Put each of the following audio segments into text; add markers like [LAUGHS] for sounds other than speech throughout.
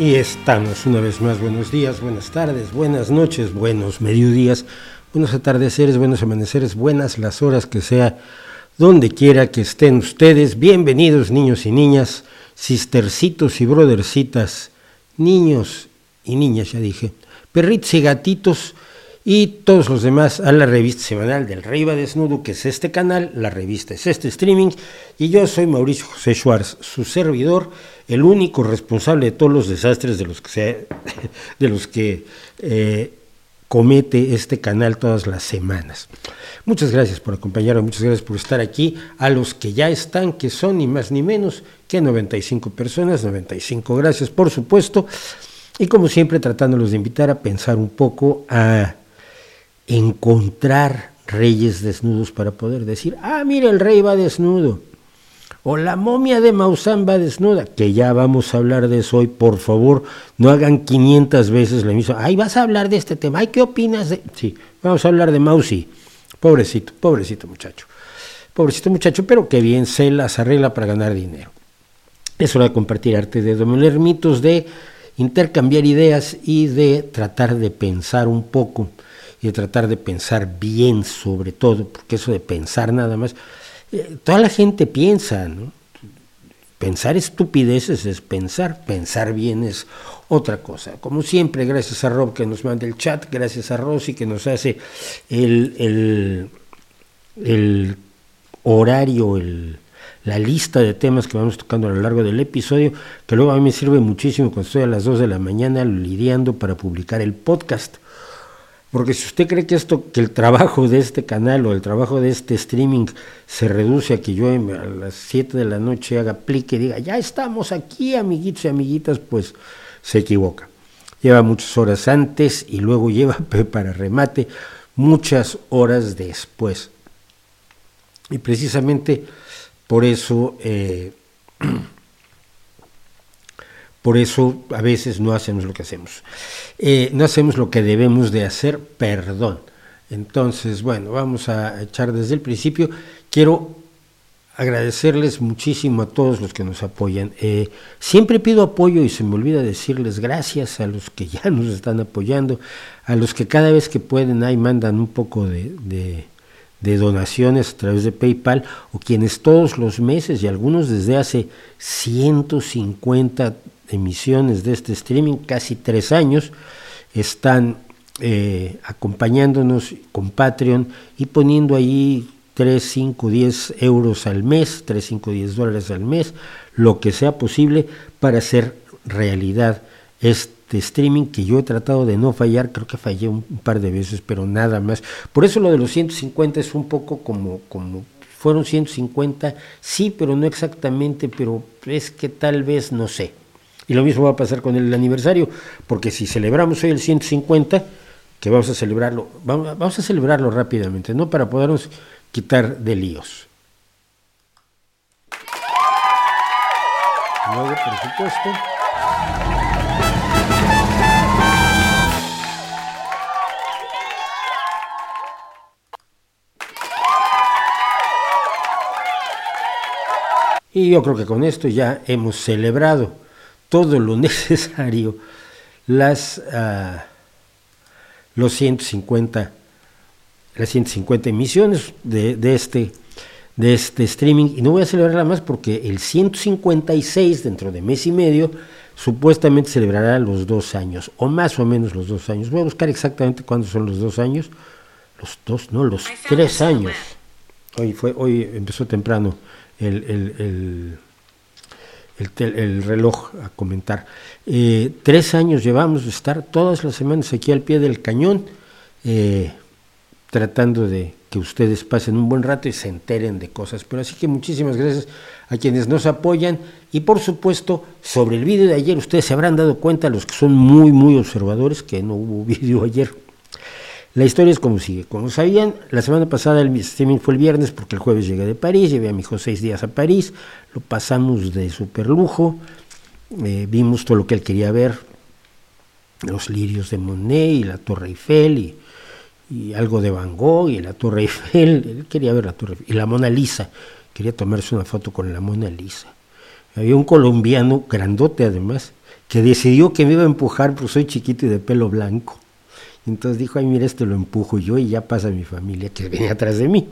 Y estamos una vez más. Buenos días, buenas tardes, buenas noches, buenos mediodías, buenos atardeceres, buenos amaneceres, buenas las horas que sea, donde quiera que estén ustedes. Bienvenidos niños y niñas, sistercitos y brothercitas, niños y niñas, ya dije, perritos y gatitos y todos los demás a la revista semanal del Rey Desnudo, que es este canal, la revista es este streaming, y yo soy Mauricio José Schwartz, su servidor, el único responsable de todos los desastres de los que, se, [LAUGHS] de los que eh, comete este canal todas las semanas. Muchas gracias por acompañarme, muchas gracias por estar aquí, a los que ya están, que son ni más ni menos que 95 personas, 95 gracias por supuesto, y como siempre tratándolos de invitar a pensar un poco, a encontrar reyes desnudos para poder decir, ah, mira, el rey va desnudo. O la momia de Maussan va desnuda, que ya vamos a hablar de eso hoy, por favor, no hagan 500 veces la misma, ay, vas a hablar de este tema, ay, ¿qué opinas de...? Sí, vamos a hablar de Mausi, pobrecito, pobrecito muchacho, pobrecito muchacho, pero que bien se las arregla para ganar dinero. Es hora de compartir arte, de dominar mitos, de intercambiar ideas y de tratar de pensar un poco y de tratar de pensar bien sobre todo, porque eso de pensar nada más, eh, toda la gente piensa, ¿no? Pensar estupideces es pensar, pensar bien es otra cosa. Como siempre, gracias a Rob que nos manda el chat, gracias a Rosy que nos hace el, el, el horario, el, la lista de temas que vamos tocando a lo largo del episodio, que luego a mí me sirve muchísimo cuando estoy a las 2 de la mañana lidiando para publicar el podcast. Porque si usted cree que esto, que el trabajo de este canal o el trabajo de este streaming se reduce a que yo a las 7 de la noche haga plique y diga, ya estamos aquí, amiguitos y amiguitas, pues se equivoca. Lleva muchas horas antes y luego [LAUGHS] lleva para remate muchas horas después. Y precisamente por eso eh, [CLEARS THROAT] Por eso a veces no hacemos lo que hacemos. Eh, no hacemos lo que debemos de hacer, perdón. Entonces, bueno, vamos a echar desde el principio. Quiero agradecerles muchísimo a todos los que nos apoyan. Eh, siempre pido apoyo y se me olvida decirles gracias a los que ya [LAUGHS] nos están apoyando, a los que cada vez que pueden ahí mandan un poco de, de, donaciones a través de PayPal o quienes todos los meses y algunos desde hace 150 emisiones de este streaming, casi tres años, están eh, acompañándonos con Patreon y poniendo ahí 3, 5, 10 euros al mes, 3, 5, 10 dólares al mes, lo que sea posible para hacer realidad este streaming que yo he tratado de no fallar, creo que fallé un, par de veces, pero nada más. Por eso lo de los 150 es un poco como, como fueron 150, sí, pero no exactamente, pero es que tal vez no sé. Y lo mismo va a pasar con el aniversario, porque si celebramos hoy el 150, que vamos a celebrarlo, vamos, a celebrarlo rápidamente, ¿no? Para podernos quitar de líos. Y yo creo que con esto ya hemos celebrado todo lo [LAUGHS] necesario las, uh, los 150, las 150 emisiones de, de, este, de este streaming. Y no voy a celebrarla más porque el 156 dentro de mes y medio supuestamente celebrará los dos años, o más o menos los dos años. Voy a buscar exactamente cuándo son los dos años. Los dos, no, los tres años. Hoy, fue, hoy empezó temprano el, el, el el, reloj a comentar. Eh, tres años llevamos de estar todas las semanas aquí al pie del cañón, eh, tratando de que ustedes pasen un buen rato y se enteren de cosas. Pero así que muchísimas gracias a quienes nos apoyan y por supuesto sobre el vídeo de ayer ustedes se habrán dado cuenta, los que son muy muy observadores, que no hubo [LAUGHS] vídeo ayer. La historia es como sigue. Como sabían, la semana pasada el streaming fue el viernes porque el jueves llegué de París, llevé a mi hijo seis días a París, lo pasamos de super lujo, eh, vimos todo lo que él quería ver, los lirios de Monet y la Torre Eiffel y, y algo de Van Gogh y la Torre Eiffel, [LAUGHS] él quería ver la Torre Eiffel, y la Mona Lisa, quería tomarse una foto con la Mona Lisa. Había un colombiano, grandote además, que decidió que me iba a empujar, pues soy chiquito y de pelo blanco. Entonces dijo, ay, mira, esto lo empujo yo y ya pasa mi familia que viene atrás de mí.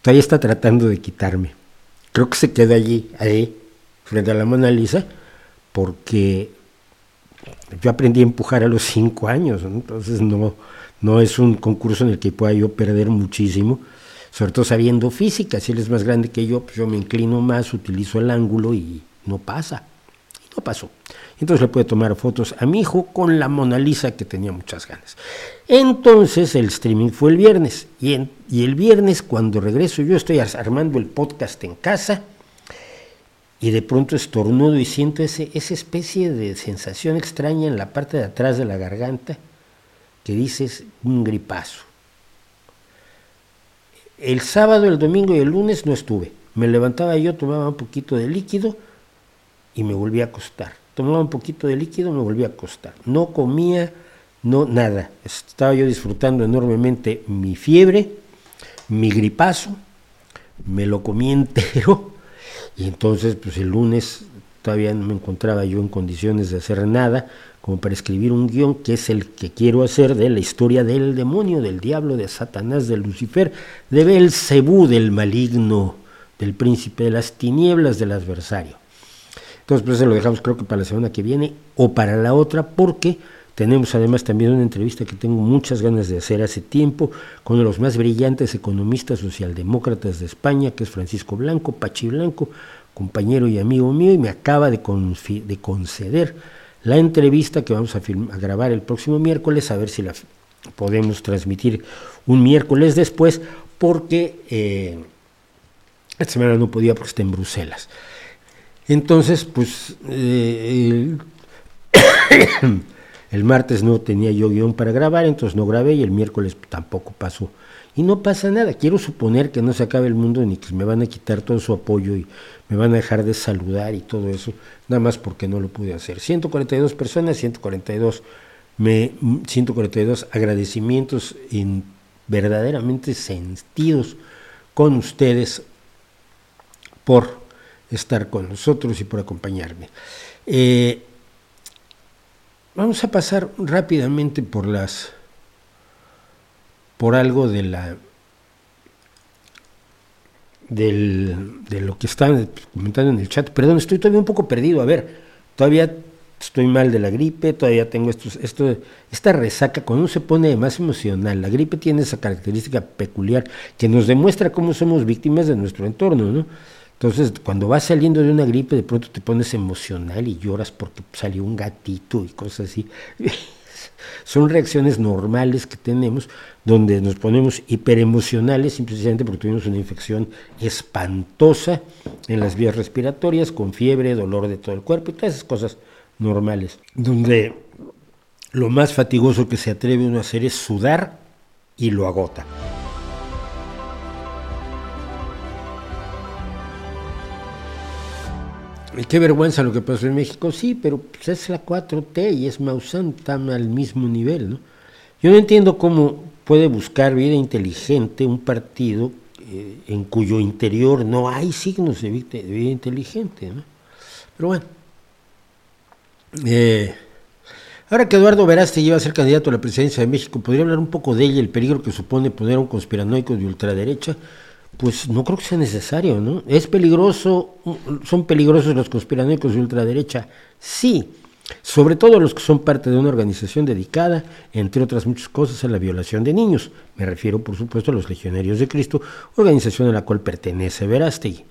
Todavía está tratando de quitarme. Creo que se queda allí, ahí, frente a la Mona Lisa, porque yo aprendí a empujar a los cinco años, entonces no, no es un concurso en el que pueda yo perder muchísimo, sobre todo sabiendo física, si él es más grande que yo, pues yo me inclino más, utilizo el ángulo y no pasa, no pasó. Entonces le puede tomar fotos a mi hijo con la Mona Lisa que tenía muchas ganas. Entonces el streaming fue el viernes y, y el viernes cuando regreso yo estoy armando el podcast en casa y de pronto estornudo y siento ese, esa especie de sensación extraña en la parte de atrás de la garganta que dices un gripazo. El sábado, el domingo y el lunes no estuve. Me levantaba yo, tomaba un poquito de líquido y me volví a acostar tomaba un poquito de líquido, me volví a acostar. No comía, no nada. Estaba yo disfrutando enormemente mi fiebre, mi gripazo, me lo comí entero [LAUGHS] y entonces pues el lunes todavía no me encontraba yo en condiciones de hacer nada como para escribir un guion que es el que quiero hacer de la historia del demonio, del diablo, de Satanás, de Lucifer, de Belcebú, del maligno, del príncipe de las tinieblas, del adversario. Entonces, pues eso lo dejamos creo que para la semana que viene o para la otra, porque tenemos además también una entrevista que tengo muchas ganas de hacer hace tiempo con uno de los más brillantes economistas socialdemócratas de España, que es Francisco Blanco, Pachi Blanco, compañero y amigo mío, y me acaba de, de conceder la entrevista que vamos a, a, grabar el próximo miércoles, a ver si la podemos transmitir un miércoles después, porque eh, esta semana no podía porque está en Bruselas. Entonces, pues eh, [COUGHS] el, martes no tenía yo guion para grabar, entonces no grabé y el miércoles tampoco pasó. Y no pasa nada, quiero suponer que no se acabe el mundo ni que me van a quitar todo su apoyo y me van a dejar de saludar y todo eso, nada más porque no lo pude hacer. 142 personas, 142, me, 142 agradecimientos en verdaderamente sentidos con ustedes por estar con nosotros y por acompañarme. Eh, vamos a pasar rápidamente por las por algo de la del, de lo que están comentando en el chat. Perdón, estoy todavía un poco perdido. A ver, todavía estoy mal de la gripe, todavía tengo estos, esto, esta resaca, cuando uno se pone más emocional, la gripe tiene esa característica peculiar que nos demuestra cómo somos víctimas de nuestro entorno, ¿no? Entonces, cuando vas saliendo de una gripe, de pronto te pones emocional y lloras porque salió un gatito y cosas así. [LAUGHS] Son reacciones normales que tenemos donde nos ponemos hiperemocionales simplemente porque tuvimos una infección espantosa en las vías respiratorias, con fiebre, dolor de todo el cuerpo y todas esas cosas normales. Donde lo más fatigoso que se atreve uno a hacer es sudar y lo agota. Qué vergüenza lo que pasó en México, sí, pero pues, es la 4T y es Maussan, están al mismo nivel, ¿no? Yo no entiendo cómo puede buscar vida inteligente un partido eh, en cuyo interior no hay signos de vida, inteligente, ¿no? Pero bueno. Eh, ahora que Eduardo Veraste lleva a ser candidato a la presidencia de México, ¿podría hablar un poco de ella, el peligro que supone poner a un conspiranoico de ultraderecha? Pues no creo que sea necesario, ¿no? ¿Es peligroso, son peligrosos los conspiranoicos de ultraderecha? Sí, sobre todo los que son parte de una organización dedicada, entre otras muchas cosas, a la violación de niños. Me refiero, por supuesto, a los Legionarios de Cristo, organización a la cual pertenece Verástegui,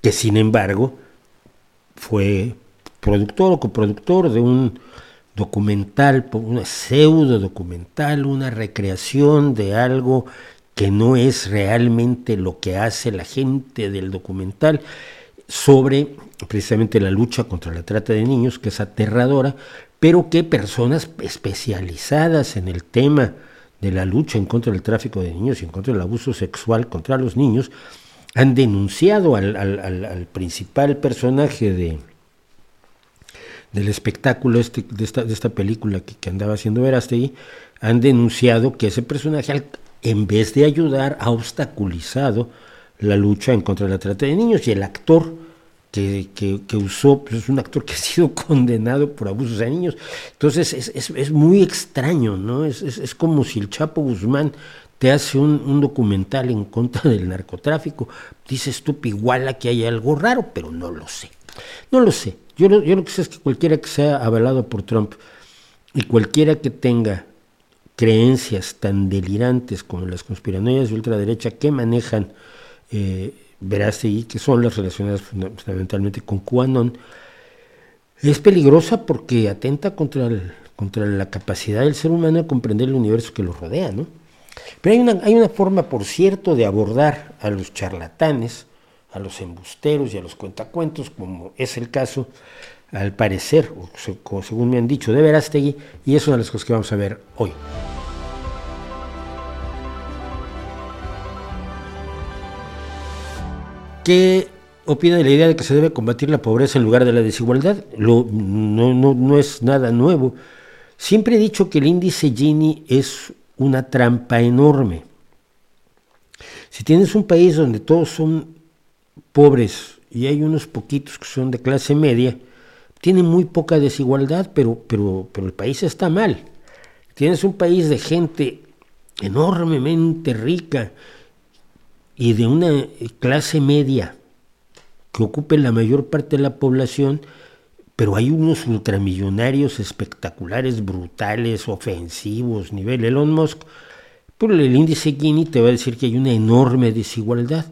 que sin embargo fue productor o coproductor de un documental, una pseudo documental, una recreación de algo que no es realmente lo que hace la gente del documental sobre precisamente la lucha contra la trata de niños, que es aterradora, pero que personas especializadas en el tema de la lucha en contra del tráfico de niños y en contra del abuso sexual contra los niños, han denunciado al, principal personaje de, del espectáculo este, de, esta, de esta película que, que andaba haciendo Verástegui, han denunciado que ese personaje, en vez de ayudar, ha obstaculizado la lucha en contra de la trata de niños y el actor que, que, usó, pues es un actor que ha sido [LAUGHS] condenado por abusos de niños. Entonces es, es, es muy extraño, ¿no? Es, es, como si el Chapo Guzmán te hace un, un, documental en contra del narcotráfico. Dices tú, igual aquí hay algo raro, pero no lo sé. No lo sé. Yo yo lo que sé es que cualquiera que sea avalado por Trump y cualquiera que tenga creencias tan delirantes como las conspiranoias de ultraderecha que manejan eh, y que son las relacionadas fundamentalmente con QAnon, es peligrosa porque atenta contra, contra la capacidad del ser humano de comprender el universo que lo rodea, ¿no? Pero hay una, hay una forma, por cierto, de abordar a los charlatanes, a los embusteros y a los cuentacuentos, como es el caso, al parecer, o según me han dicho, de Verástegui, y es una de las cosas que vamos a ver hoy. ¿Qué opina de la idea de que se debe combatir la pobreza en lugar de la desigualdad? no, no, es nada nuevo. Siempre he dicho que el índice Gini es una trampa enorme. Si tienes un país donde todos son pobres y hay unos poquitos que son de clase media, tiene muy poca desigualdad, pero, pero, pero el país está mal. Tienes un país de gente enormemente rica y de una clase media que ocupe la mayor parte de la población, pero hay unos ultramillonarios espectaculares, brutales, ofensivos, nivel Elon Musk, pero el índice Gini te va a decir que hay una enorme desigualdad.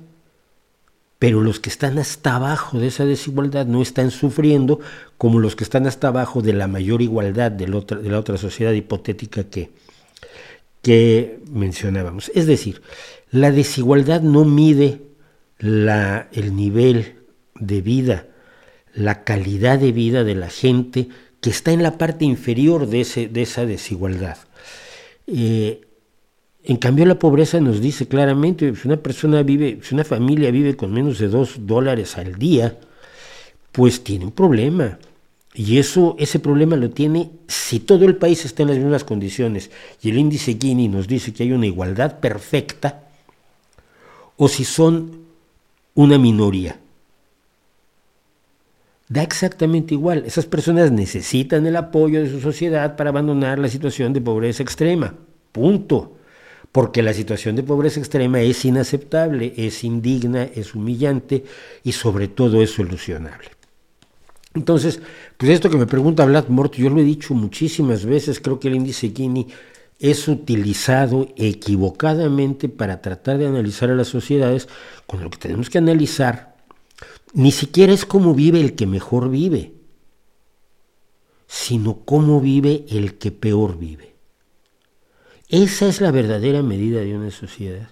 Pero los que están hasta abajo de esa desigualdad no están sufriendo como los que están hasta abajo de la mayor igualdad de la otra, de la otra sociedad hipotética que, que mencionábamos. Es decir, la desigualdad no mide la, el nivel de vida, la calidad de vida de la gente que está en la parte inferior de, ese, de esa desigualdad. Eh, en cambio, la pobreza nos dice claramente, si una persona vive, si una familia vive con menos de dos dólares al día, pues tiene un problema. Y eso, ese problema lo tiene si todo el país está en las mismas condiciones y el índice Gini nos dice que hay una igualdad perfecta, o si son una minoría. Da exactamente igual. Esas personas necesitan el apoyo de su sociedad para abandonar la situación de pobreza extrema. Punto. Porque la situación de pobreza extrema es inaceptable, es indigna, es humillante y sobre todo es solucionable. Entonces, pues esto que me pregunta Vlad Mort, yo lo he dicho muchísimas veces, creo que el índice Gini es utilizado equivocadamente para tratar de analizar a las sociedades, cuando lo que tenemos que analizar ni siquiera es cómo vive el que mejor vive, sino cómo vive el que peor vive. Esa es la verdadera medida de una sociedad.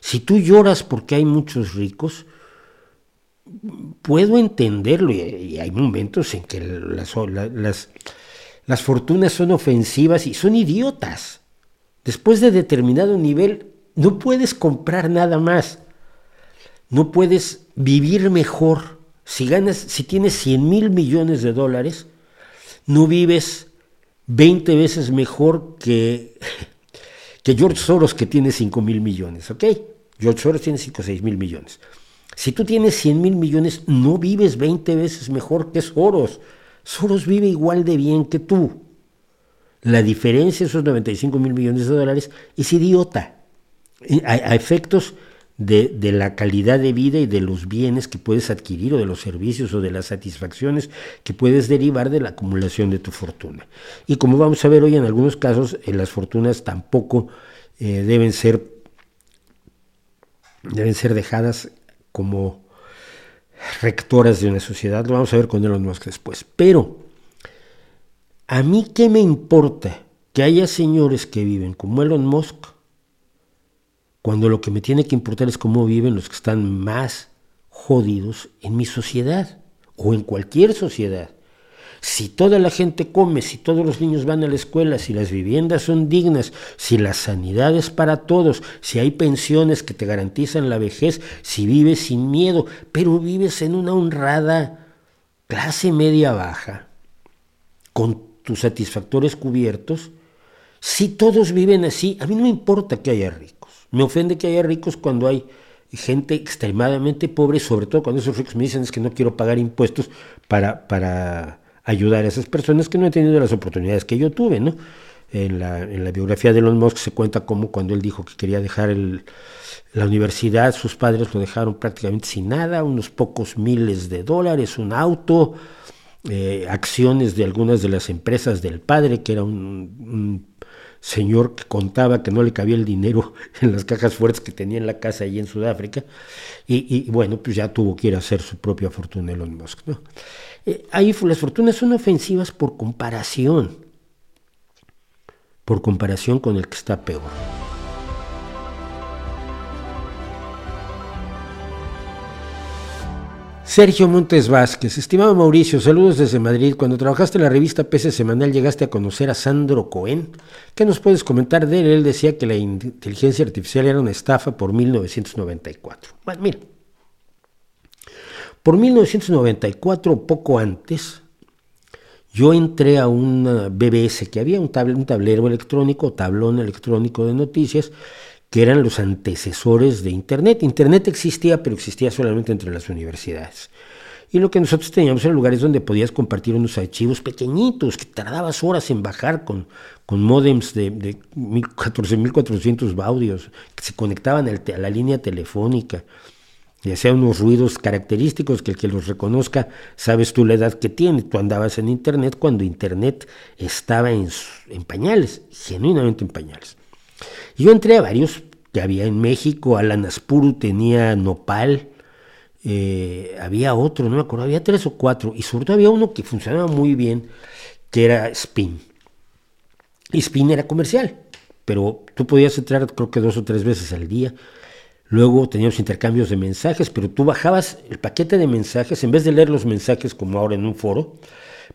Si tú lloras porque hay muchos ricos, puedo entenderlo y hay momentos en que las, las fortunas son ofensivas y son idiotas. Después de determinado nivel, no puedes comprar nada más. No puedes vivir mejor. Si ganas, si tienes 100 mil millones de dólares, no vives 20 veces mejor que, que George Soros que tiene 5 mil millones, ¿ok? George Soros tiene 5 o 6 mil millones. Si tú tienes 100 mil millones, no vives 20 veces mejor que Soros. Soros vive igual de bien que tú. La diferencia esos 95 mil millones de dólares es idiota. A, efectos de, de, la calidad de vida y de los bienes que puedes adquirir o de los servicios o de las satisfacciones que puedes derivar de la acumulación de tu fortuna. Y como vamos a ver hoy en algunos casos, eh, las fortunas tampoco eh, deben, ser, deben ser dejadas como rectoras de una sociedad. Lo vamos a ver con Elon Musk después. Pero a mí qué me importa que haya señores que viven como Elon Musk, cuando lo que me tiene que importar es cómo viven los que están más jodidos en mi sociedad o en cualquier sociedad. Si toda la gente come, si todos los niños van a la escuela, si las viviendas son dignas, si la sanidad es para todos, si hay pensiones que te garantizan la vejez, si vives sin miedo, pero vives en una honrada clase media baja, con tus satisfactores cubiertos, si todos viven así, a mí no me importa que haya ricos. Me ofende que haya ricos cuando hay gente extremadamente pobre, sobre todo cuando esos ricos me dicen es que no quiero pagar impuestos para, para ayudar a esas personas que no han tenido las oportunidades que yo tuve, ¿no? En la, en la biografía de Elon Musk se cuenta cómo cuando él dijo que quería dejar el, la universidad, sus padres lo dejaron prácticamente sin nada, unos pocos miles de dólares, un auto, eh, acciones de algunas de las empresas del padre, que era un, señor que contaba que no le cabía el dinero [LAUGHS] en las cajas fuertes que tenía en la casa allí en Sudáfrica, y, bueno, pues ya tuvo que ir a hacer su propia fortuna Elon Musk. ¿no? Eh, ahí las fortunas son ofensivas por comparación, por comparación con el que está peor. Sergio Montes Vázquez, estimado Mauricio, saludos desde Madrid. Cuando trabajaste en la revista PC Semanal llegaste a conocer a Sandro Cohen. ¿Qué nos puedes comentar de él? Él decía que la inteligencia artificial era una estafa por 1994. Bueno, mira, por 1994, poco antes, yo entré a una BBS que había un, un tablero electrónico, tablón electrónico de noticias, que eran los antecesores de Internet. Internet existía, pero existía solamente entre las universidades. Y lo que nosotros teníamos eran lugares donde podías compartir unos archivos pequeñitos que tardabas horas en bajar con, con modems de, de 14.400 baudios que se conectaban a la línea telefónica y hacían unos ruidos característicos que el que los reconozca sabes tú la edad que tiene. Tú andabas en Internet cuando Internet estaba en, en pañales, genuinamente en pañales. Yo entré a varios que había en México, Alan Aspuru tenía Nopal, eh, había otro, no me acuerdo, había tres o cuatro, y sobre todo había uno que funcionaba muy bien, que era Spin. Y Spin era comercial, pero tú podías entrar creo que dos o tres veces al día. Luego teníamos intercambios de mensajes, pero tú bajabas el paquete de mensajes, en vez de leer los mensajes como ahora en un foro,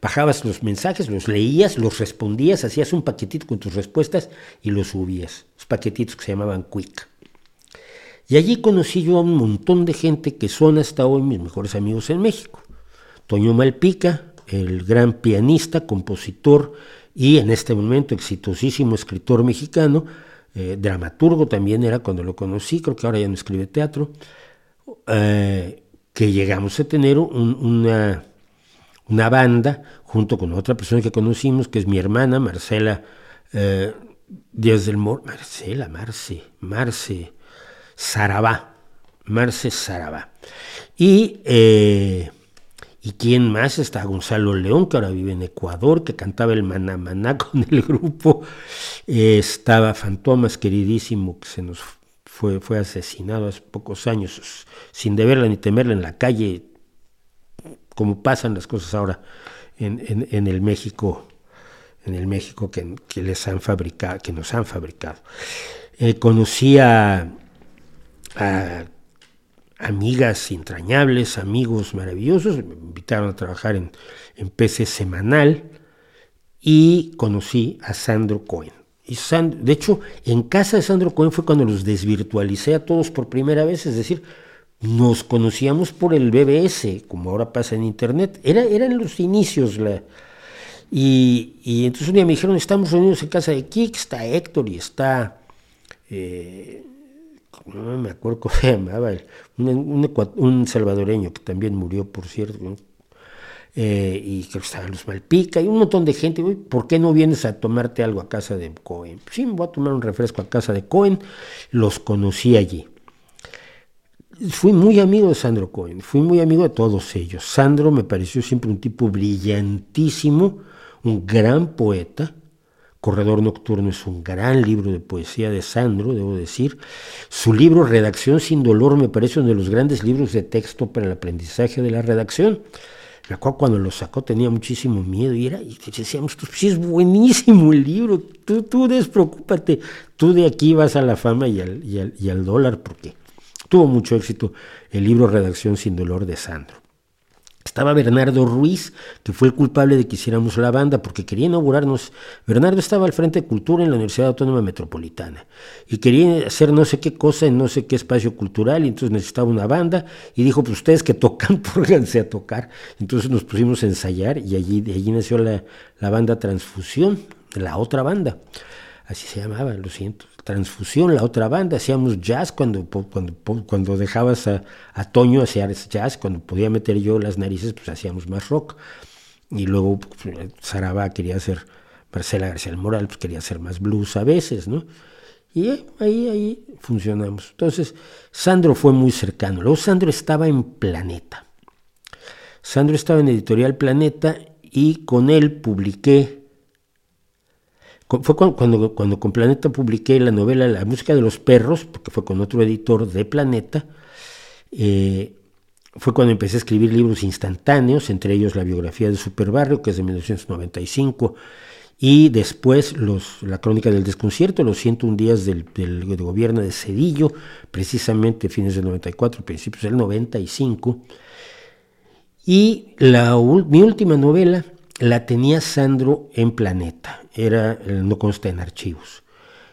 Bajabas los mensajes, los leías, los respondías, hacías un paquetito con tus respuestas y los subías. Los paquetitos que se llamaban Quick. Y allí conocí yo a un montón de gente que son hasta hoy mis mejores amigos en México. Toño Malpica, el gran pianista, compositor y en este momento exitosísimo escritor mexicano, eh, dramaturgo también era cuando lo conocí, creo que ahora ya no escribe teatro, eh, que llegamos a tener una una banda junto con otra persona que conocimos, que es mi hermana, Marcela eh, Díaz del Mor, Marcela, Marce, Marce Sarabá, Marce Sarabá. Y, eh, ¿y quién más? Está Gonzalo León, que ahora vive en Ecuador, que cantaba el Maná Maná [LAUGHS] con el grupo. Estaba Fantomas, queridísimo, que se nos fue, fue asesinado hace pocos años, sin deberla ni temerla en la calle, como pasan las cosas ahora en, el México, en el México que, les han fabricado, que nos han fabricado. Eh, conocí a, amigas entrañables, amigos maravillosos, me invitaron a trabajar en, en PC Semanal y conocí a Sandro Cohen. Y de hecho, en casa de Sandro Cohen fue cuando los desvirtualicé a todos por primera vez, es decir, nos conocíamos por el BBS, como ahora pasa en Internet. Era, eran los inicios. La, y, entonces un día me dijeron, estamos reunidos en casa de Kik, está Héctor y está... Eh, no me acuerdo cómo se llamaba, un, salvadoreño que también murió, por cierto, eh, y creo que estaban los Malpica y un montón de gente. ¿Por qué no vienes a tomarte algo a casa de Cohen? Sí, me voy a tomar un refresco a casa de Cohen. Los conocí allí fui muy amigo de Sandro Cohen, fui muy amigo de todos ellos. Sandro me pareció siempre un tipo brillantísimo, un gran poeta. Corredor Nocturno es un gran libro de poesía de Sandro, debo decir. Su libro Redacción sin Dolor me parece uno de los grandes libros de texto para el aprendizaje de la redacción. Me acuerdo cuando lo sacó tenía muchísimo miedo y, era, y decíamos, sí es buenísimo el libro, tú, tú despreocúpate, tú de aquí vas a la fama y al, y al, y al dólar, porque tuvo mucho éxito el libro Redacción sin dolor de Sandro. Estaba Bernardo Ruiz, que fue el culpable de que hiciéramos la banda, porque quería inaugurarnos. Bernardo estaba al frente de cultura en la Universidad Autónoma Metropolitana y quería hacer no sé qué cosa en no sé qué espacio cultural, y entonces necesitaba una banda, y dijo: Pues ustedes que tocan, [LAUGHS] pónganse a tocar. Entonces nos pusimos a ensayar, y allí, de allí nació la, la banda Transfusión, la otra banda. Así se llamaba, lo siento. Transfusión, la otra banda, hacíamos jazz cuando, cuando, cuando dejabas a, a Toño hacer jazz, cuando podía meter yo las narices, pues hacíamos más rock. Y luego pues, Saraba quería hacer, Marcela García Moral pues quería hacer más blues a veces, ¿no? Y ahí, ahí funcionamos. Entonces, Sandro fue muy cercano. Luego Sandro estaba en Planeta. Sandro estaba en Editorial Planeta y con él publiqué fue cuando, cuando, con Planeta publiqué la novela La música de los perros, porque fue con otro editor de Planeta. Eh, fue cuando empecé a escribir libros instantáneos, entre ellos la biografía de Superbarrio, que es de 1995, y después los, la crónica del desconcierto, los 101 días del, del, gobierno de Cedillo, precisamente fines del 94, principios del 95. Y la, mi última novela, la tenía Sandro en Planeta, era, no consta en archivos.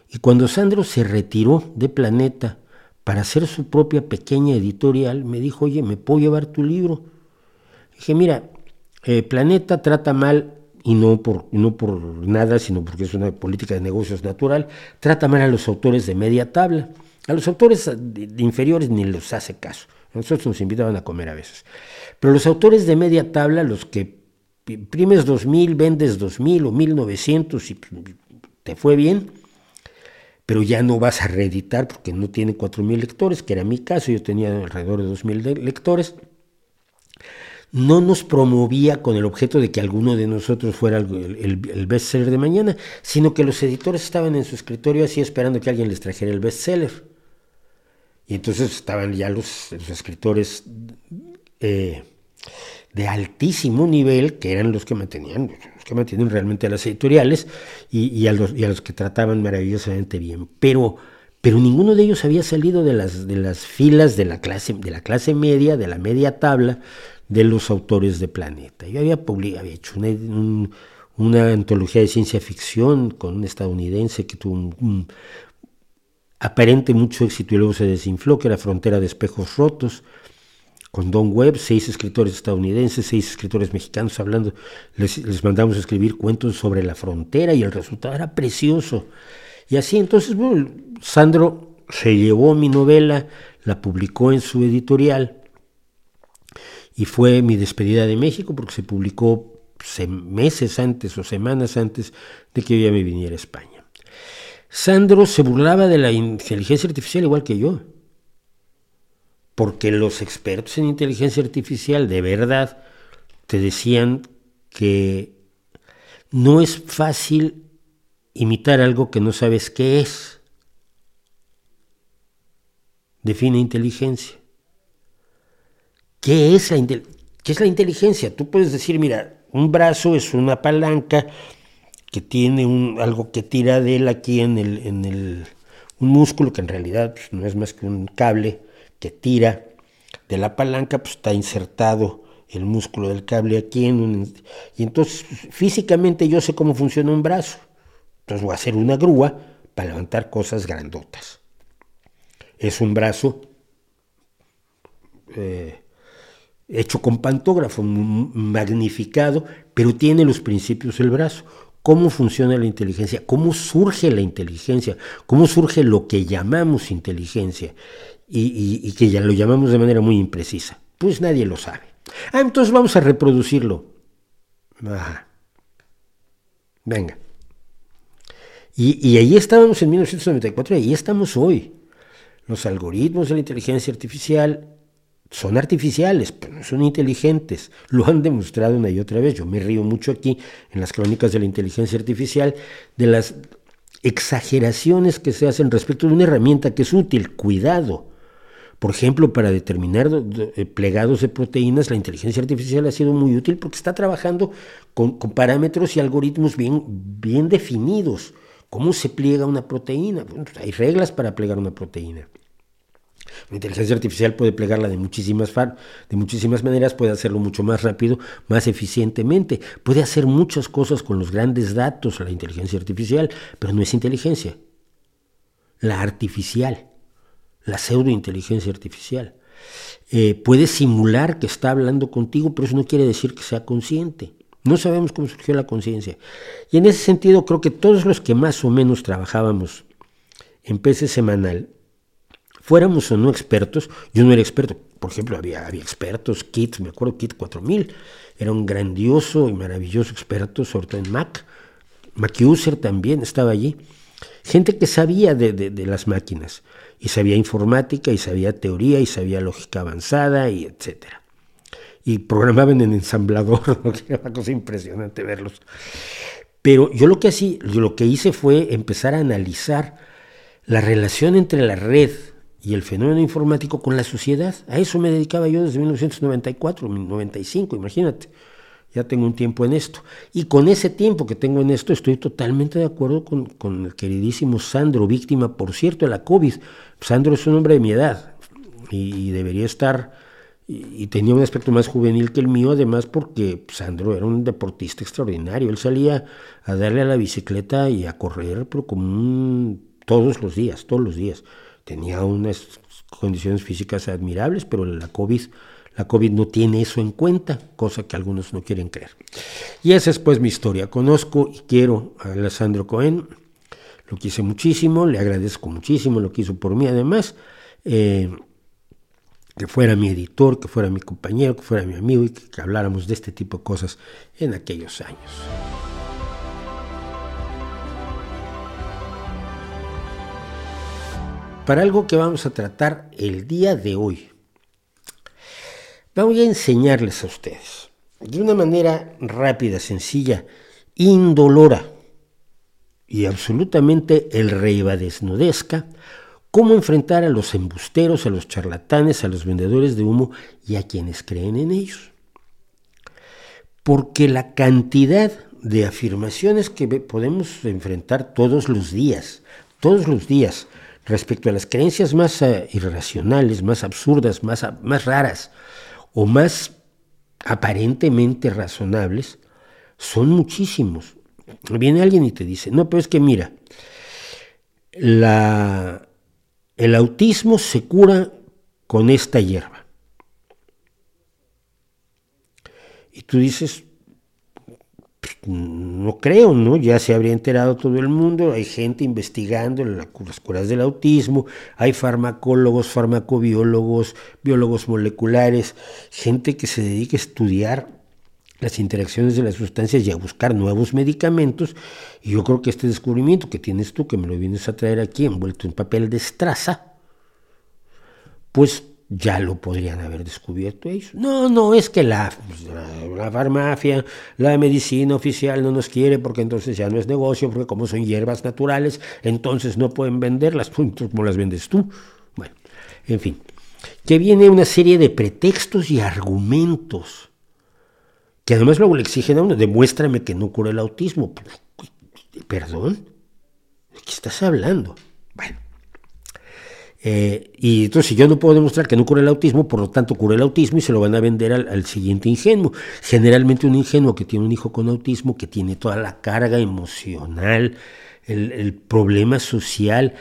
Y cuando Sandro se retiró de Planeta para hacer su propia pequeña editorial, me dijo, oye, ¿me puedo llevar tu libro? Dije, mira, eh, Planeta trata mal, y no por, no por nada, sino porque es una política de negocios natural, trata mal a los autores de media tabla. A los autores de inferiores ni los hace caso. Nosotros nos invitaban a comer a veces. Pero los autores de media tabla, los que imprimes 2000, vendes 2000 o 1900 y te fue bien, pero ya no vas a reeditar porque no tiene 4000 lectores, que era mi caso, yo tenía alrededor de 2000 lectores. No nos promovía con el objeto de que alguno de nosotros fuera el, el, bestseller de mañana, sino que los editores estaban en su escritorio así esperando que alguien les trajera el bestseller. Y entonces estaban ya los, los escritores eh, de altísimo nivel, que eran los que mantenían, los que mantienen realmente a las editoriales y, a los, y, a los, que trataban maravillosamente bien. Pero, pero ninguno de ellos había salido de las, de las filas de la, clase, de la clase media, de la media tabla de los autores de Planeta. Yo había, publicado, había hecho una, una, antología de ciencia ficción con un estadounidense que tuvo un aparente mucho éxito y luego se desinfló, que era Frontera de Espejos Rotos con Don Webb, seis escritores estadounidenses, seis escritores mexicanos hablando, les, mandamos a escribir cuentos sobre la frontera y el resultado era precioso. Y así entonces, bueno, Sandro se llevó mi novela, la publicó en su editorial y fue mi despedida de México porque se publicó meses antes o semanas antes de que yo ya me viniera a España. Sandro se burlaba de la inteligencia artificial igual que yo porque los expertos en inteligencia artificial de verdad te decían que no es fácil imitar algo que no sabes qué es. Define inteligencia. ¿Qué es la, ¿Qué es la inteligencia? Tú puedes decir, mira, un brazo es una palanca que tiene un, algo que tira de él aquí en el, en el un músculo que en realidad pues, no es más que un cable que tira de la palanca, pues está insertado el músculo del cable aquí en un, y entonces físicamente yo sé cómo funciona un brazo. Entonces voy a hacer una grúa para levantar cosas grandotas. Es un brazo eh, hecho con pantógrafo, magnificado, pero tiene los principios del brazo. ¿Cómo funciona la inteligencia? ¿Cómo surge la inteligencia? ¿Cómo surge lo que llamamos inteligencia? Y, que ya lo llamamos de manera muy imprecisa. Pues nadie lo sabe. Ah, entonces vamos a reproducirlo. Venga. Y, y ahí estábamos en 1994 y ahí estamos hoy. Los algoritmos de la inteligencia artificial son artificiales, pero no son inteligentes. Lo han demostrado una y otra vez. Yo me río mucho aquí en las crónicas de la inteligencia artificial de las exageraciones que se hacen respecto de una herramienta que es útil. Cuidado. Por ejemplo, para determinar eh, plegados de proteínas, la inteligencia artificial ha sido muy útil porque está trabajando con, parámetros y algoritmos bien, definidos. ¿Cómo se pliega una proteína? Pues hay reglas para plegar una proteína. La inteligencia artificial puede plegarla de muchísimas, de muchísimas maneras, puede hacerlo mucho más rápido, más eficientemente, puede hacer muchas cosas con los grandes datos, la inteligencia artificial, pero no es inteligencia. La artificial, la pseudointeligencia artificial. Eh, puede simular que está hablando contigo, pero eso no quiere decir que sea consciente. No sabemos cómo surgió la conciencia. Y en ese sentido creo que todos los que más o menos trabajábamos en PC semanal, fuéramos o no expertos, yo no era experto, por ejemplo, había, había expertos, Kit, me acuerdo, Kit 4000, era un grandioso y maravilloso experto, sobre todo en Mac, Mac User también estaba allí, gente que sabía de, de las máquinas, y sabía informática, y sabía teoría, y sabía lógica avanzada, y etcétera y programaban en ensamblador, [LAUGHS] era una cosa impresionante verlos. Pero yo lo que, así, lo que hice fue empezar a analizar la relación entre la red y el fenómeno informático con la sociedad. A eso me dedicaba yo desde 1994, 95, imagínate. Ya tengo un tiempo en esto. Y con ese tiempo que tengo en esto, estoy totalmente de acuerdo con, el queridísimo Sandro, víctima, por cierto, de la COVID. Sandro es un hombre de mi edad y debería estar y, tenía un aspecto más juvenil que el mío, además porque Sandro era un deportista extraordinario. Él salía a darle a la bicicleta y a correr, pero todos los días, todos los días. Tenía unas condiciones físicas admirables, pero la COVID, la COVID no tiene eso en cuenta, cosa que algunos no quieren creer. Y esa es pues mi historia. Conozco y quiero a Alessandro Cohen, lo quise muchísimo, le agradezco muchísimo lo que hizo por mí además. Eh, que fuera mi editor, que fuera mi compañero, que fuera mi amigo y que, habláramos de este tipo de cosas en aquellos años. Para algo que vamos a tratar el día de hoy, voy a enseñarles a ustedes de una manera rápida, sencilla, indolora y absolutamente el rey desnudezca cómo enfrentar a los embusteros, a los charlatanes, a los vendedores de humo y a quienes creen en ellos. Porque la cantidad de afirmaciones que podemos enfrentar todos los días, todos los días, respecto a las creencias más eh, irracionales, más absurdas, más, más raras o más aparentemente razonables, son muchísimos. Viene alguien y te dice, no, pero es que mira, la, el autismo se cura con esta hierba. Y tú dices, no creo, ¿no? Ya se habría enterado todo el mundo, hay gente investigando las curas del autismo, hay farmacólogos, farmacobiólogos, biólogos moleculares, gente que se dedica a estudiar las interacciones de las sustancias y a buscar nuevos medicamentos. Y yo creo que este descubrimiento que tienes tú, que me lo vienes a traer aquí envuelto en papel de estraza, pues ya lo podrían haber descubierto ellos. No, no, es que la, la, farmacia, la medicina oficial no nos quiere porque entonces ya no es negocio, porque como son hierbas naturales, entonces no pueden venderlas, [LAUGHS] como las vendes tú. Bueno, en fin, que viene una serie de pretextos y argumentos que además luego le exigen a uno, demuéstrame que no cura el autismo. Perdón, ¿de qué estás hablando? Bueno. Eh, y entonces, si yo no puedo demostrar que no cura el autismo, por lo tanto cura el autismo y se lo van a vender al, siguiente ingenuo. Generalmente un ingenuo que tiene un hijo con autismo, que tiene toda la carga emocional, el, problema social,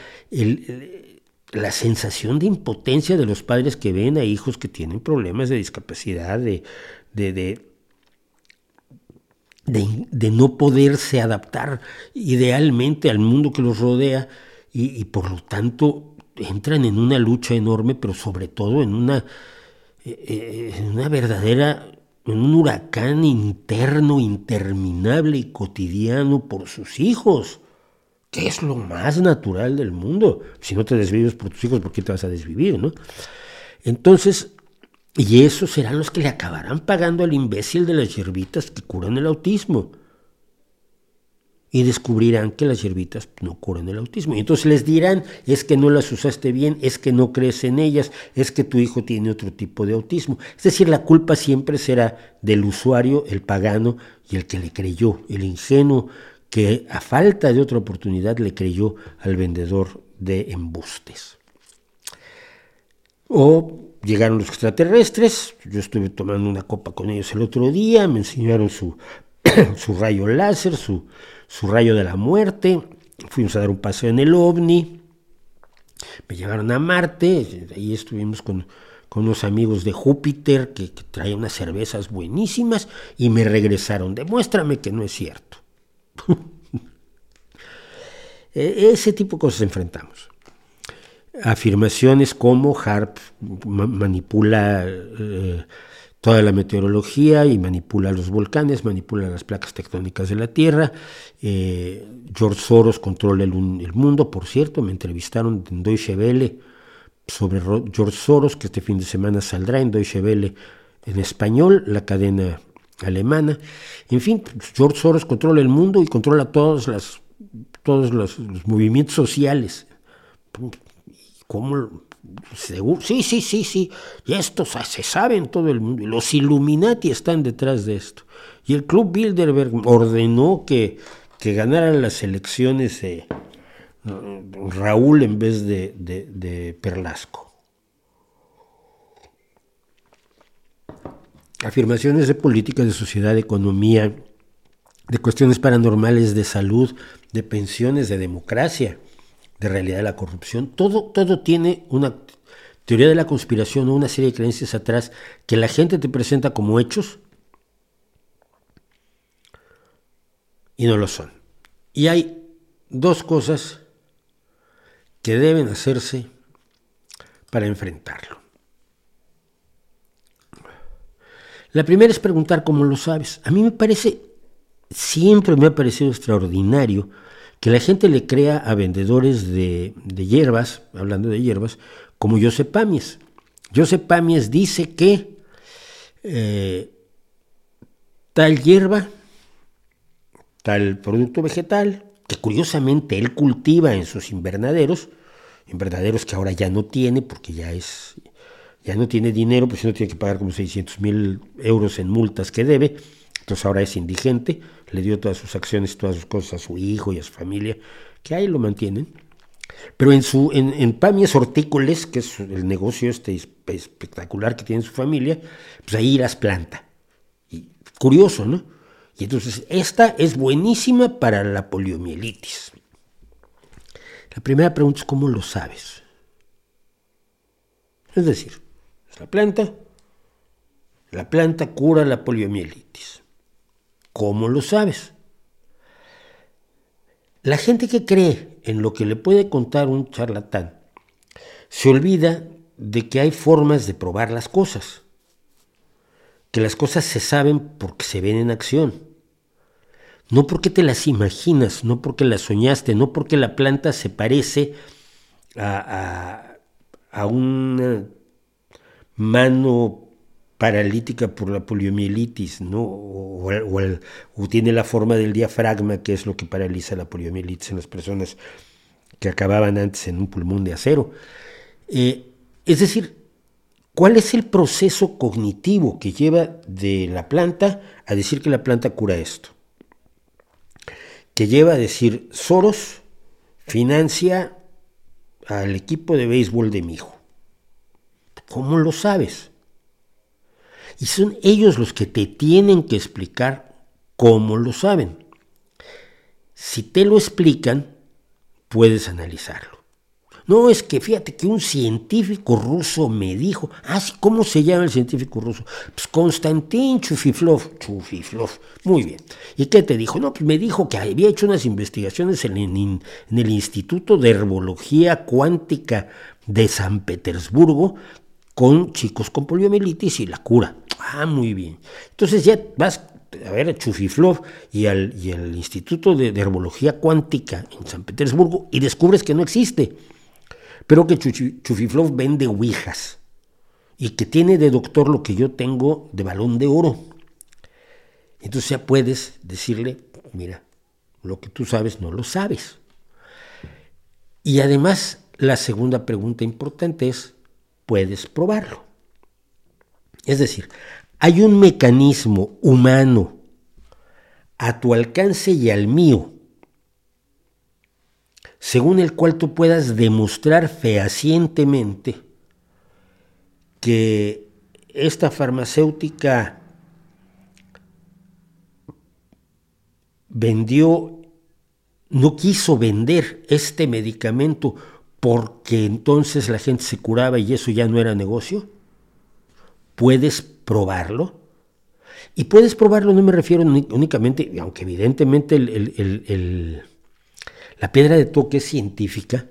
la sensación de impotencia de los padres que ven a hijos que tienen problemas de discapacidad, de, de de, no poderse adaptar idealmente al mundo que los rodea y, por lo tanto entran en una lucha enorme, pero sobre todo en una, eh, eh, una verdadera, en un huracán interno, interminable y cotidiano por sus hijos, que es lo más natural del mundo. Si no te desvives por tus hijos, ¿por qué te vas a desvivir? ¿no? Entonces, y esos serán los que le acabarán pagando al imbécil de las hierbitas que curan el autismo. Y descubrirán que las hierbitas no curan el autismo. Y entonces les dirán, es que no las usaste bien, es que no crees en ellas, es que tu hijo tiene otro tipo de autismo. Es decir, la culpa siempre será del usuario, el pagano y el que le creyó, el ingenuo que a falta de otra oportunidad le creyó al vendedor de embustes. O llegaron los extraterrestres, yo estuve tomando una copa con ellos el otro día, me enseñaron su, [CLEARS THROAT] su rayo láser, su, su rayo de la muerte, fuimos a dar un paseo en el ovni, me llevaron a Marte, ahí estuvimos con, unos amigos de Júpiter que, que, traían unas cervezas buenísimas y me regresaron, demuéstrame que no es cierto. [LAUGHS] E, ese tipo de cosas enfrentamos. Afirmaciones como HARP manipula eh, toda la meteorología y manipula los volcanes, manipula las placas tectónicas de la Tierra. Eh, George Soros controla el, mundo, por cierto, me entrevistaron en Deutsche Welle sobre George Soros, que este fin de semana saldrá en Deutsche Welle en español, la cadena alemana. En fin, George Soros controla el mundo y controla todas las, todos los, movimientos sociales. ¿Cómo? Sí, sí, sí, sí. Y esto se sabe en todo el mundo. Los Illuminati están detrás de esto. Y el Club Bilderberg ordenó que, que ganaran las elecciones Raúl en vez de, de Perlasco. Afirmaciones de política, de sociedad, de economía, de cuestiones paranormales, de salud, de pensiones, de democracia, de realidad de la corrupción. Todo, todo tiene una teoría de la conspiración o una serie de creencias atrás que la gente te presenta como hechos y no lo son. Y hay dos cosas que deben hacerse para enfrentarlo. La primera es preguntar cómo lo sabes. A mí me parece, siempre me ha parecido extraordinario que la gente le crea a vendedores de, hierbas, hablando de hierbas, como Josep Pamies. Josep Pamies dice que eh, tal hierba, tal producto vegetal, que curiosamente él cultiva en sus invernaderos, invernaderos que ahora ya no tiene porque ya es ya no tiene dinero, pues no tiene que pagar como 600 mil euros en multas que debe, entonces ahora es indigente, le dio todas sus acciones, todas sus cosas a su hijo y a su familia, que ahí lo mantienen. Pero en, su, en, en Pamias Hortícoles, que es el negocio este espectacular que tiene su familia, pues ahí las planta. Y, curioso, ¿no? Y entonces esta es buenísima para la poliomielitis. La primera pregunta es, ¿cómo lo sabes? Es decir, la planta. La planta cura la poliomielitis. ¿Cómo lo sabes? La gente que cree en lo que le puede contar un charlatán se olvida de que hay formas de probar las cosas, que las cosas se saben porque se ven en acción, no porque te las imaginas, no porque las soñaste, no porque la planta se parece a, a, una mano paralítica por la poliomielitis, ¿no? O, tiene la forma del diafragma, que es lo que paraliza la poliomielitis en las personas que acababan antes en un pulmón de acero. Eh, es decir, ¿cuál es el proceso cognitivo que lleva de la planta a decir que la planta cura esto? Que lleva a decir, Soros financia al equipo de béisbol de mi hijo. ¿Cómo lo sabes? Y son ellos los que te tienen que explicar cómo lo saben. Si te lo explican, puedes analizarlo. No, es que fíjate que un científico ruso me dijo, ah, ¿cómo se llama el científico ruso? Pues Konstantin Chufiflov. Chufiflov, muy bien. ¿Y qué te dijo? No, pues me dijo que había hecho unas investigaciones en, en el Instituto de Herbología Cuántica de San Petersburgo con chicos con poliomielitis y la cura. Ah, muy bien. Entonces ya vas a ver a Chufiflov y al, y al Instituto de, Herbología Cuántica en San Petersburgo y descubres que no existe, pero que Chufiflov vende ouijas y que tiene de doctor lo que yo tengo de balón de oro. Entonces ya puedes decirle, mira, lo que tú sabes no lo sabes. Y además, la segunda pregunta importante es, puedes probarlo. Es decir, hay un mecanismo humano a tu alcance y al mío, según el cual tú puedas demostrar fehacientemente que esta farmacéutica vendió, no quiso vender este medicamento porque entonces la gente se curaba y eso ya no era negocio? ¿Puedes probarlo? Y puedes probarlo, no me refiero únicamente, aunque evidentemente la piedra de toque es científica,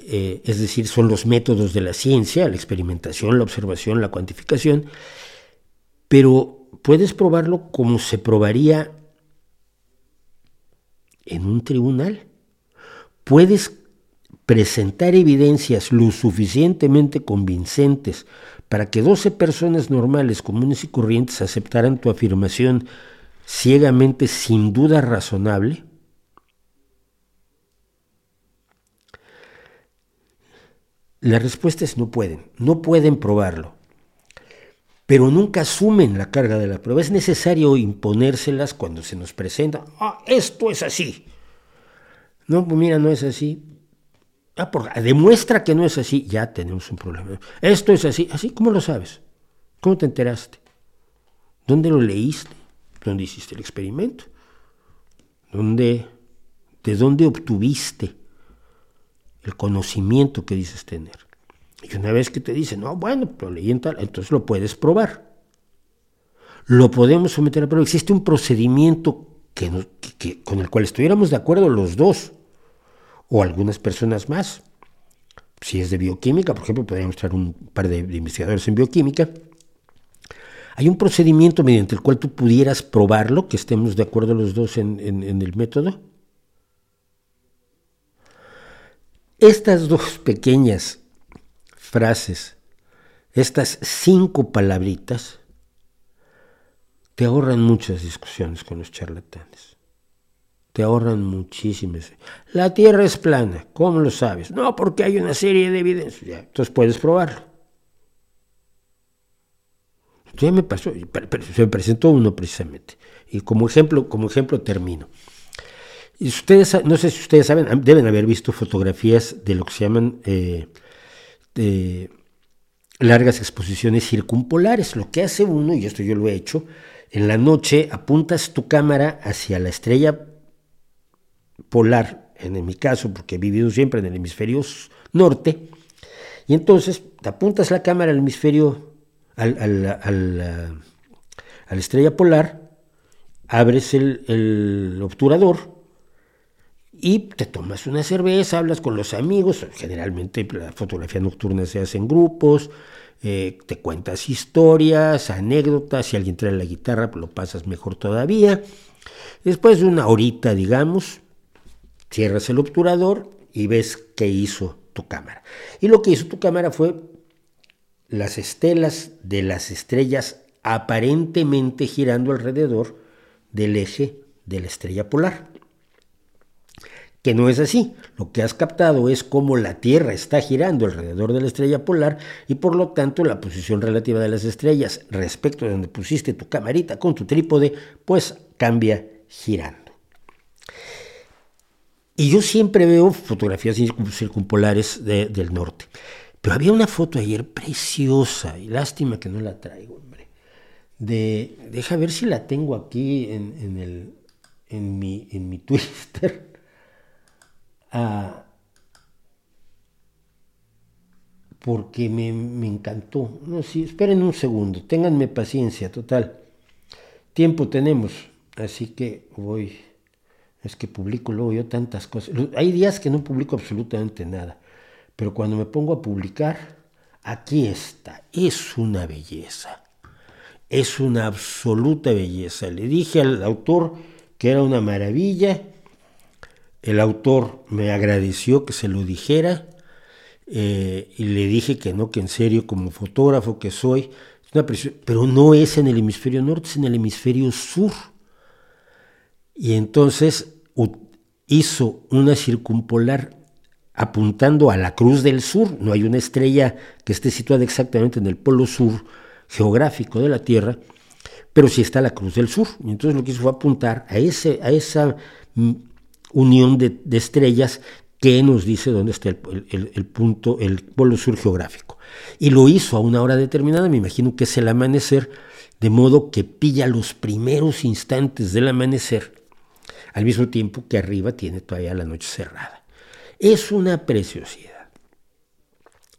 eh, es decir, son los métodos de la ciencia, la experimentación, la observación, la cuantificación, pero puedes probarlo como se probaría en un tribunal. Puedes presentar evidencias lo suficientemente convincentes para que 12 personas normales, comunes y corrientes aceptaran tu afirmación ciegamente sin duda razonable, La respuesta es no pueden, no pueden probarlo, pero nunca asumen la carga de la prueba. Es necesario imponérselas cuando se nos presenta, ah, esto es así. No, pues mira, no es así. Ah, demuestra que no es así, ya tenemos un problema. Esto es así, así, ¿cómo lo sabes? ¿Cómo te enteraste? ¿Dónde lo leíste? ¿Dónde hiciste el experimento? ¿Dónde, ¿De dónde obtuviste el conocimiento que dices tener? Y una vez que te dicen, no, bueno, lo leí en tal, entonces lo puedes probar. Lo podemos someter a prueba. Existe un procedimiento que, con el cual estuviéramos de acuerdo los dos o algunas personas más. Si es de bioquímica, por ejemplo, podríamos traer un par de, investigadores en bioquímica. Hay un procedimiento mediante el cual tú pudieras probarlo, que estemos de acuerdo los dos en, en el método. Estas dos pequeñas frases, estas cinco palabritas, te ahorran muchas discusiones con los charlatanes te ahorran muchísimas. La Tierra es plana, ¿cómo lo sabes? No, porque hay una serie de evidencias. Entonces puedes probarlo. Ya me pasó, se me presentó uno precisamente. Y como ejemplo, como ejemplo termino. Y ustedes, no sé si ustedes saben, deben haber visto fotografías de lo que se llaman eh, largas exposiciones circumpolares. Lo que hace uno, y esto yo lo he hecho, en la noche apuntas tu cámara hacia la estrella polar, en mi caso, porque he vivido siempre en el hemisferio norte, y entonces te apuntas la cámara al hemisferio, al, al, a la estrella polar, abres el, el, obturador y te tomas una cerveza, hablas con los amigos, generalmente la fotografía nocturna se hace en grupos, eh, te cuentas historias, anécdotas, si alguien trae la guitarra, lo pasas mejor todavía. Después de una horita, digamos, Cierras el obturador y ves qué hizo tu cámara. Y lo que hizo tu cámara fue las estelas de las estrellas aparentemente girando alrededor del eje de la estrella polar. Que no es así. Lo que has captado es cómo la Tierra está girando alrededor de la estrella polar y por lo tanto la posición relativa de las estrellas respecto de donde pusiste tu camarita con tu trípode, pues cambia girando. Y yo siempre veo fotografías circumpolares del norte. Pero había una foto ayer preciosa, y lástima que no la traigo, hombre. De, deja ver si la tengo aquí en, el, en, mi, en mi [LAUGHS] Twitter. Ah, porque me, me, encantó. No, sí, esperen un segundo, ténganme paciencia, total. Tiempo tenemos, así que voy es que publico luego yo tantas cosas. Hay días que no publico absolutamente nada, pero cuando me pongo a publicar, aquí está, es una belleza, es una absoluta belleza. Le dije al autor que era una maravilla, el autor me agradeció que se lo dijera eh, y le dije que no, que en serio como fotógrafo que soy, pero no es en el hemisferio norte, es en el hemisferio sur. Y entonces hizo una circumpolar apuntando a la Cruz del Sur. No hay una estrella que esté situada exactamente en el polo sur geográfico de la Tierra, pero sí está la Cruz del Sur. Y entonces lo que hizo fue apuntar a, ese, a esa mm, unión de, estrellas que nos dice dónde está el, punto, el polo sur geográfico. Y lo hizo a una hora determinada, me imagino que es el amanecer, de modo que pilla los primeros instantes del amanecer, al mismo tiempo que arriba tiene todavía la noche cerrada. Es una preciosidad.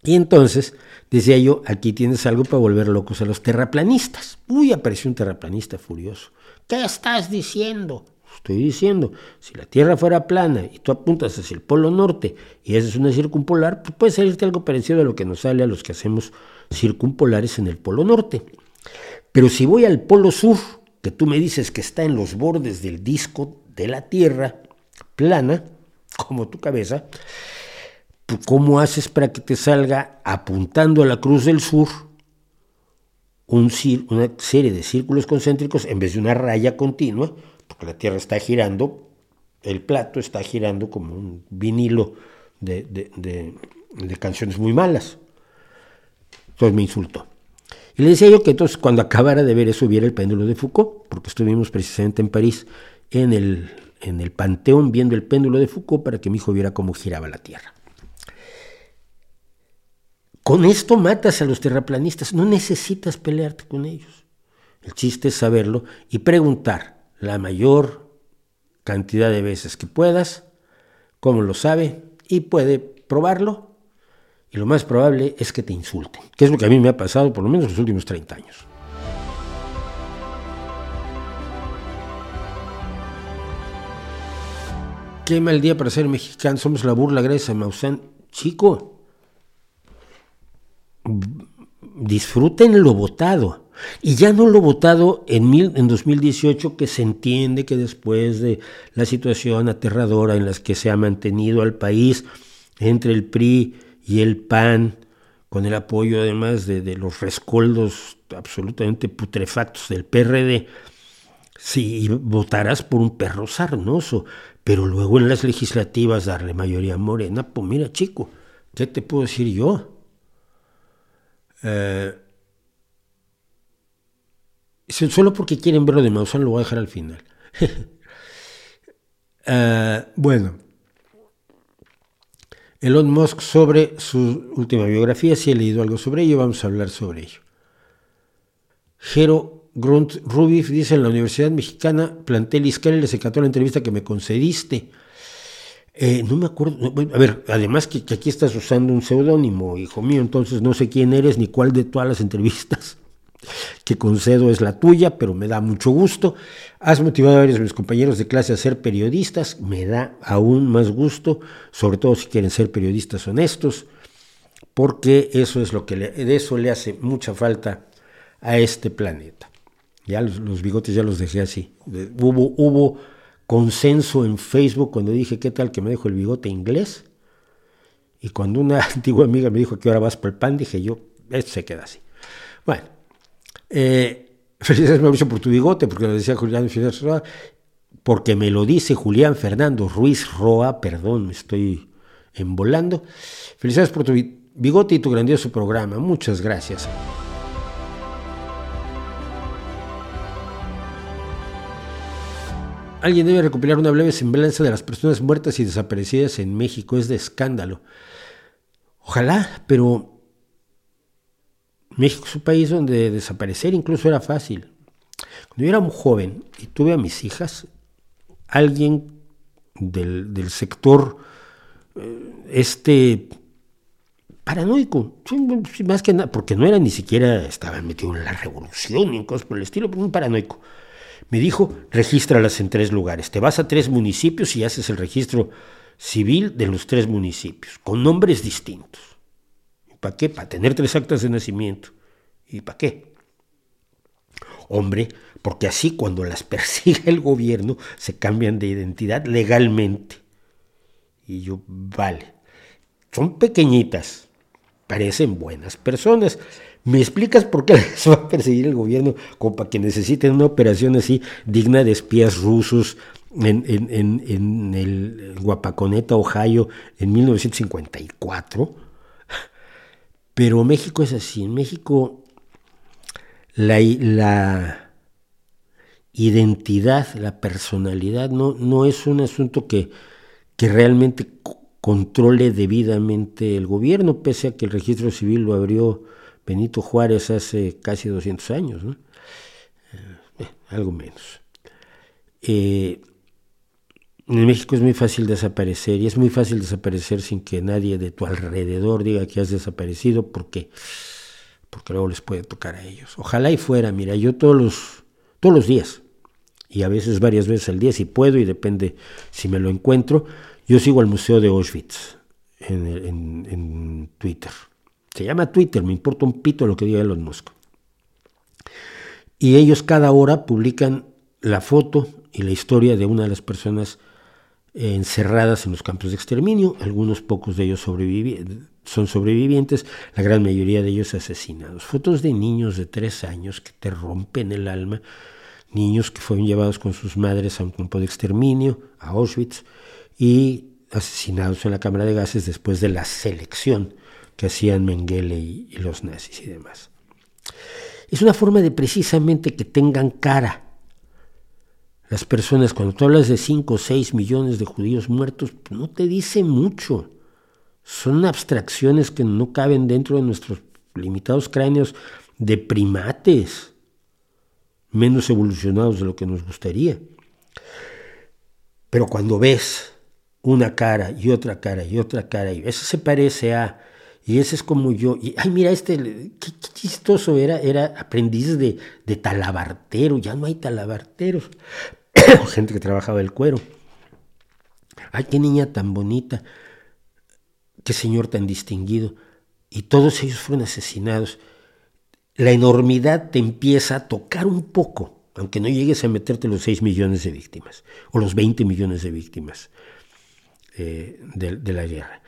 Y entonces, decía yo, aquí tienes algo para volver locos a los terraplanistas. Uy, apareció un terraplanista furioso. ¿Qué estás diciendo? Estoy diciendo, si la Tierra fuera plana y tú apuntas hacia el polo norte y esa es una circumpolar, pues puede salirte algo parecido a lo que nos sale a los que hacemos circumpolares en el polo norte. Pero si voy al polo sur, que tú me dices que está en los bordes del disco de la Tierra, plana, como tu cabeza, ¿cómo haces para que te salga apuntando a la cruz del sur un, una serie de círculos concéntricos en vez de una raya continua? Porque la Tierra está girando, el plato está girando como un vinilo de, de canciones muy malas. Entonces me insultó. Y le decía yo que entonces cuando acabara de ver eso viera el péndulo de Foucault, porque estuvimos precisamente en París en el, en el Panteón viendo el péndulo de Foucault para que mi hijo viera cómo giraba la Tierra. Con esto matas a los terraplanistas, no necesitas pelearte con ellos. El chiste es saberlo y preguntar la mayor cantidad de veces que puedas, cómo lo sabe y puede probarlo y lo más probable es que te insulten, que es lo que a mí me ha pasado por lo menos los últimos 30 años. Qué mal día para ser mexicano, somos la burla gracias a Maussan. Chico, disfruten lo votado. Y ya no lo votado en, en 2018, que se entiende que después de la situación aterradora en la que se ha mantenido al país entre el PRI y el PAN, con el apoyo además de, los rescoldos absolutamente putrefactos del PRD, si votarás por un perro sarnoso, pero luego en las legislativas darle mayoría morena, pues mira chico, ¿qué te puedo decir yo? Eh, solo porque quieren verlo de Maussan lo voy a dejar al final. [LAUGHS] Eh, bueno, Elon Musk sobre su última biografía, si he leído algo sobre ello, vamos a hablar sobre ello. Jero Grunt Rubif dice en la Universidad Mexicana, plantel Iscal les encantó la entrevista que me concediste. Eh, no me acuerdo, a ver, además que, aquí estás usando un seudónimo, hijo mío, entonces no sé quién eres ni cuál de todas las entrevistas [LAUGHS] que concedo es la tuya, pero me da mucho gusto. Has motivado a varios de mis compañeros de clase a ser periodistas, me da aún más gusto, sobre todo si quieren ser periodistas honestos, porque eso es lo que de eso le hace mucha falta a este planeta. Ya los, bigotes ya los dejé así. Hubo, hubo consenso en Facebook cuando dije, ¿qué tal que me dejo el bigote inglés? Y cuando una [LAUGHS] antigua amiga me dijo que ahora vas por el pan, dije yo, esto se queda así. Bueno, eh, [LAUGHS] felicidades Mauricio por tu bigote, porque lo decía Julián Fidesz Roa, porque me lo dice Julián Fernando Ruiz Roa, perdón, me estoy embolando. Felicidades por tu bigote y tu grandioso programa, muchas gracias. Alguien debe recopilar una breve semblanza de las personas muertas y desaparecidas en México, es de escándalo. Ojalá, pero México es un país donde desaparecer incluso era fácil. Cuando yo era muy joven y tuve a mis hijas, alguien del, sector eh, este paranoico, más que nada, porque no era ni siquiera, estaba metido en la revolución ni en cosas por el estilo, pero un paranoico. Me dijo, regístralas en tres lugares. Te vas a tres municipios y haces el registro civil de los tres municipios, con nombres distintos. ¿Para qué? Para tener tres actas de nacimiento. ¿Y para qué? Hombre, porque así cuando las [LAUGHS] persigue el gobierno se cambian de identidad legalmente. Y yo, vale, son pequeñitas, parecen buenas personas. ¿Me explicas por qué [LAUGHS] les va a perseguir el gobierno como para que necesiten una operación así digna de espías rusos en, el Guapaconeta, Ohio, en 1954? Pero México es así. En México la, identidad, la personalidad no, no es un asunto que, que realmente controle debidamente el gobierno, pese a que el registro civil lo abrió Benito Juárez hace casi 200 años, ¿no? Eh, algo menos. Eh, en México es muy fácil desaparecer y es muy fácil desaparecer sin que nadie de tu alrededor diga que has desaparecido porque, porque luego les puede tocar a ellos. Ojalá y fuera, mira, yo todos los, todos los días y a veces varias veces al día si puedo y depende si me lo encuentro, yo sigo al Museo de Auschwitz en Twitter. Se llama Twitter, me importa un pito lo que diga Elon Musk. Y ellos cada hora publican la foto y la historia de una de las personas encerradas en los campos de exterminio, algunos pocos de ellos son sobrevivientes, la gran mayoría de ellos asesinados. Fotos de niños de tres años que te rompen el alma, niños que fueron llevados con sus madres a un campo de exterminio, a Auschwitz, y asesinados en la cámara de gases después de la selección que hacían Mengele y, los nazis y demás. Es una forma de precisamente que tengan cara las personas, cuando tú hablas de 5 o 6 millones de judíos muertos, pues, no te dice mucho. Son abstracciones que no caben dentro de nuestros limitados cráneos de primates, menos evolucionados de lo que nos gustaría. Pero cuando ves una cara y otra cara y otra cara, y eso se parece a, y ese es como yo, y ay, mira, este, qué, chistoso era, era aprendiz de, talabartero, ya no hay talabarteros. [COUGHS] gente que trabajaba el cuero. Ay, qué niña tan bonita, qué señor tan distinguido. Y todos ellos fueron asesinados. La enormidad te empieza a tocar un poco, aunque no llegues a meterte los 6 millones de víctimas o los 20 millones de víctimas eh, de, la guerra.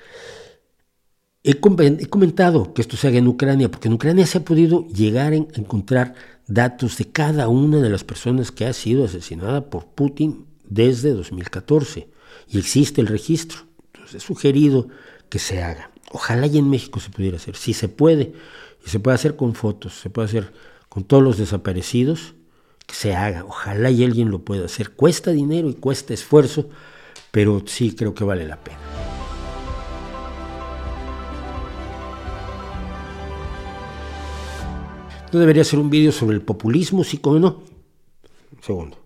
He, comentado que esto se haga en Ucrania, porque en Ucrania se ha podido llegar a encontrar datos de cada una de las personas que ha sido asesinada por Putin desde 2014 y existe el registro. Entonces, he sugerido que se haga. Ojalá y en México se pudiera hacer. Si se puede, y se puede hacer con fotos, se puede hacer con todos los desaparecidos, que se haga. Ojalá y alguien lo pueda hacer. Cuesta dinero y cuesta esfuerzo, pero sí creo que vale la pena. Debería ser un vídeo sobre el populismo, sí, como no. segundo.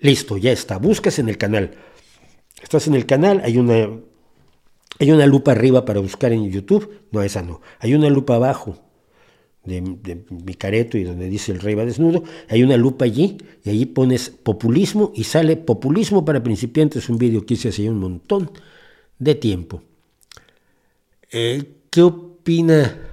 Listo, ya está. Buscas en el canal. Estás en el canal, hay una, hay una lupa arriba para buscar en YouTube. No, esa no. Hay una lupa abajo de, mi careto y donde dice el rey va desnudo. Hay una lupa allí y allí pones populismo y sale populismo para principiantes. Un vídeo que hice hace un montón de tiempo. Eh, ¿Qué opina?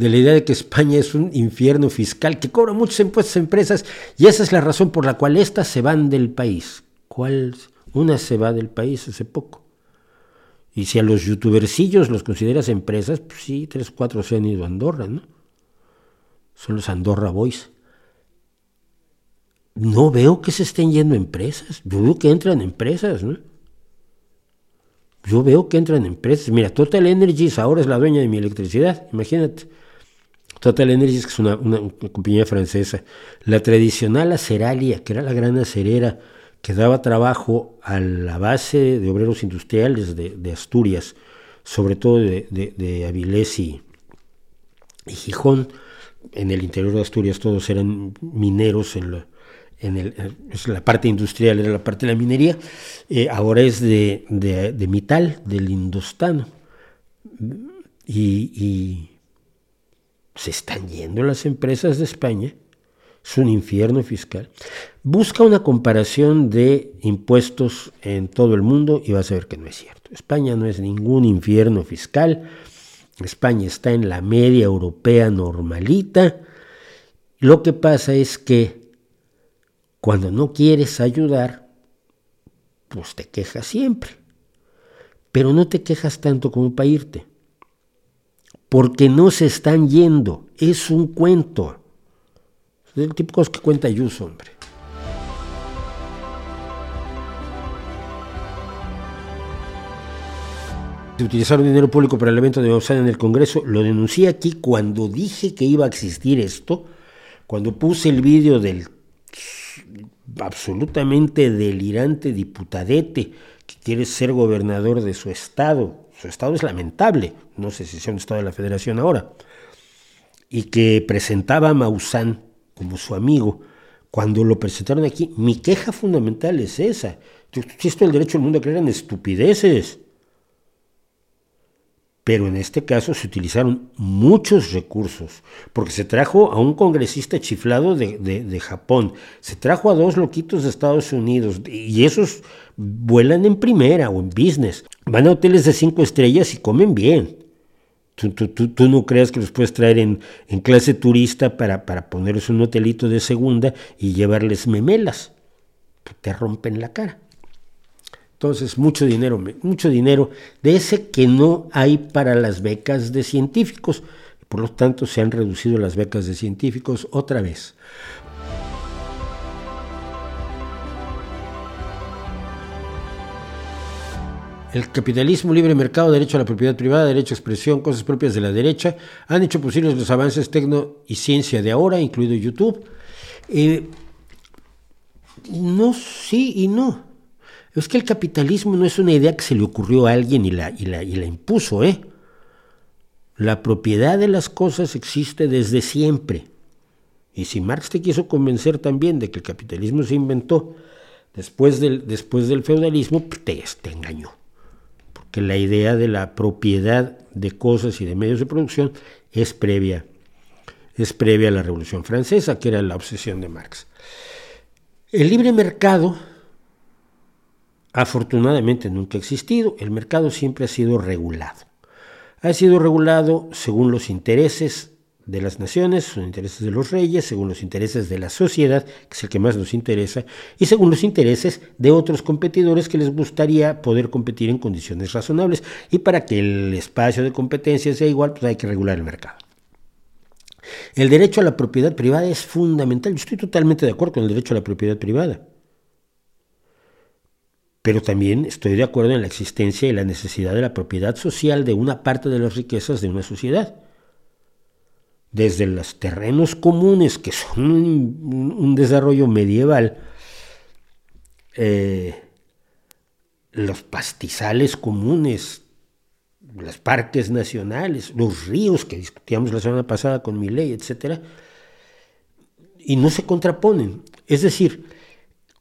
De la idea de que España es un infierno fiscal, que cobra muchos impuestos a empresas, y esa es la razón por la cual estas se van del país. ¿Cuál? Una se va del país hace poco. Y si a los youtubercillos los consideras empresas, pues sí, tres cuatro se han ido a Andorra, ¿no? Son los Andorra Boys. No veo que se estén yendo empresas, yo veo que entran empresas, ¿no? Yo veo que entran empresas. Mira, Total Energies ahora es la dueña de mi electricidad, imagínate. Total Energies, que es una, compañía francesa, la tradicional aceralia, que era la gran acerera que daba trabajo a la base de obreros industriales de, Asturias, sobre todo de, Avilés y, Gijón, en el interior de Asturias todos eran mineros en, la parte industrial era la parte de la minería, eh, ahora es de, de, Mital, del Indostano. y, se están yendo las empresas de España. Es un infierno fiscal. Busca una comparación de impuestos en todo el mundo y vas a ver que no es cierto. España no es ningún infierno fiscal. España está en la media europea normalita. Lo que pasa es que cuando no quieres ayudar, pues te quejas siempre. Pero no te quejas tanto como para irte porque no se están yendo. Es un cuento. Es el tipo de cosas que cuenta Ayuso, hombre. De utilizar dinero público para el evento de Osana en el Congreso, lo denuncié aquí cuando dije que iba a existir esto, cuando puse el vídeo del absolutamente delirante diputadete que quiere ser gobernador de su estado. Su estado es lamentable, no sé si sea un estado de la federación ahora. Y que presentaba a Maussan como su amigo. Cuando lo presentaron aquí, mi queja fundamental es esa. Esto el derecho del mundo a creer en estupideces pero en este caso se utilizaron muchos recursos, porque se trajo a un congresista chiflado de, Japón, se trajo a dos loquitos de Estados Unidos, y esos vuelan en primera o en business, van a hoteles de cinco estrellas y comen bien. Tú, no creas que los puedes traer en, clase turista para, para ponerles un hotelito de segunda y llevarles memelas. Te rompen la cara. Entonces, mucho dinero, mucho dinero de ese que no hay para las becas de científicos. Por lo tanto, se han reducido las becas de científicos otra vez. El capitalismo, libre mercado, derecho a la propiedad privada, derecho a expresión, cosas propias de la derecha, han hecho posibles los avances tecno y ciencia de ahora, incluido YouTube. Eh, no, sí y no. Es que el capitalismo no es una idea que se le ocurrió a alguien y la, y la, y la impuso, ¿eh? La propiedad de las cosas existe desde siempre. Y si Marx te quiso convencer también de que el capitalismo se inventó después del, después del feudalismo, pues te, te engañó. Porque la idea de la propiedad de cosas y de medios de producción es previa, es previa a la Revolución Francesa, que era la obsesión de Marx. El libre mercado afortunadamente nunca ha existido, el mercado siempre ha sido regulado. Ha sido regulado según los intereses de las naciones, los intereses de los reyes, según los intereses de la sociedad, que es el que más nos interesa, y según los intereses de otros competidores que les gustaría poder competir en condiciones razonables. Y para que el espacio de competencia sea igual, pues hay que regular el mercado. El derecho a la propiedad privada es fundamental. Yo estoy totalmente de acuerdo con el derecho a la propiedad privada pero también estoy de acuerdo en la existencia y la necesidad de la propiedad social de una parte de las riquezas de una sociedad. Desde los terrenos comunes, que son un, desarrollo medieval, eh, los pastizales comunes, los parques nacionales, los ríos que discutíamos la semana pasada con mi ley, etc. Y no se contraponen. Es decir,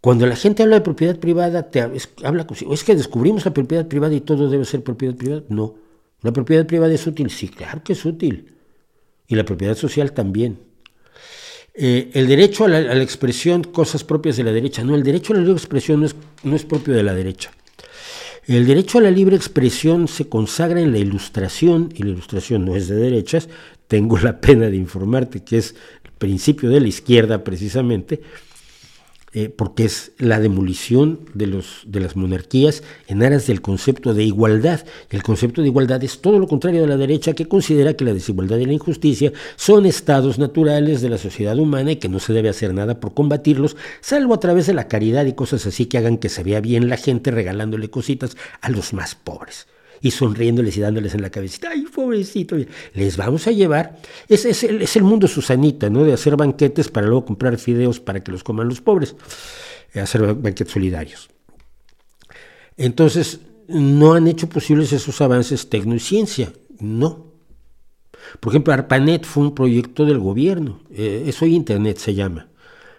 cuando la gente habla de propiedad privada, te habla como es que descubrimos la propiedad privada y todo debe ser propiedad privada. No, la propiedad privada es útil, sí, claro que es útil. Y la propiedad social también. Eh, el derecho a la, expresión, cosas propias de la derecha. No, el derecho a la libre expresión no es, no es propio de la derecha. El derecho a la libre expresión se consagra en la ilustración, y la ilustración no es de derechas, tengo la pena de informarte que es el principio de la izquierda precisamente, eh, porque es la demolición de, los, de las monarquías en aras del concepto de igualdad. El concepto de igualdad es todo lo contrario de la derecha que considera que la desigualdad y la injusticia son estados naturales de la sociedad humana y que no se debe hacer nada por combatirlos, salvo a través de la caridad y cosas así que hagan que se vea bien la gente regalándole cositas a los más pobres y sonriéndoles y dándoles en la cabecita, ay, pobrecito, les vamos a llevar. Es, es, el, es el mundo Susanita, ¿no? De hacer banquetes para luego comprar fideos para que los coman los pobres, eh, hacer banquetes solidarios. Entonces, no han hecho posibles esos avances tecno y ciencia, no. Por ejemplo, ARPANET fue un proyecto del gobierno, eh, eso Internet se llama.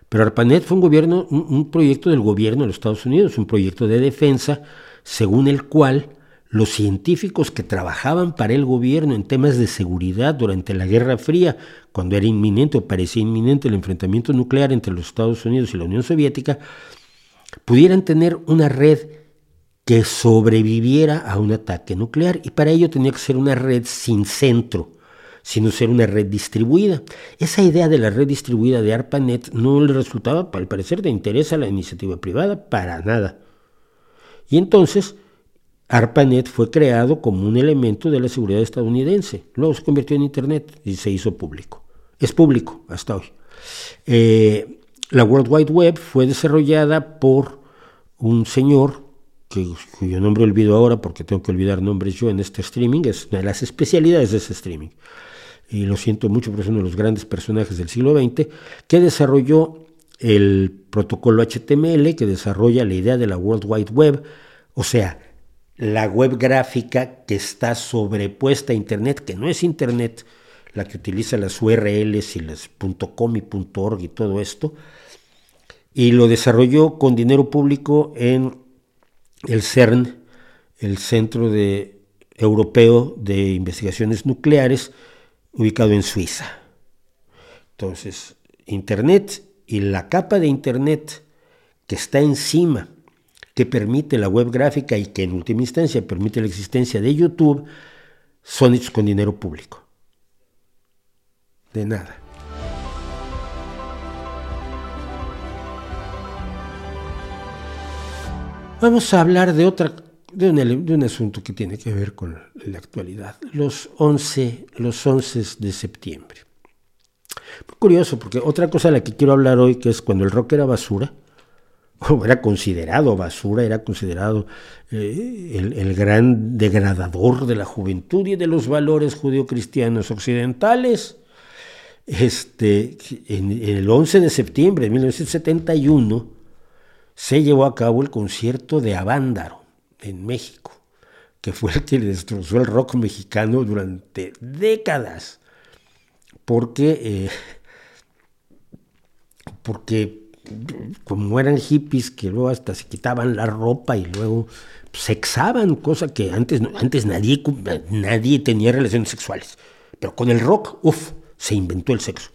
Pero ARPANET fue un, gobierno, un proyecto del gobierno de los Estados Unidos, un proyecto de defensa según el cual los científicos que trabajaban para el gobierno en temas de seguridad durante la Guerra Fría, cuando era inminente o parecía inminente el enfrentamiento nuclear entre los Estados Unidos y la Unión Soviética, pudieran tener una red que sobreviviera a un ataque nuclear y para ello tenía que ser una red sin centro, sino ser una red distribuida. Esa idea de la red distribuida de ARPANET no le resultaba, al parecer, de interés a la iniciativa privada para nada. Y entonces, ARPANET fue creado como un elemento de la seguridad estadounidense. Luego se convirtió en Internet y se hizo público. Es público hasta hoy. Eh, la World Wide Web fue desarrollada por un señor que, cuyo nombre olvido ahora porque tengo que olvidar nombres yo en este streaming, es una de las especialidades de ese streaming. Y lo siento mucho, pero es uno de los grandes personajes del siglo XX, que desarrolló el protocolo HTML que desarrolla la idea de la World Wide Web, o sea, la web gráfica que está sobrepuesta a Internet, que no es Internet, la que utiliza las URLs y las .com y .org y todo esto, y lo desarrolló con dinero público en el CERN, el Centro Europeo de Investigaciones Nucleares, ubicado en Suiza. Entonces, Internet y la capa de Internet que está encima que permite la web gráfica y que en última instancia permite la existencia de YouTube, son hechos con dinero público. De nada. Vamos a hablar de otra de un, asunto que tiene que ver con la actualidad, los 11, los 11 de septiembre. Curioso, porque otra cosa de la que quiero hablar hoy, que es cuando el rock era basura, [LAUGHS] era considerado basura, era considerado eh, el, gran degradador de la juventud y de los valores judio-cristianos occidentales. Este, en, el 11 de septiembre de 1971 se llevó a cabo el concierto de Avándaro en México, que fue el que le destrozó el rock mexicano durante décadas, porque, eh, porque como eran hippies que luego hasta se quitaban la ropa y luego sexaban, cosa que antes, antes nadie, nadie tenía relaciones sexuales. Pero con el rock, uff, se inventó el sexo.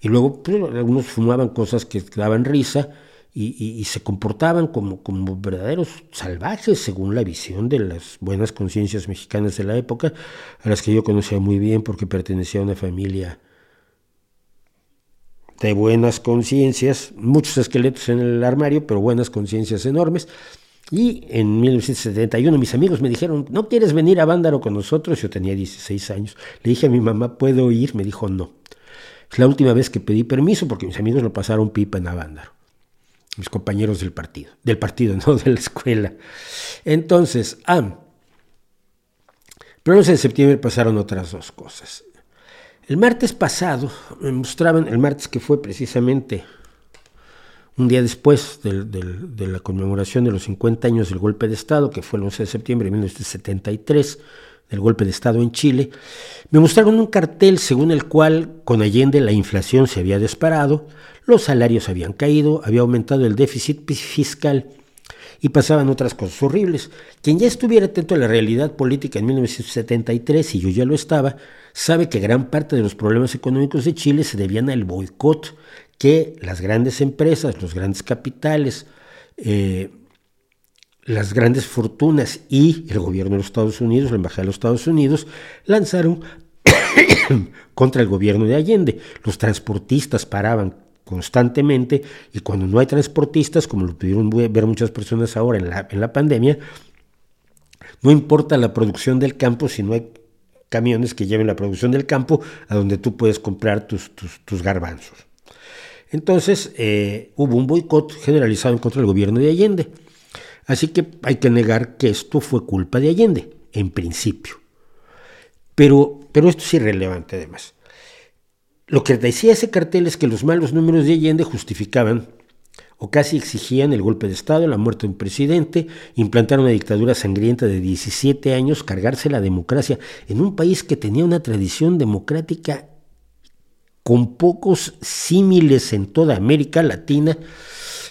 Y luego pues, algunos fumaban cosas que daban risa y, se comportaban como, como verdaderos salvajes según la visión de las buenas conciencias mexicanas de la época, a las que yo conocía muy bien porque pertenecía a una familia de buenas conciencias, muchos esqueletos en el armario, pero buenas conciencias enormes. Y en 1971 mis amigos me dijeron, ¿no quieres venir a Vándaro con nosotros? Yo tenía 16 años. Le dije a mi mamá, ¿puedo ir? Me dijo, no. Es la última vez que pedí permiso porque mis amigos lo pasaron pipa en Avándaro. Mis compañeros del partido. Del partido, [LAUGHS] no de la escuela. Entonces, ah, pero en septiembre pasaron otras dos cosas. El martes pasado me mostraban, el martes que fue precisamente un día después de la conmemoración de los 50 años del golpe de Estado, que fue el 11 de septiembre de 1973, del golpe de Estado en Chile, me mostraron un cartel según el cual con Allende la inflación se había disparado, los salarios habían caído, había aumentado el déficit fiscal y pasaban otras cosas horribles. Quien ya estuviera atento a la realidad política en 1973, y yo ya lo estaba, sabe que gran parte de los problemas económicos de Chile se debían al boicot que las grandes empresas, los grandes capitales, eh, las grandes fortunas y el gobierno de los Estados Unidos, la Embajada de los Estados Unidos, lanzaron [COUGHS] contra el gobierno de Allende. Los transportistas paraban constantemente y cuando no hay transportistas, como lo pudieron ver muchas personas ahora en la, en la pandemia, no importa la producción del campo si no hay camiones que lleven la producción del campo a donde tú puedes comprar tus, tus, garbanzos. Entonces eh, hubo un boicot generalizado en contra del gobierno de Allende. Así que hay que negar que esto fue culpa de Allende, en principio. Pero, pero esto es irrelevante además. Lo que decía ese cartel es que los malos números de Allende justificaban o casi exigían el golpe de Estado, la muerte de un presidente, implantar una dictadura sangrienta de 17 años, cargarse la democracia en un país que tenía una tradición democrática con pocos símiles en toda América Latina,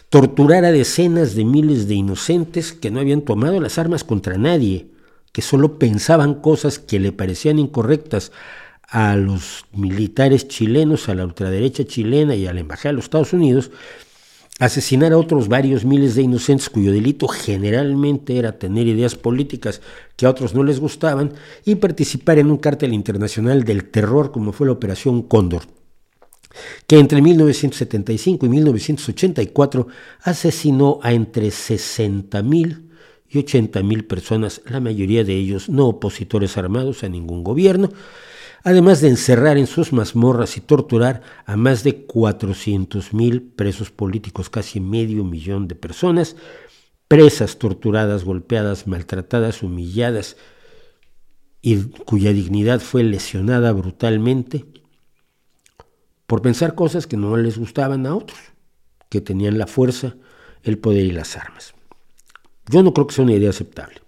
torturar a decenas de miles de inocentes que no habían tomado las armas contra nadie, que solo pensaban cosas que le parecían incorrectas a los militares chilenos, a la ultraderecha chilena y a la Embajada de los Estados Unidos, asesinar a otros varios miles de inocentes cuyo delito generalmente era tener ideas políticas que a otros no les gustaban y participar en un cártel internacional del terror como fue la Operación Cóndor, que entre 1975 y 1984 asesinó a entre 60.000 y 80.000 personas, la mayoría de ellos no opositores armados a ningún gobierno, además de encerrar en sus mazmorras y torturar a más de 400.000 presos políticos, casi medio millón de personas, presas torturadas, golpeadas, maltratadas, humilladas y cuya dignidad fue lesionada brutalmente por pensar cosas que no les gustaban a otros, que tenían la fuerza, el poder y las armas. Yo no creo que sea una idea aceptable.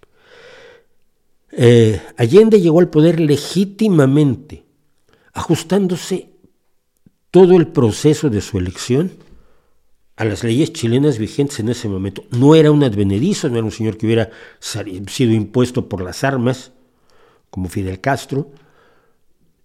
Eh, Allende llegó al poder legítimamente, ajustándose todo el proceso de su elección a las leyes chilenas vigentes en ese momento. No era un advenedizo, no era un señor que hubiera sido impuesto por las armas, como Fidel Castro.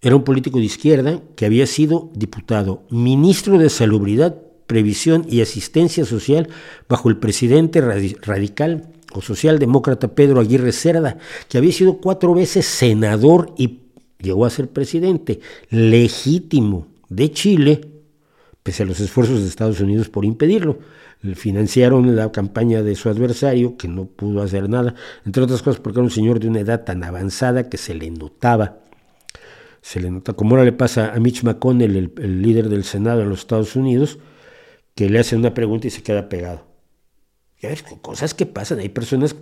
Era un político de izquierda que había sido diputado, ministro de Salubridad, Previsión y Asistencia Social bajo el presidente radical socialdemócrata Pedro Aguirre Cerda, que había sido cuatro veces senador y llegó a ser presidente legítimo de Chile, pese a los esfuerzos de Estados Unidos por impedirlo. Financiaron la campaña de su adversario, que no pudo hacer nada, entre otras cosas porque era un señor de una edad tan avanzada que se le notaba. Se le nota, como ahora le pasa a Mitch McConnell, el, líder del Senado en los Estados Unidos, que le hacen una pregunta y se queda pegado. Ya ves, cosas que pasan. Hay personas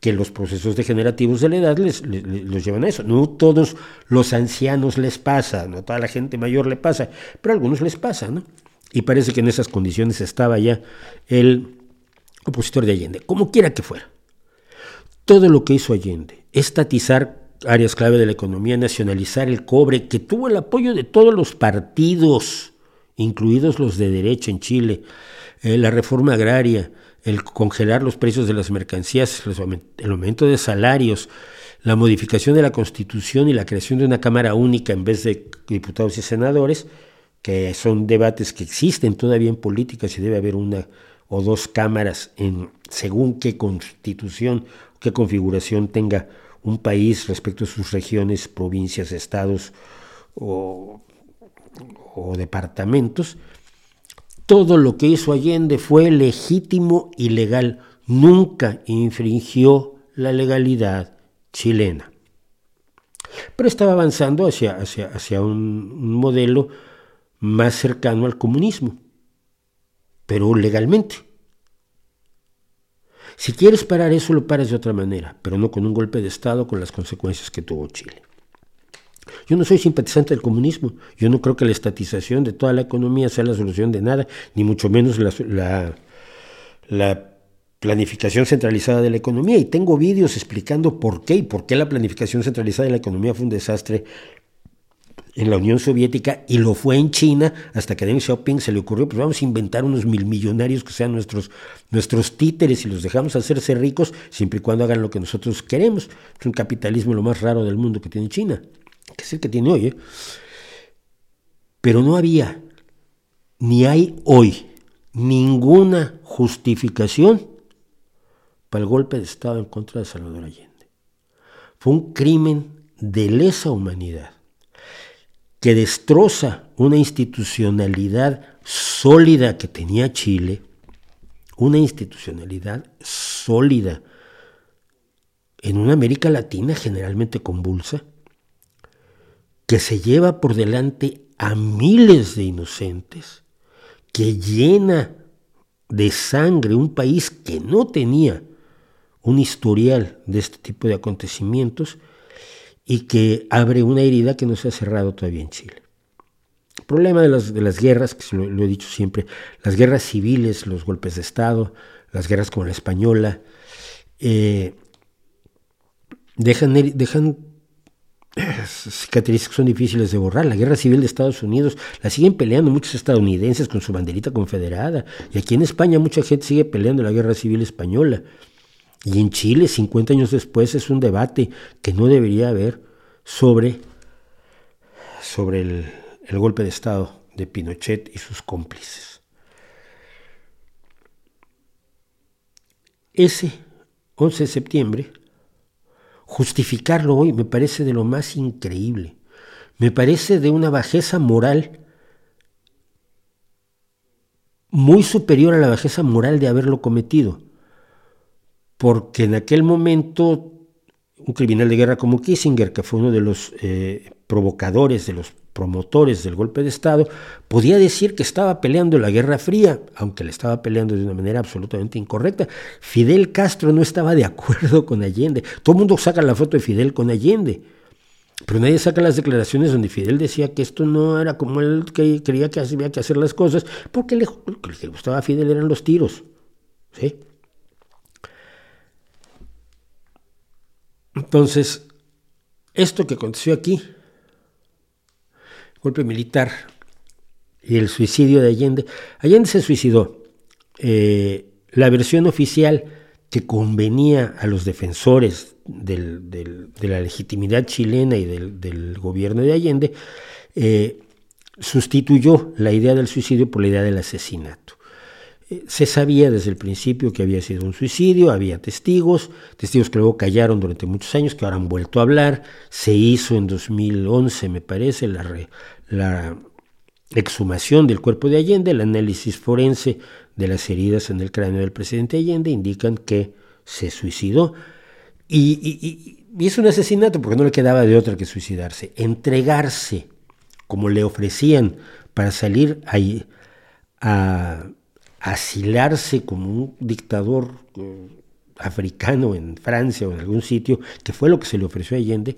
que los procesos degenerativos de la edad les, los llevan a eso. No todos los ancianos les pasa, no toda la gente mayor le pasa, pero a algunos les pasa, ¿no? Y parece que en esas condiciones estaba ya el opositor de Allende, como quiera que fuera. Todo lo que hizo Allende, estatizar áreas clave de la economía, nacionalizar el cobre, que tuvo el apoyo de todos los partidos, incluidos los de derecha en Chile, eh, la reforma agraria, el congelar los precios de las mercancías, el aumento de salarios, la modificación de la Constitución y la creación de una Cámara única en vez de diputados y senadores, que son debates que existen todavía en política, si debe haber una o dos cámaras en según qué constitución, qué configuración tenga un país respecto a sus regiones, provincias, estados o, o departamentos, todo lo que hizo Allende fue legítimo y legal. Nunca infringió la legalidad chilena. Pero estaba avanzando hacia, hacia, hacia un, modelo más cercano al comunismo, pero legalmente. Si quieres parar eso, lo paras de otra manera, pero no con un golpe de Estado con las consecuencias que tuvo Chile. Yo no soy simpatizante del comunismo. Yo no creo que la estatización de toda la economía sea la solución de nada, ni mucho menos la, la, planificación centralizada de la economía. Y tengo vídeos explicando por qué y por qué la planificación centralizada de la economía fue un desastre en la Unión Soviética y lo fue en China hasta que a Deng Xiaoping se le ocurrió, pues vamos a inventar unos mil millonarios que sean nuestros, nuestros títeres y los dejamos hacerse ricos siempre y cuando hagan lo que nosotros queremos. Es un capitalismo lo más raro del mundo que tiene China que es el que tiene hoy, ¿eh? pero no había, ni hay hoy, ninguna justificación para el golpe de Estado en contra de Salvador Allende. Fue un crimen de lesa humanidad que destroza una institucionalidad sólida que tenía Chile, una institucionalidad sólida en una América Latina generalmente convulsa, que se lleva por delante a miles de inocentes, que llena de sangre un país que no tenía un historial de este tipo de acontecimientos y que abre una herida que no se ha cerrado todavía en Chile. El problema de las, de las guerras, que lo, he dicho siempre, las guerras civiles, los golpes de Estado, las guerras como la española, eh, dejan, dejan [CLEARS THROAT] cicatrices que son difíciles de borrar. La guerra civil de Estados Unidos la siguen peleando muchos estadounidenses con su banderita confederada. Y aquí en España mucha gente sigue peleando la guerra civil española. Y en Chile, 50 años después, es un debate que no debería haber sobre, sobre el, el golpe de Estado de Pinochet y sus cómplices. Ese 11 de septiembre Justificarlo hoy me parece de lo más increíble. Me parece de una bajeza moral muy superior a la bajeza moral de haberlo cometido. Porque en aquel momento un criminal de guerra como Kissinger, que fue uno de los eh, provocadores, de los promotores del golpe de Estado, podía decir que estaba peleando la Guerra Fría, aunque le estaba peleando de una manera absolutamente incorrecta. Fidel Castro no estaba de acuerdo con Allende. Todo el mundo saca la foto de Fidel con Allende. Pero nadie saca las declaraciones donde Fidel decía que esto no era como él que creía que había que hacer las cosas, porque le, lo que le gustaba a Fidel eran los tiros. ¿sí? Entonces, esto que aconteció aquí, golpe militar y el suicidio de Allende, Allende se suicidó. Eh, la versión oficial que convenía a los defensores de la legitimidad chilena y del, gobierno de Allende, eh, sustituyó la idea del suicidio por la idea del asesinato. Eh, se sabía desde el principio que había sido un suicidio, había testigos, testigos que luego callaron durante muchos años, que ahora han vuelto a hablar. Se hizo en 2011, me parece, la, la exhumación del cuerpo de Allende, el análisis forense de las heridas en el cráneo del presidente Allende indican que se suicidó. Y, es un asesinato porque no le quedaba de otra que suicidarse. Entregarse, como le ofrecían, para salir ahí a asilarse como un dictador eh, africano en Francia o en algún sitio, que fue lo que se le ofreció a Allende,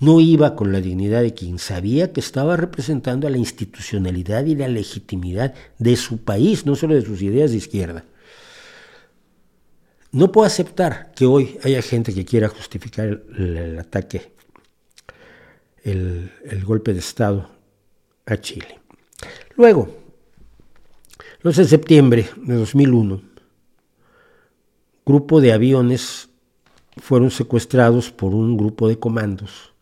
no iba con la dignidad de quien sabía que estaba representando a la institucionalidad y la legitimidad de su país, no solo de sus ideas de izquierda. No puedo aceptar que hoy haya gente que quiera justificar el, ataque, el, el golpe de Estado a Chile. Luego, 11 de septiembre de 2001, grupo de aviones fueron secuestrados por un grupo de comandos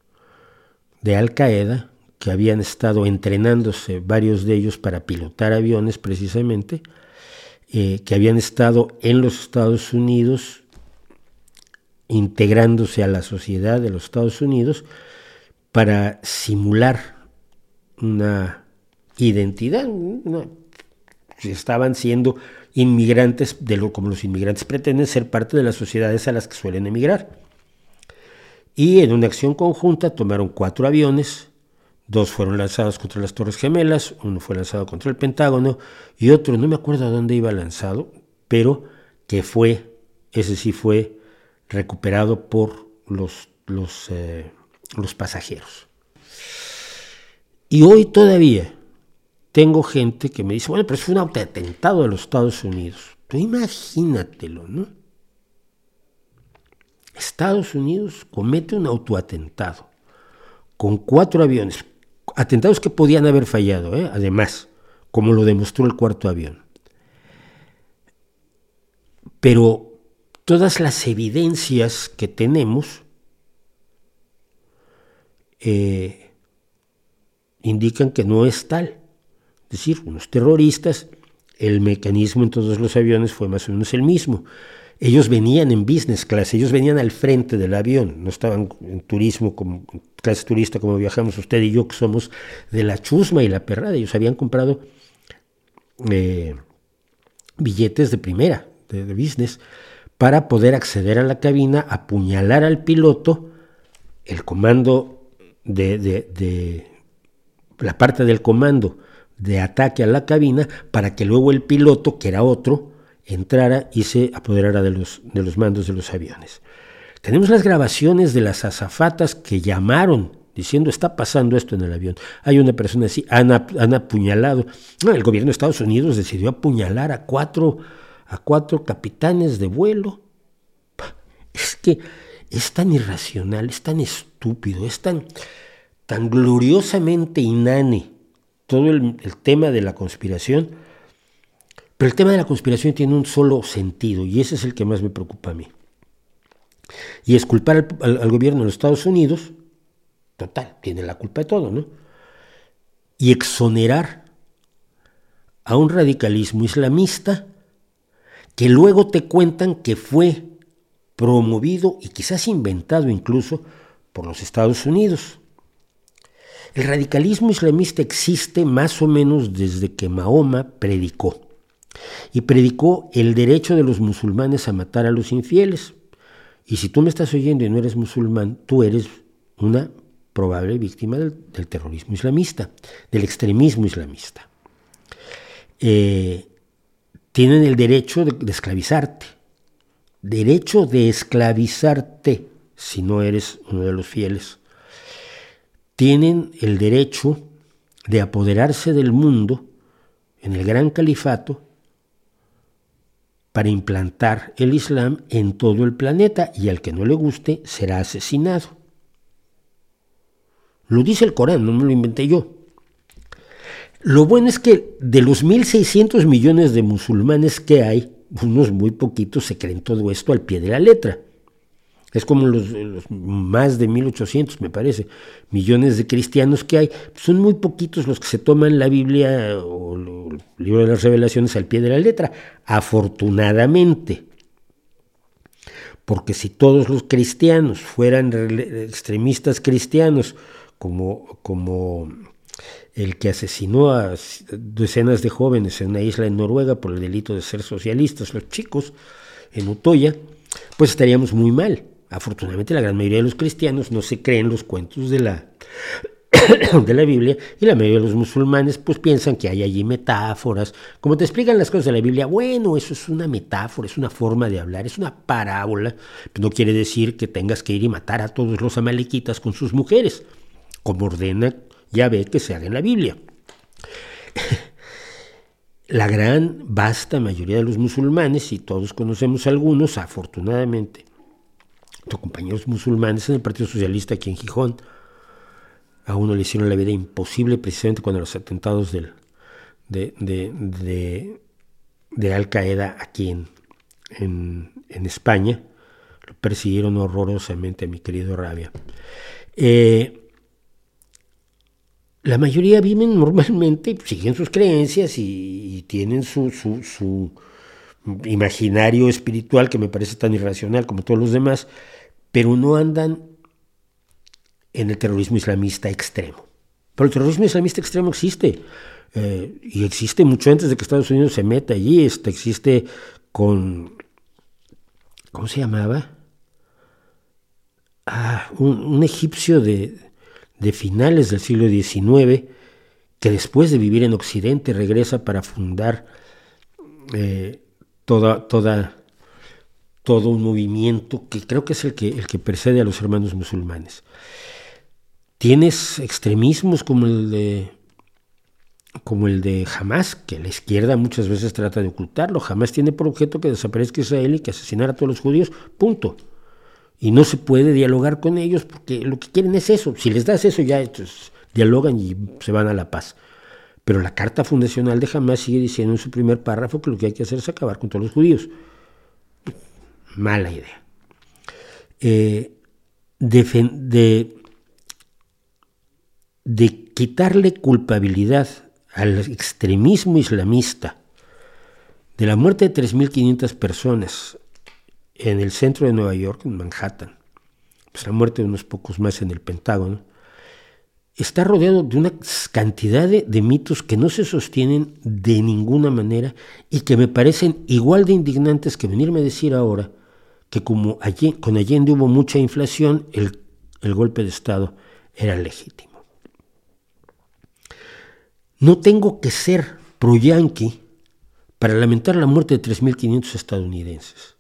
de Al Qaeda que habían estado entrenándose, varios de ellos para pilotar aviones precisamente, eh, que habían estado en los Estados Unidos integrándose a la sociedad de los Estados Unidos para simular una identidad, estaban siendo inmigrantes, de lo, como los inmigrantes pretenden ser parte de las sociedades a las que suelen emigrar. Y en una acción conjunta tomaron cuatro aviones, dos fueron lanzados contra las Torres Gemelas, uno fue lanzado contra el Pentágono y otro, no me acuerdo a dónde iba lanzado, pero que fue, ese sí fue recuperado por los, los, eh, los pasajeros. Y hoy todavía tengo gente que me dice, bueno, pero es un atentado de los Estados Unidos. Tú imagínatelo, ¿no? Estados Unidos comete un autoatentado con cuatro aviones, atentados que podían haber fallado, ¿eh? además, como lo demostró el cuarto avión. Pero todas las evidencias que tenemos eh, indican que no es tal decir, unos terroristas, el mecanismo en todos los aviones fue más o menos el mismo. Ellos venían en business class, ellos venían al frente del avión, no estaban en turismo, como clase turista como viajamos usted y yo, que somos de la chusma y la perrada. Ellos habían comprado eh, billetes de primera, de, business, para poder acceder a la cabina, apuñalar al piloto, el comando de, de la parte del comando de ataque a la cabina para que luego el piloto, que era otro, entrara y se apoderara de los, de los mandos de los aviones. Tenemos las grabaciones de las azafatas que llamaron diciendo está pasando esto en el avión. Hay una persona así, han, han apuñalado. el gobierno de Estados Unidos decidió apuñalar a cuatro, a cuatro capitanes de vuelo. Es que es tan irracional, es tan estúpido, es tan, tan gloriosamente inane todo el, tema de la conspiración, pero el tema de la conspiración tiene un solo sentido y ese es el que más me preocupa a mí. Y es culpar al, gobierno de los Estados Unidos, total, tiene la culpa de todo, ¿no? Y exonerar a un radicalismo islamista que luego te cuentan que fue promovido y quizás inventado incluso por los Estados Unidos. El radicalismo islamista existe más o menos desde que Mahoma predicó. Y predicó el derecho de los musulmanes a matar a los infieles. Y si tú me estás oyendo y no eres musulmán, tú eres una probable víctima del, terrorismo islamista, del extremismo islamista. Eh, tienen el derecho de esclavizarte, derecho de esclavizarte si no eres uno de los fieles. Tienen el derecho de apoderarse del mundo en el gran califato para implantar el Islam en todo el planeta y al que no le guste será asesinado. Lo dice el Corán, no me lo inventé yo. Lo bueno es que de los 1.600 millones de musulmanes que hay, unos muy poquitos se creen todo esto al pie de la letra. Es como los, más de 1800, me parece, millones de cristianos que hay. Son muy poquitos los que se toman la Biblia o el libro de las revelaciones al pie de la letra, afortunadamente. Porque si todos los cristianos fueran extremistas cristianos, como, como el que asesinó a decenas de jóvenes en una isla en Noruega por el delito de ser socialistas, los chicos, en Utoya, pues estaríamos muy mal. Afortunadamente la gran mayoría de los cristianos no se creen los cuentos de la, [COUGHS] de la Biblia y la mayoría de los musulmanes pues piensan que hay allí metáforas. Como te explican las cosas de la Biblia, bueno, eso es una metáfora, es una forma de hablar, es una parábola. no quiere decir que tengas que ir y matar a todos los amalequitas con sus mujeres, como ordena Yahvé que se haga en la Biblia. [COUGHS] La gran, vasta mayoría de los musulmanes, y todos conocemos algunos, afortunadamente, compañeros musulmanes en el Partido Socialista aquí en Gijón. A uno le hicieron la vida imposible precisamente cuando los atentados de, de, de, Al Qaeda aquí en, en, España. Lo persiguieron horrorosamente a mi querido Rabia. Eh, la mayoría viven normalmente, siguen sus creencias y, y tienen su, su, su, imaginario espiritual que me parece tan irracional como todos los demás, pero no andan en el terrorismo islamista extremo. Pero el terrorismo islamista extremo existe, eh, y existe mucho antes de que Estados Unidos se meta allí, este, existe con, ¿cómo se llamaba? Ah, un, egipcio de, finales del siglo XIX, que después de vivir en Occidente regresa para fundar eh, toda, toda todo un movimiento que creo que es el que, el que precede a los hermanos musulmanes. Tienes extremismos como el de como el de Hamas, que la izquierda muchas veces trata de ocultarlo. Hamas tiene por objeto que desaparezca Israel y que asesinar a todos los judíos, punto. Y no se puede dialogar con ellos porque lo que quieren es eso. Si les das eso ya dialogan y se van a la paz. Pero la carta fundacional de Hamas sigue diciendo en su primer párrafo que lo que hay que hacer es acabar con todos los judíos mala idea. Eh, de, de quitarle culpabilidad al extremismo islamista de la muerte de 3.500 personas en el centro de Nueva York, en Manhattan, pues la muerte de unos pocos más en el Pentágono, está rodeado de una cantidad de, mitos que no se sostienen de ninguna manera y que me parecen igual de indignantes que venirme a decir ahora que como allí, con Allende hubo mucha inflación, el, golpe de Estado era legítimo. No tengo que ser pro-yanqui para lamentar la muerte de 3.500 estadounidenses.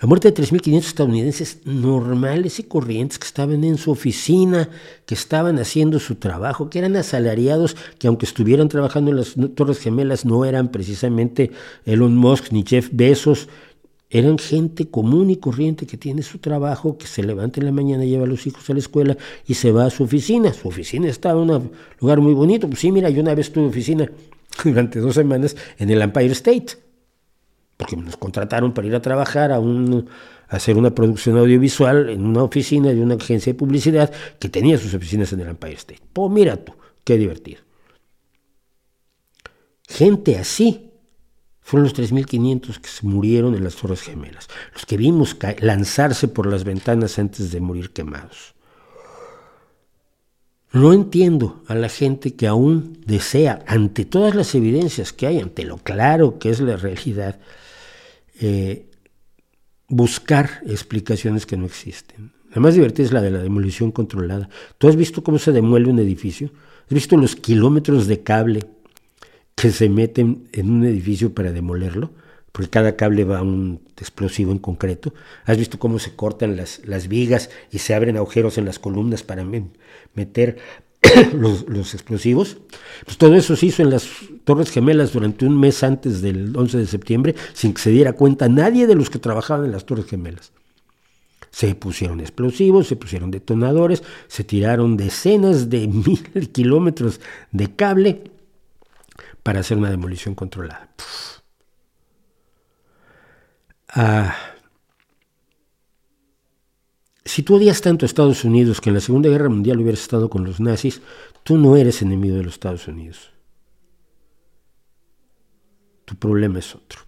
La muerte de 3.500 estadounidenses normales y corrientes que estaban en su oficina, que estaban haciendo su trabajo, que eran asalariados, que aunque estuvieran trabajando en las Torres Gemelas no eran precisamente Elon Musk ni Jeff Bezos eran gente común y corriente que tiene su trabajo, que se levanta en la mañana, lleva a los hijos a la escuela y se va a su oficina. Su oficina estaba en un lugar muy bonito. Pues sí, mira, yo una vez tuve oficina [LAUGHS] durante dos semanas en el Empire State, porque nos contrataron para ir a trabajar a, un, a hacer una producción audiovisual en una oficina de una agencia de publicidad que tenía sus oficinas en el Empire State. Pues mira tú, qué divertido. Gente así fueron los 3.500 que murieron en las Torres Gemelas, los que vimos lanzarse por las ventanas antes de morir quemados. No entiendo a la gente que aún desea, ante todas las evidencias que hay, ante lo claro que es la realidad, eh, buscar explicaciones que no existen. La más divertida es la de la demolición controlada. ¿Tú has visto cómo se demuele un edificio? ¿Has visto los kilómetros de cable que se meten en un edificio para demolerlo, porque cada cable va a un explosivo en concreto. ¿Has visto cómo se cortan las, las vigas y se abren agujeros en las columnas para meter [COUGHS] los, los, explosivos? Pues todo eso se hizo en las Torres Gemelas durante un mes antes del 11 de septiembre, sin que se diera cuenta nadie de los que trabajaban en las Torres Gemelas. Se pusieron explosivos, se pusieron detonadores, se tiraron decenas de [LAUGHS] mil kilómetros de cable para hacer una demolición controlada. Ah, si tú odias tanto a Estados Unidos que en la Segunda Guerra Mundial hubieras estado con los nazis, tú no eres enemigo de los Estados Unidos. Tu problema es otro.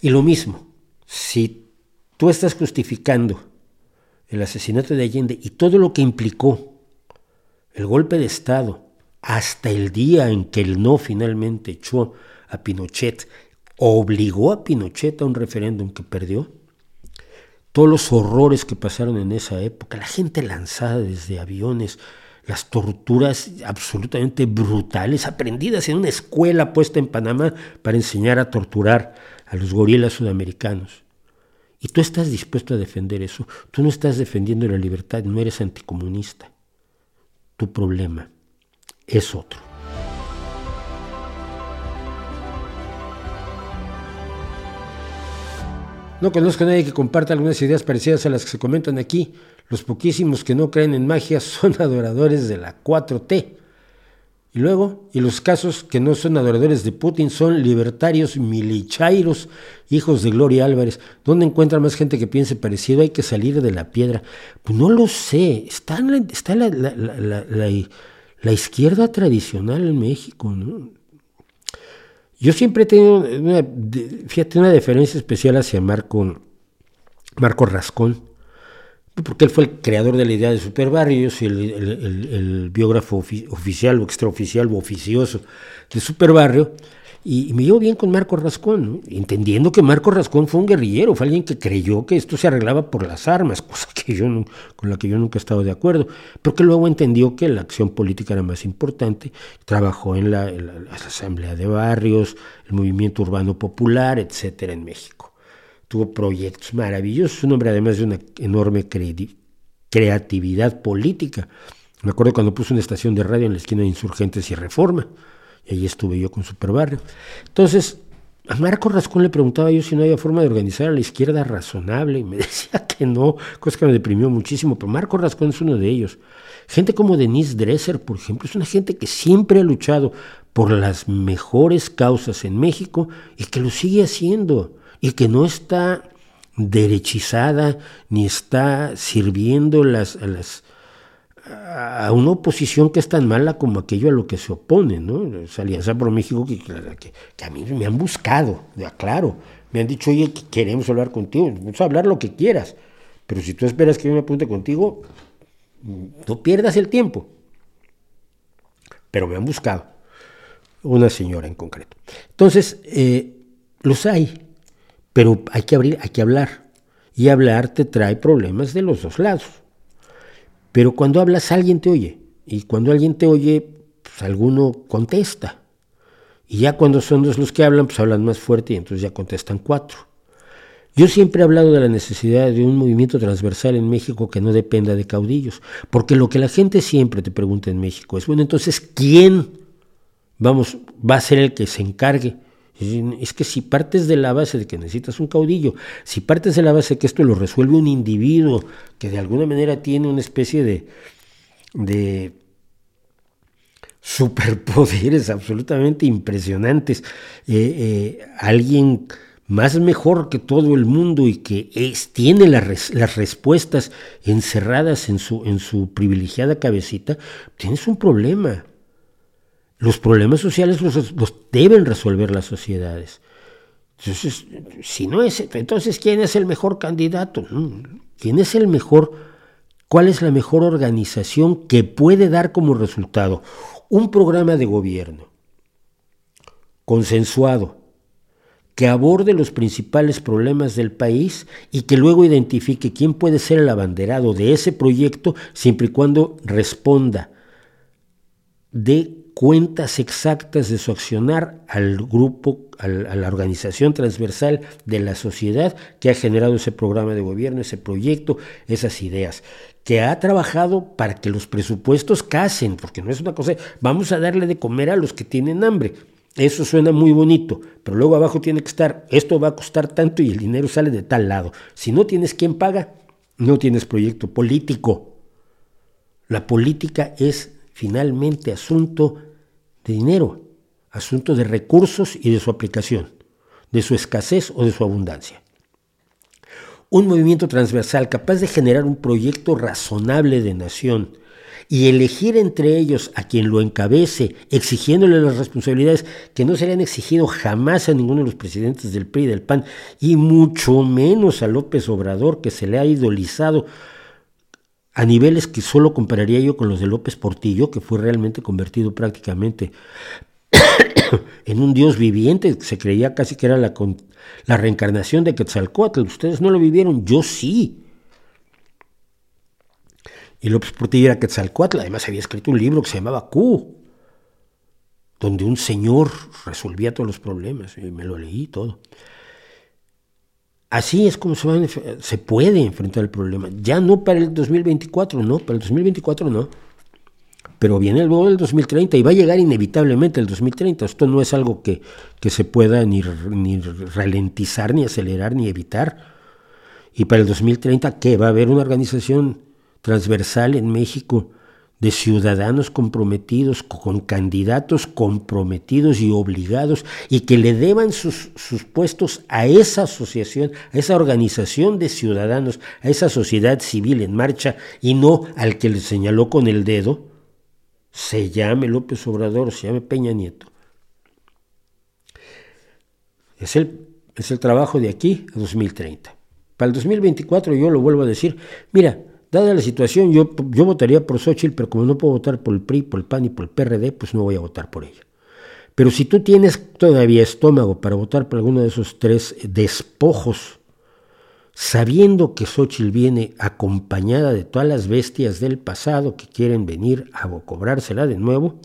Y lo mismo, si tú estás justificando el asesinato de Allende y todo lo que implicó el golpe de Estado hasta el día en que el no finalmente echó a Pinochet, obligó a Pinochet a un referéndum que perdió, todos los horrores que pasaron en esa época, la gente lanzada desde aviones, las torturas absolutamente brutales, aprendidas en una escuela puesta en Panamá para enseñar a torturar a los gorilas sudamericanos. Y tú estás dispuesto a defender eso. Tú no estás defendiendo la libertad, no eres anticomunista. Tu problema es otro. No conozco a nadie que comparta algunas ideas parecidas a las que se comentan aquí. Los poquísimos que no creen en magia [LAUGHS] son adoradores de la 4T. Y luego, y los casos que no son adoradores de Putin son libertarios milichairos, hijos de Gloria Álvarez. ¿Dónde encuentra más gente que piense parecido? Hay que salir de la piedra. Pues no lo sé. Está, está la, la, izquierda tradicional en México. Yo siempre he tenido una, fíjate, una deferencia especial hacia Marco, Marco Rascón porque él fue el creador de la idea de Superbarrios y el, biógrafo oficial o extraoficial o oficioso de Superbarrio. Y, me llevo bien con Marco Rascón, entendiendo que Marco Rascón fue un guerrillero, fue alguien que creyó que esto se arreglaba por las armas, [LAUGHS] cosa con la que yo nunca he estado de acuerdo, pero que luego entendió que la acción política era más importante, trabajó en la, en Asamblea de Barrios, el Movimiento Urbano Popular, etcétera, en México. Tuvo proyectos maravillosos, un hombre además de una enorme creatividad política. Me acuerdo cuando puso una estación de radio en la esquina de Insurgentes y Reforma, y ahí estuve yo con Superbarrio. Entonces, a Marco Rascón le preguntaba yo si no había forma de organizar a la izquierda razonable, y me [LAUGHS] decía que no, cosa que me deprimió muchísimo, pero Marco Rascón es uno de ellos. Gente como Denise Dresser, por ejemplo, es una gente que siempre ha luchado por las mejores causas en México y que lo sigue haciendo y que no está derechizada ni está sirviendo las, a, las, a una oposición que es tan mala como aquello a lo que se opone, ¿no? Esa Alianza por México que, que, a mí me han buscado, de aclaro, me han dicho, oye, queremos hablar contigo, vamos hablar lo que quieras, pero si tú esperas que yo me apunte contigo, no pierdas el tiempo. Pero me han buscado, una señora en concreto. Entonces, eh, los hay, pero hay que abrir, hay que hablar. Y hablar te trae problemas de los dos lados. Pero cuando hablas alguien te oye. Y cuando alguien te oye, pues alguno contesta. Y ya cuando son dos los que hablan, pues hablan más fuerte y entonces ya contestan cuatro. Yo siempre he hablado de la necesidad de un movimiento transversal en México que no dependa de caudillos, porque lo que la gente siempre te pregunta en México es, bueno, entonces, ¿quién vamos, va a ser el que se encargue es que si partes de la base de que necesitas un caudillo, si partes de la base de que esto lo resuelve un individuo que de alguna manera tiene una especie de, de superpoderes absolutamente impresionantes, eh, eh, alguien más mejor que todo el mundo y que tiene las respuestas encerradas en su, en su privilegiada cabecita, tienes un problema. Los problemas sociales los, deben resolver las sociedades. Entonces, si no es, entonces, ¿quién es el mejor candidato? ¿Quién es el mejor? ¿Cuál es la mejor organización que puede dar como resultado un programa de gobierno consensuado, que aborde los principales problemas del país y que luego identifique quién puede ser el abanderado de ese proyecto siempre y cuando responda de cuentas exactas de su accionar al grupo, a la organización transversal de la sociedad que ha generado ese programa de gobierno, ese proyecto, esas ideas, que ha trabajado para que los presupuestos casen, porque no es una cosa, vamos a darle de comer a los que tienen hambre. Eso suena muy bonito, pero luego abajo tiene que estar, esto va a costar tanto y el dinero sale de tal lado. Si no tienes quien paga, no tienes proyecto político. La política es finalmente asunto de dinero, asunto de recursos y de su aplicación, de su escasez o de su abundancia. Un movimiento transversal capaz de generar un proyecto razonable de nación y elegir entre ellos a quien lo encabece, exigiéndole las responsabilidades que no se le han exigido jamás a ninguno de los presidentes del PRI y del PAN, y mucho menos a López Obrador, que se le ha idolizado a niveles que solo compararía yo con los de López Portillo, que fue realmente convertido prácticamente [COUGHS] en un dios viviente, se creía casi que era la, reencarnación de Quetzalcoatl. Ustedes no lo vivieron, yo sí. Y López Portillo era Quetzalcoatl, además había escrito un libro que se llamaba Q, donde un señor resolvía todos los problemas, y me lo leí todo. Así es como se, se puede enfrentar el problema. Ya no para el 2024, no, para el 2024 no. Pero viene el 2030 y va a llegar inevitablemente el 2030. Esto no es algo que, que se pueda ni, ni ralentizar, ni acelerar, ni evitar. Y para el 2030, ¿qué? Va a haber una organización transversal en México de ciudadanos comprometidos, con candidatos comprometidos y obligados, y que le deban sus, sus, puestos a esa asociación, a esa organización de ciudadanos, a esa sociedad civil en marcha, y no al que le señaló con el dedo, se llame López Obrador, se llame Peña Nieto. Es el, es el trabajo de aquí a 2030. Para el 2024 yo lo vuelvo a decir, mira, Dada la situación, yo, yo votaría por Xochitl, pero como no puedo votar por el PRI, por el PAN y por el PRD, pues no voy a votar por ella. Pero si tú tienes todavía estómago para votar por alguno de esos tres despojos, sabiendo que Xochitl viene acompañada de todas las bestias del pasado que quieren venir a cobrársela de nuevo,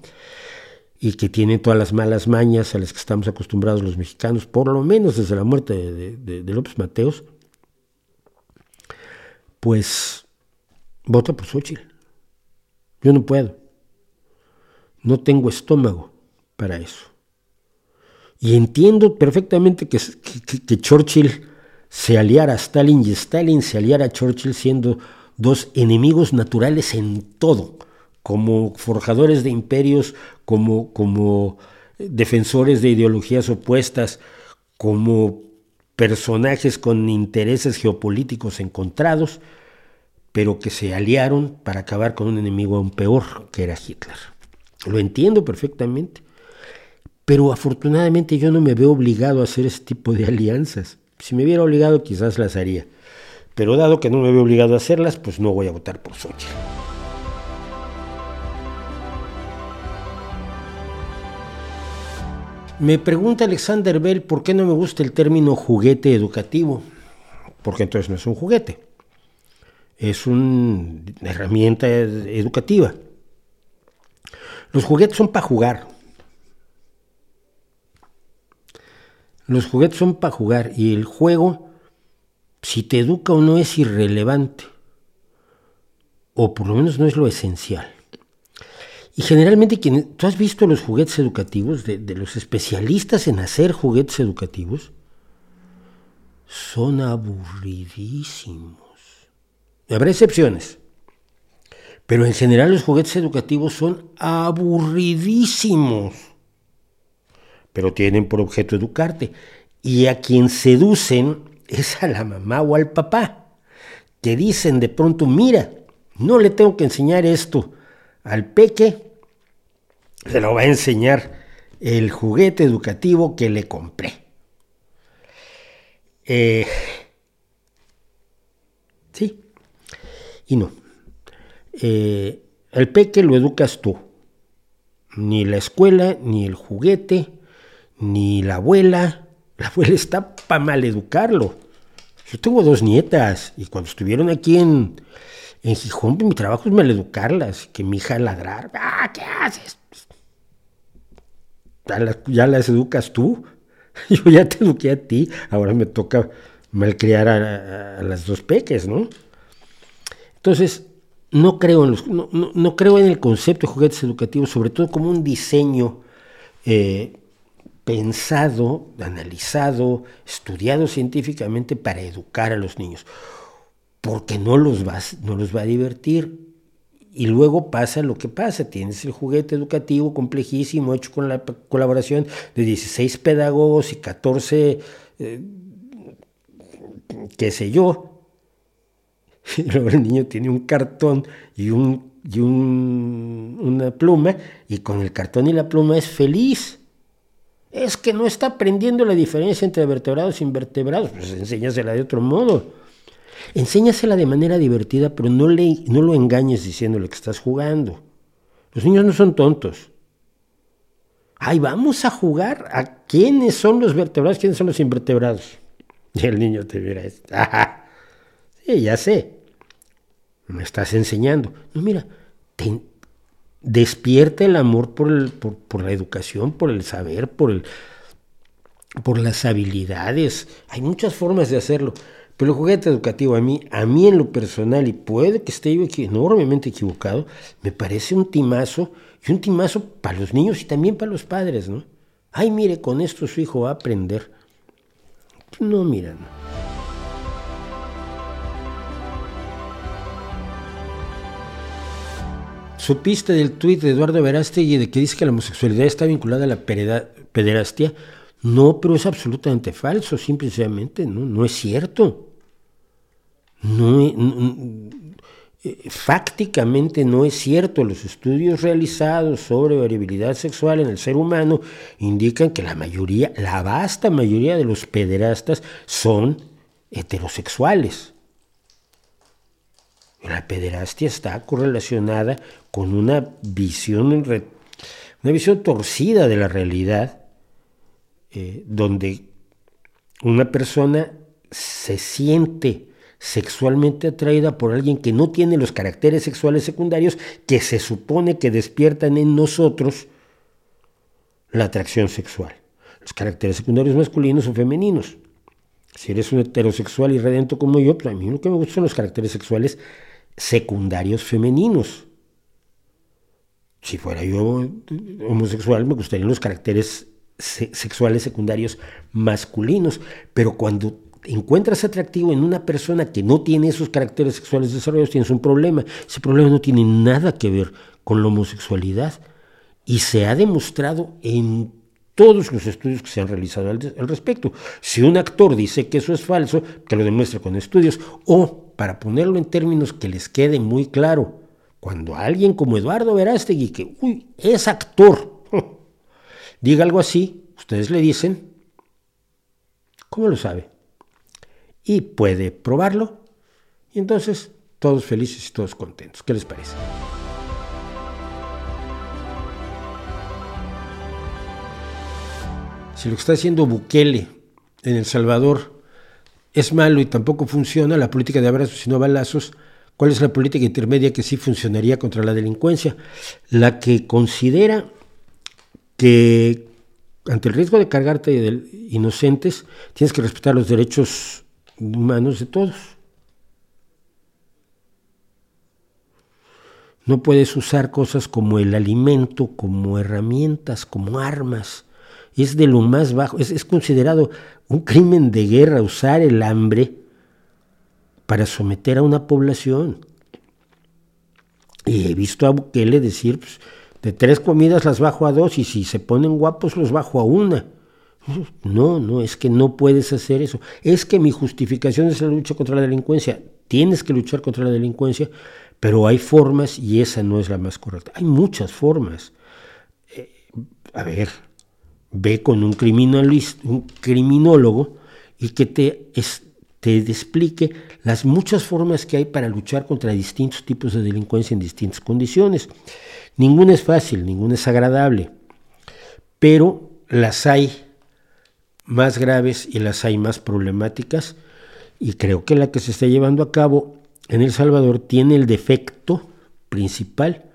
y que tienen todas las malas mañas a las que estamos acostumbrados los mexicanos, por lo menos desde la muerte de, de López Mateos, pues vota por Xochitl. Yo no puedo. No tengo estómago para eso. Y entiendo perfectamente que, que, Churchill se aliara a Stalin y Stalin se aliara a Churchill siendo dos enemigos naturales en todo, como forjadores de imperios, como, como defensores de ideologías opuestas, como personajes con intereses geopolíticos encontrados, pero que se aliaron para acabar con un enemigo aún peor, que era Hitler. Lo entiendo perfectamente, pero afortunadamente yo no me veo obligado a hacer ese tipo de alianzas. Si me hubiera obligado quizás las haría, pero dado que no me veo obligado a hacerlas, pues no voy a votar por Sochi. Me pregunta Alexander Bell por qué no me gusta el término juguete educativo, porque entonces no es un juguete es una herramienta educativa. Los juguetes son para jugar. Los juguetes son para jugar y el juego, si te educa o no, es irrelevante. O por lo menos no es lo esencial. Y generalmente, ¿tú has visto los juguetes educativos de, de los especialistas en hacer juguetes educativos? Son aburridísimos. Habrá excepciones. Pero en general los juguetes educativos son aburridísimos. Pero tienen por objeto educarte. Y a quien seducen [LAUGHS] es a la mamá o al papá. Que dicen de pronto, mira, no le tengo que enseñar esto al peque, se lo va a enseñar el juguete educativo que le compré. Eh, sí, y no. Eh, el peque lo educas tú. Ni la escuela, ni el juguete, ni la abuela. La abuela está para mal educarlo. Yo tengo dos nietas y cuando estuvieron aquí en, en Gijón, mi trabajo es mal educarlas, que mi hija ladrar. Ah, ¿qué haces? ya las educas tú. [LAUGHS] Yo ya te eduqué a ti, ahora me toca malcriar a, las dos peques, ¿no? Entonces, no creo, en el concepto de juguetes educativos, sobre todo como un diseño eh, pensado, analizado, estudiado científicamente para educar a los niños, porque no los, no los va a divertir. Y luego pasa lo que pasa, tienes el juguete educativo complejísimo hecho con la colaboración de 16 pedagogos y 14, eh, qué sé yo. [LAUGHS] Y luego el niño tiene un cartón y, un, y un, una pluma y con el cartón y la pluma es feliz. Es que no está aprendiendo la diferencia entre vertebrados e invertebrados, pues enséñasela de otro modo. Enséñasela de manera divertida, pero no, le, no lo engañes diciéndole que estás jugando. Los niños no son tontos. Ay, vamos a jugar a quiénes son los vertebrados, quiénes son los invertebrados. [LAUGHS] Y el niño te mira, ajá, sí, ya sé, me estás enseñando. No, mira, despierta el amor por, el, por, la educación, por el saber, por las habilidades. Hay muchas formas de hacerlo. Pero el juguete educativo a mí, a mí en lo personal, y puede que esté yo enormemente equivocado, me parece un timazo, y un timazo para los niños y también para los padres, ¿no? Ay, mire, con esto su hijo va a aprender. No, mira, no. ¿Supiste del tuit de Eduardo Verástegui de que dice que la homosexualidad está vinculada a la pederastia? No, pero es absolutamente falso, simplemente no, no es cierto. No, eh, fácticamente no es cierto. Los estudios realizados sobre variabilidad sexual en el ser humano indican que la mayoría, la vasta mayoría de los pederastas son heterosexuales. La pederastia está correlacionada con una visión, una visión torcida de la realidad, eh, donde una persona se siente sexualmente atraída por alguien que no tiene los caracteres sexuales secundarios que se supone que despiertan en nosotros la atracción sexual. Los caracteres secundarios masculinos o femeninos. Si eres un heterosexual y redento como yo, pues a mí lo que me gustan son los caracteres sexuales secundarios femeninos. Si fuera yo homosexual, me gustarían los caracteres sexuales secundarios masculinos, pero cuando encuentras atractivo en una persona que no tiene esos caracteres sexuales desarrollados, tienes un problema. Ese problema no tiene nada que ver con la homosexualidad y se ha demostrado en todos los estudios que se han realizado al, respecto. Si un actor dice que eso es falso, que lo demuestre con estudios, o para ponerlo en términos que les quede muy claro, cuando alguien como Eduardo Verástegui, que uy, es actor, [LAUGHS] diga algo así, ustedes le dicen, ¿cómo lo sabe? y puede probarlo. Y entonces todos felices y todos contentos. ¿Qué les parece? Si lo que está haciendo Bukele en El Salvador es malo y tampoco funciona, la política de abrazos y no balazos, ¿cuál es la política intermedia que sí funcionaría contra la delincuencia? La que considera que ante el riesgo de cargarte de inocentes, tienes que respetar los derechos humanos de todos. No puedes usar cosas como el alimento, como herramientas, como armas. Es de lo más bajo, es, considerado un crimen de guerra usar el hambre para someter a una población. Y he visto a Bukele decir, pues, de tres comidas las bajo a dos y si se ponen guapos los bajo a una. No, no, es que no puedes hacer eso. Es que mi justificación es la lucha contra la delincuencia. Tienes que luchar contra la delincuencia, pero hay formas y esa no es la más correcta. Hay muchas formas. Eh, a ver, ve con un, criminólogo y que te, te explique las muchas formas que hay para luchar contra distintos tipos de delincuencia en distintas condiciones. Ninguna es fácil, ninguna es agradable, pero las hay más graves y las hay más problemáticas y creo que la que se está llevando a cabo en El Salvador tiene el defecto principal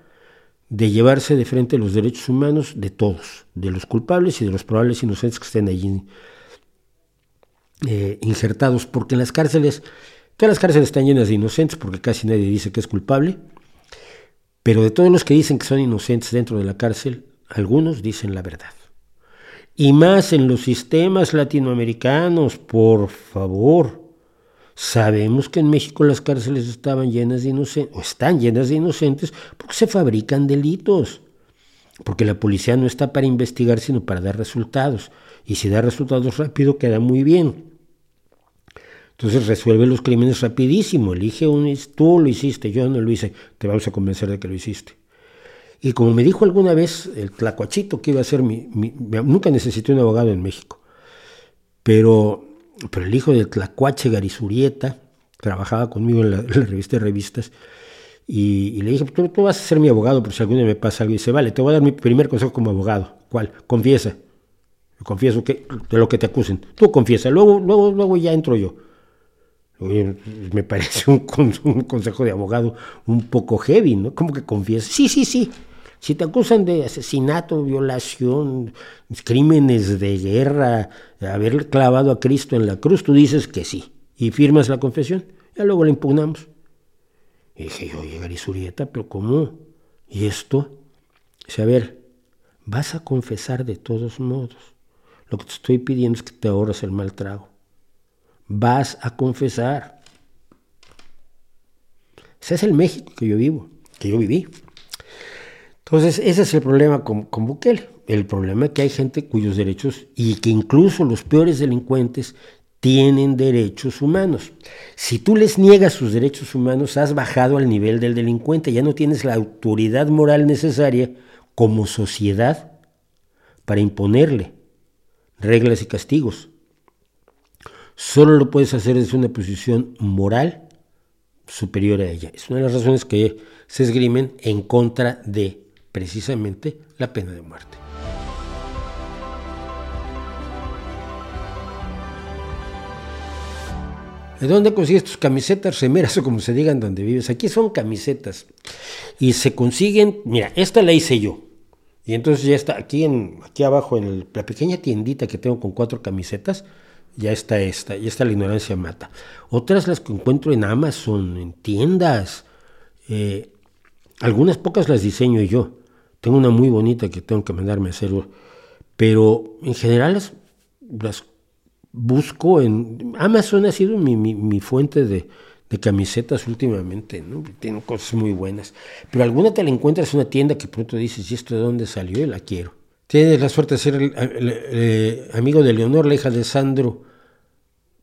de llevarse de frente los derechos humanos de todos, de los culpables y de los probables inocentes que estén allí eh, injertados, porque en las cárceles, todas las cárceles están llenas de inocentes, porque casi nadie dice que es culpable, pero de todos los que dicen que son inocentes dentro de la cárcel, algunos dicen la verdad. Y más en los sistemas latinoamericanos, por favor. Sabemos que en México las cárceles estaban llenas de inocentes, o están llenas de inocentes, porque se fabrican delitos. Porque la policía no está para investigar, sino para dar resultados. Y si da resultados rápido, queda muy bien. Entonces resuelve los crímenes rapidísimo. Elige un, tú lo hiciste, yo no lo hice. Te vamos a convencer de que lo hiciste. Y como me dijo alguna vez el tlacuachito que iba a ser mi, nunca necesité un abogado en México, pero, pero el hijo del tlacuache Garizurieta trabajaba conmigo en la, revista de revistas y, le dije, tú, tú, vas a ser mi abogado por si algún día me pasa algo. Y dice, vale, te voy a dar mi primer consejo como abogado. ¿Cuál? Confiesa. Confieso que, de lo que te acusen. Tú confiesa, luego, luego, luego ya entro yo. me [LAUGHS] parece un, un, consejo de abogado un poco heavy, ¿no? ¿Cómo que confiesa? Sí, sí, sí. Si te acusan de asesinato, violación, crímenes de guerra, haber clavado a Cristo en la cruz, tú dices que sí y firmas la confesión. Ya luego la impugnamos. Y dije yo, oye, Surieta, pero ¿cómo? ¿Y esto? Dice, a ver, vas a confesar de todos modos. Lo que te estoy pidiendo es que te ahorres el mal trago. Vas a confesar. Ese es el México que yo vivo, que yo viví. Entonces, ese es el problema con, Bukele. El problema es que hay gente cuyos derechos, y que incluso los peores delincuentes, tienen derechos humanos. Si tú les niegas sus derechos humanos, has bajado al nivel del delincuente, ya no tienes la autoridad moral necesaria como sociedad para imponerle reglas y castigos. Solo lo puedes hacer desde una posición moral superior a ella. Es una de las razones que se esgrimen en contra de precisamente la pena de muerte. ¿De dónde consigues tus camisetas, remeras o como se digan donde vives? Aquí son camisetas y se consiguen, mira, esta la hice yo. Y entonces ya está aquí, en, aquí abajo en la pequeña tiendita que tengo con cuatro camisetas, ya está esta, ya está la ignorancia mata. Otras las que encuentro en Amazon, en tiendas. Eh, algunas pocas las diseño yo. Tengo una muy bonita que tengo que mandarme a hacer, pero en general las, busco en... Amazon ha sido mi, fuente de, camisetas últimamente, ¿no? Tiene cosas muy buenas. Pero alguna te la encuentras en una tienda que pronto dices, ¿y esto de dónde salió? Y la quiero. Tienes la suerte de ser amigo de Leonor, la hija de Sandro.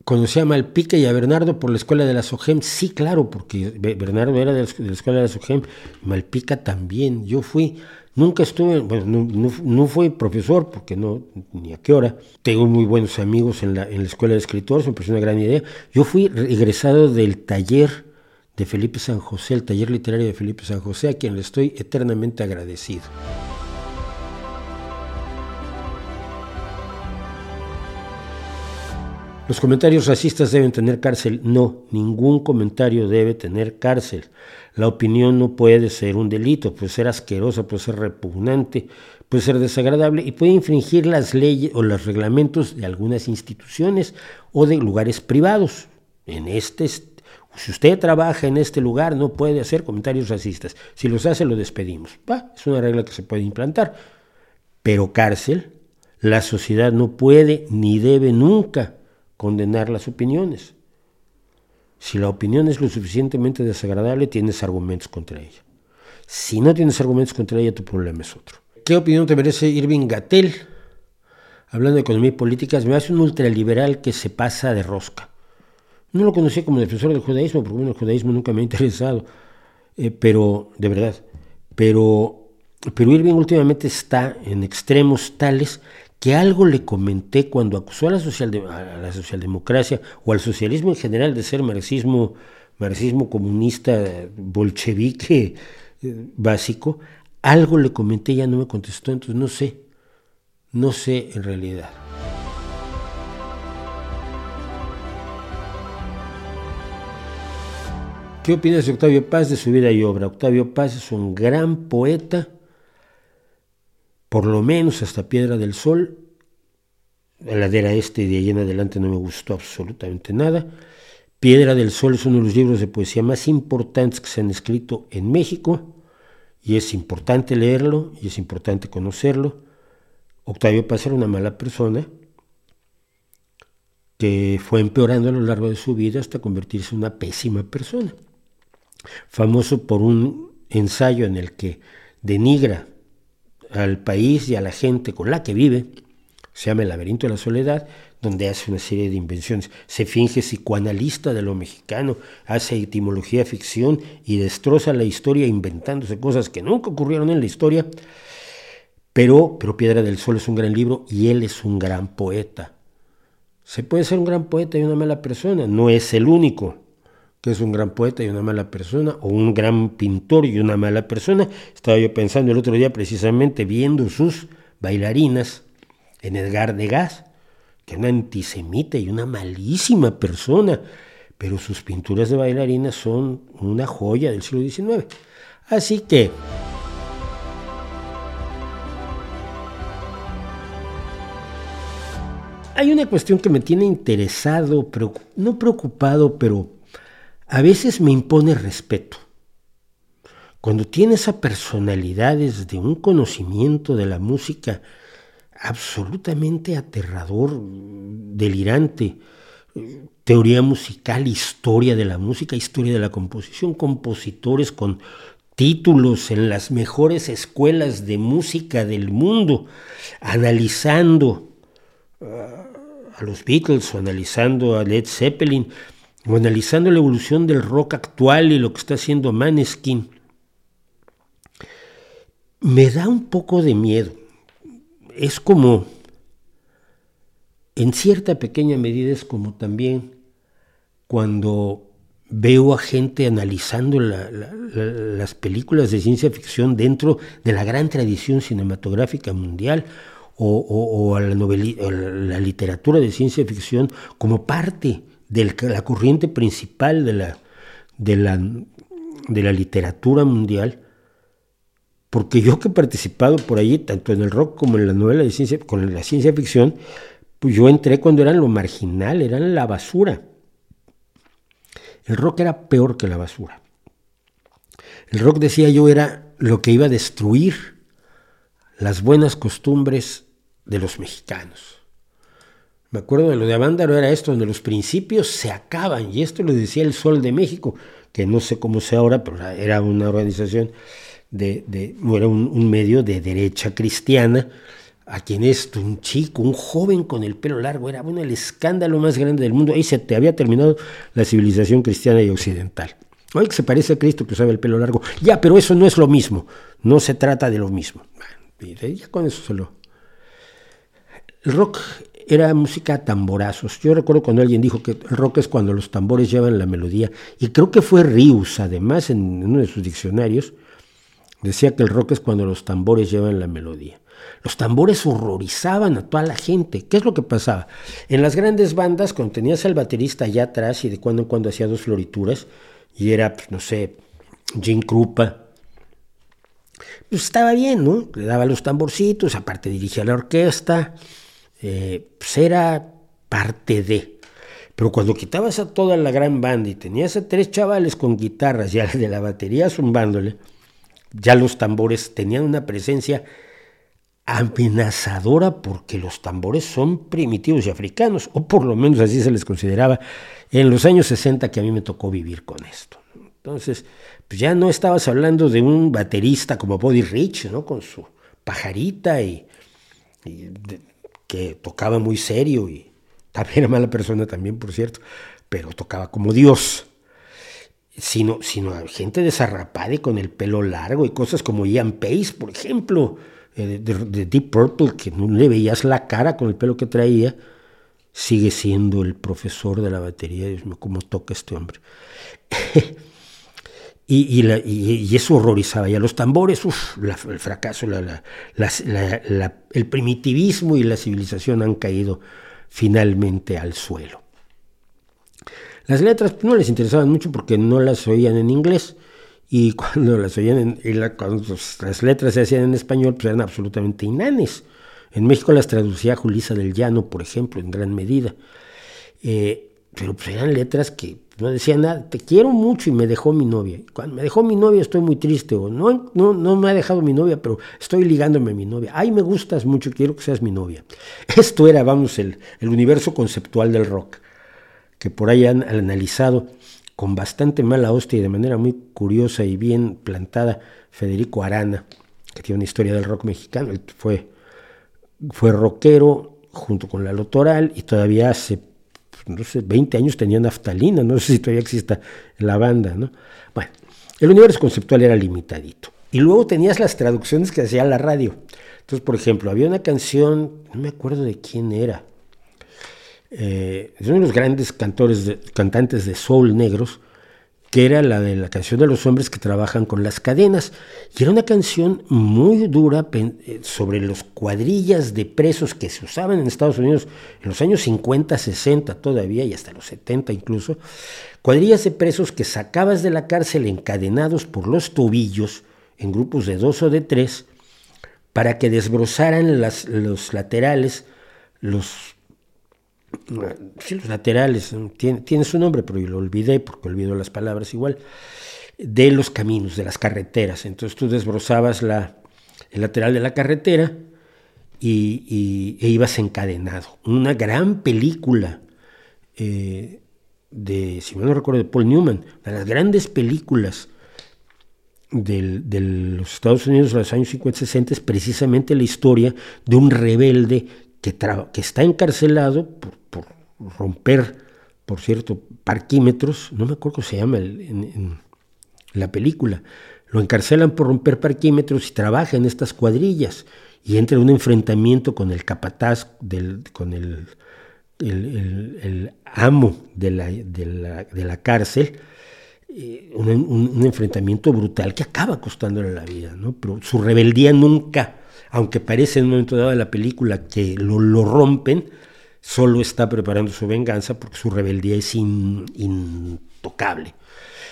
Conocí a Malpica y a Bernardo por la escuela de la SOGEM. Sí, claro, porque Bernardo era de la, escuela de la SOGEM, Malpica también. Yo fui Nunca estuve, bueno, no, no, fui profesor porque no, ni a qué hora. Tengo muy buenos amigos en la, en la escuela de escritores, me pareció una gran idea. Yo fui egresado del taller de Felipe San José, el taller literario de Felipe San José, a quien le estoy eternamente agradecido. Los comentarios racistas deben tener cárcel. No, ningún comentario debe tener cárcel. La opinión no puede ser un delito, puede ser asquerosa, puede ser repugnante, puede ser desagradable y puede infringir las leyes o los reglamentos de algunas instituciones o de lugares privados. En este, si usted trabaja en este lugar, no puede hacer comentarios racistas. Si los hace, lo despedimos. es una regla que se puede implantar. Pero cárcel, la sociedad no puede ni debe nunca condenar las opiniones. Si la opinión es lo suficientemente desagradable, tienes argumentos contra ella. Si no tienes argumentos contra ella, tu problema es otro. ¿Qué opinión te merece Irving Gatel? Hablando de economía y políticas, me hace un ultraliberal que se pasa de rosca. No lo conocí como defensor del judaísmo, porque el judaísmo nunca me ha interesado, eh, pero, de verdad, pero, pero Irving últimamente está en extremos tales que algo le comenté cuando acusó a la, a la socialdemocracia o al socialismo en general de ser marxismo, marxismo comunista bolchevique eh, básico, algo le comenté ya no me contestó, entonces no sé, no sé en realidad. ¿Qué opinas de Octavio Paz, de su vida y obra? Octavio Paz es un gran poeta, por lo menos hasta Piedra del Sol, la ladera este de ahí en adelante no me gustó absolutamente nada. Piedra del Sol es uno de los libros de poesía más importantes que se han escrito en México y es importante leerlo y es importante conocerlo. Octavio Paz era una mala persona que fue empeorando a lo largo de su vida hasta convertirse en una pésima persona. Famoso por un ensayo en el que denigra al país y a la gente con la que vive, se llama El laberinto de la soledad, donde hace una serie de invenciones. Se finge psicoanalista de lo mexicano, hace etimología ficción y destroza la historia inventándose cosas que nunca ocurrieron en la historia. Pero, pero Piedra del Sol es un gran libro y él es un gran poeta. Se puede ser un gran poeta y una mala persona, no es el único que es un gran poeta y una mala persona, o un gran pintor y una mala persona. Estaba yo pensando el otro día precisamente viendo sus bailarinas en Edgar Degas, que una antisemita y una malísima persona, pero sus pinturas de bailarinas son una joya del siglo XIX. Así que... Hay una cuestión que me tiene interesado, no preocupado, pero a veces me impone respeto. Cuando tiene esa personalidades de un conocimiento de la música absolutamente aterrador, delirante, teoría musical, historia de la música, historia de la composición, compositores con títulos en las mejores escuelas de música del mundo, analizando ah, a los Beatles o analizando a Led Zeppelin, o analizando la evolución del rock actual y lo que está haciendo Maneskin, me da un poco de miedo. Es como, en cierta pequeña medida es como también cuando veo a gente analizando las películas de ciencia ficción dentro de la gran tradición cinematográfica mundial o, a la, la literatura de ciencia ficción como parte de la corriente principal de la, de la, de la literatura mundial, porque yo que he participado por allí, tanto en el rock como en la novela de ciencia, con la ciencia ficción, pues yo entré cuando eran lo marginal, eran la basura. El rock era peor que la basura. El rock, decía yo, era lo que iba a destruir las buenas costumbres de los mexicanos. Me acuerdo de lo de Avándaro, era esto, donde los principios se acaban, y esto lo decía el Sol de México, que no sé cómo sea ahora, pero era una organización de, de era un, medio de derecha cristiana, a quien esto, un chico, un joven con el pelo largo, era bueno, el escándalo más grande del mundo, ahí se te había terminado la civilización cristiana y occidental. Oye, que se parece a Cristo que usaba el pelo largo. Ya, pero eso no es lo mismo, no se trata de lo mismo. ya con eso se lo... El rock era música tamborazos. Yo recuerdo cuando alguien dijo que el rock es cuando los tambores llevan la melodía, y creo que fue Rius, además, en uno de sus diccionarios, decía que el rock es cuando los tambores llevan la melodía. Los tambores horrorizaban a toda la gente. ¿Qué es lo que pasaba? En las grandes bandas, cuando tenías al baterista allá atrás y de cuando en cuando hacía dos florituras, y era, pues, no sé, Jim Krupa, pues estaba bien, ¿no? Le daba los tamborcitos, aparte dirigía la orquesta, eh, pues era parte de. Pero cuando quitabas a toda la gran banda y tenías a tres chavales con guitarras y al de la batería zumbándole, ya los tambores tenían una presencia amenazadora porque los tambores son primitivos y africanos, o por lo menos así se les consideraba en los años 60 que a mí me tocó vivir con esto. Entonces, pues ya no estabas hablando de un baterista como Body Rich, ¿no? Con su pajarita y, que tocaba muy serio y también era mala persona también, por cierto, pero tocaba como Dios. Sino, sino gente desarrapada y con el pelo largo y cosas como Ian Pace, por ejemplo, eh, de, Deep Purple, que no le veías la cara con el pelo que traía, sigue siendo el profesor de la batería. Dios mío, cómo toca este hombre. [LAUGHS] Y, eso horrorizaba. Y a los tambores, el fracaso, el primitivismo y la civilización han caído finalmente al suelo. Las letras no les interesaban mucho porque no las oían en inglés y [LAUGHS] cuando las oían en, cuando las letras se hacían en español, pues eran absolutamente inanes. En México las traducía Julisa del Llano, por ejemplo, en gran medida. Eh, pero pues eran letras que no decían nada, te quiero mucho y me dejó mi novia. Cuando me dejó mi novia estoy muy triste, o no, no, no me ha dejado mi novia, pero estoy ligándome a mi novia. Ay, me gustas mucho, quiero que seas mi novia. Esto era, vamos, el, el universo conceptual del rock, que por ahí han analizado con bastante mala hostia y de manera muy curiosa y bien plantada Federico Arana, que tiene una historia del rock mexicano. Él fue, fue rockero junto con la Lotoral y todavía hace, no sé, 20 años tenía naftalina, no sé si todavía exista la banda, ¿no? Bueno, el universo conceptual era limitadito. Y luego tenías las traducciones que hacía la radio. Entonces, por ejemplo, había una canción, no me acuerdo de quién era, eh, es uno de los grandes cantores cantantes de soul negros, que era la de la canción de los hombres que trabajan con las cadenas. Y era una canción muy dura eh, sobre los cuadrillas de presos que se usaban en Estados Unidos en los años 50, 60 todavía y hasta los 70 incluso. Cuadrillas de presos que sacabas de la cárcel encadenados por los tobillos en grupos de dos o de tres para que desbrozaran los laterales, los sí, los laterales, tiene, su nombre, pero yo lo olvidé porque olvido las palabras igual, de los caminos, de las carreteras. Entonces tú desbrozabas la, el lateral de la carretera y, e ibas encadenado. Una gran película eh, de, si me no recuerdo, de Paul Newman, de las grandes películas de los Estados Unidos de los años 50-60 es precisamente la historia de un rebelde que, está encarcelado por, romper, por cierto, parquímetros, no me acuerdo cómo se llama en, la película, lo encarcelan por romper parquímetros y trabaja en estas cuadrillas y entra en un enfrentamiento con el capataz, del, con el, el, amo de la, de la, cárcel, eh, un, enfrentamiento brutal que acaba costándole la vida, ¿no? pero su rebeldía nunca, aunque parece en un momento dado de la película que lo, lo rompen, solo está preparando su venganza porque su rebeldía es intocable.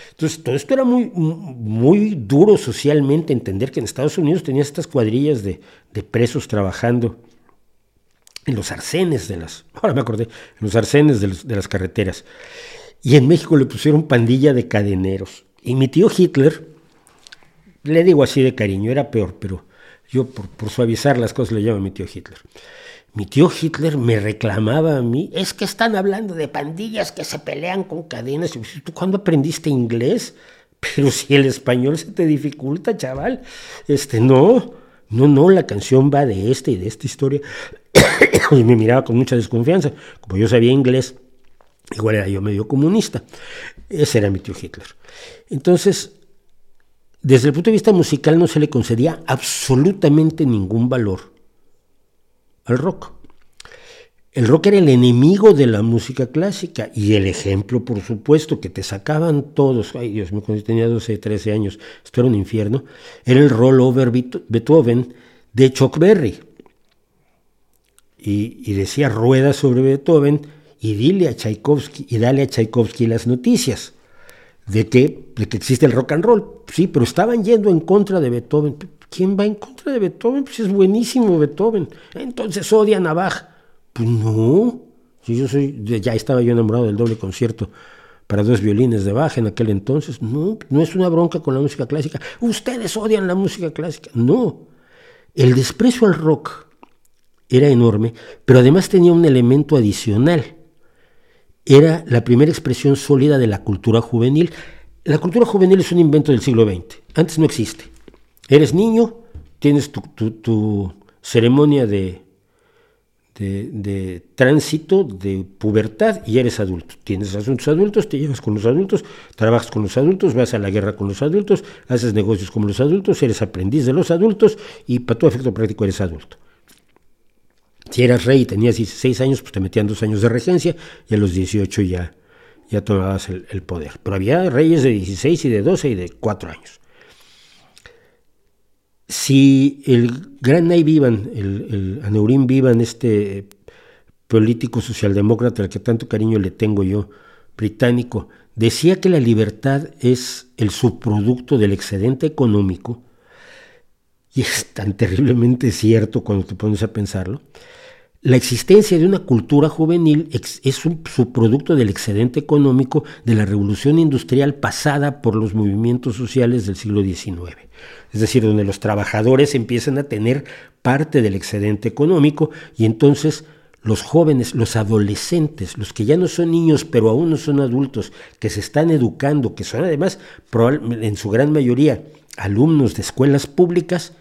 Entonces, todo esto era muy, muy duro socialmente, entender que en Estados Unidos tenía estas cuadrillas de, presos trabajando en los arcenes de las, [LAUGHS] ahora me acordé, en los arcenes de, de, las carreteras. Y en México le pusieron pandilla de cadeneros. Y mi tío Hitler, le digo así de cariño, era peor, pero yo por, suavizar las cosas le llamo a mi tío Hitler. Mi tío Hitler me reclamaba a mí, es que están hablando de pandillas que se pelean con cadenas. ¿Tú cuándo aprendiste inglés? Pero si el español se te dificulta, chaval. Este, no, no, no, la canción va de esta y de esta historia. [COUGHS] y me miraba con mucha desconfianza. Como yo sabía inglés, igual era yo medio comunista. Ese era mi tío Hitler. Entonces, desde el punto de vista musical no se le concedía absolutamente ningún valor al rock. El rock era el enemigo de la música clásica y el ejemplo, por supuesto, que te sacaban todos. Ay, Dios mío, cuando tenía 12, 13 años, esto era un infierno. Era el rollover Beethoven de Chuck Berry. Y, decía rueda sobre Beethoven y dile a Tchaikovsky y dale a Tchaikovsky las noticias de que, de que existe el rock and roll. Sí, pero estaban yendo en contra de Beethoven. ¿Quién va en contra de Beethoven? Pues es buenísimo Beethoven. Entonces odian a Bach. Pues no. Si yo soy, ya estaba yo enamorado del doble concierto para dos violines de Bach en aquel entonces. No, no es una bronca con la música clásica. Ustedes odian la música clásica. No. El desprecio al rock era enorme, pero además tenía un elemento adicional. Era la primera expresión sólida de la cultura juvenil. La cultura juvenil es un invento del siglo XX. Antes no existe. Eres niño, tienes tu, ceremonia de, de, tránsito, de pubertad y eres adulto. Tienes asuntos adultos, te llevas con los adultos, trabajas con los adultos, vas a la guerra con los adultos, haces negocios con los adultos, eres aprendiz de los adultos y para tu efecto práctico eres adulto. Si eras rey y tenías 16 años, pues te metían dos años de regencia y a los 18 ya, ya tomabas el, poder. Pero había reyes de 16 y de 12 y de 4 años. Si el gran Nay Vivan, el, el Aneurín Vivan, este político socialdemócrata al que tanto cariño le tengo yo, británico, decía que la libertad es el subproducto del excedente económico, y es tan terriblemente cierto cuando te pones a pensarlo, la existencia de una cultura juvenil es un subproducto del excedente económico de la revolución industrial pasada por los movimientos sociales del siglo XIX. Es decir, donde los trabajadores empiezan a tener parte del excedente económico y entonces los jóvenes, los adolescentes, los que ya no son niños pero aún no son adultos, que se están educando, que son además en su gran mayoría alumnos de escuelas públicas,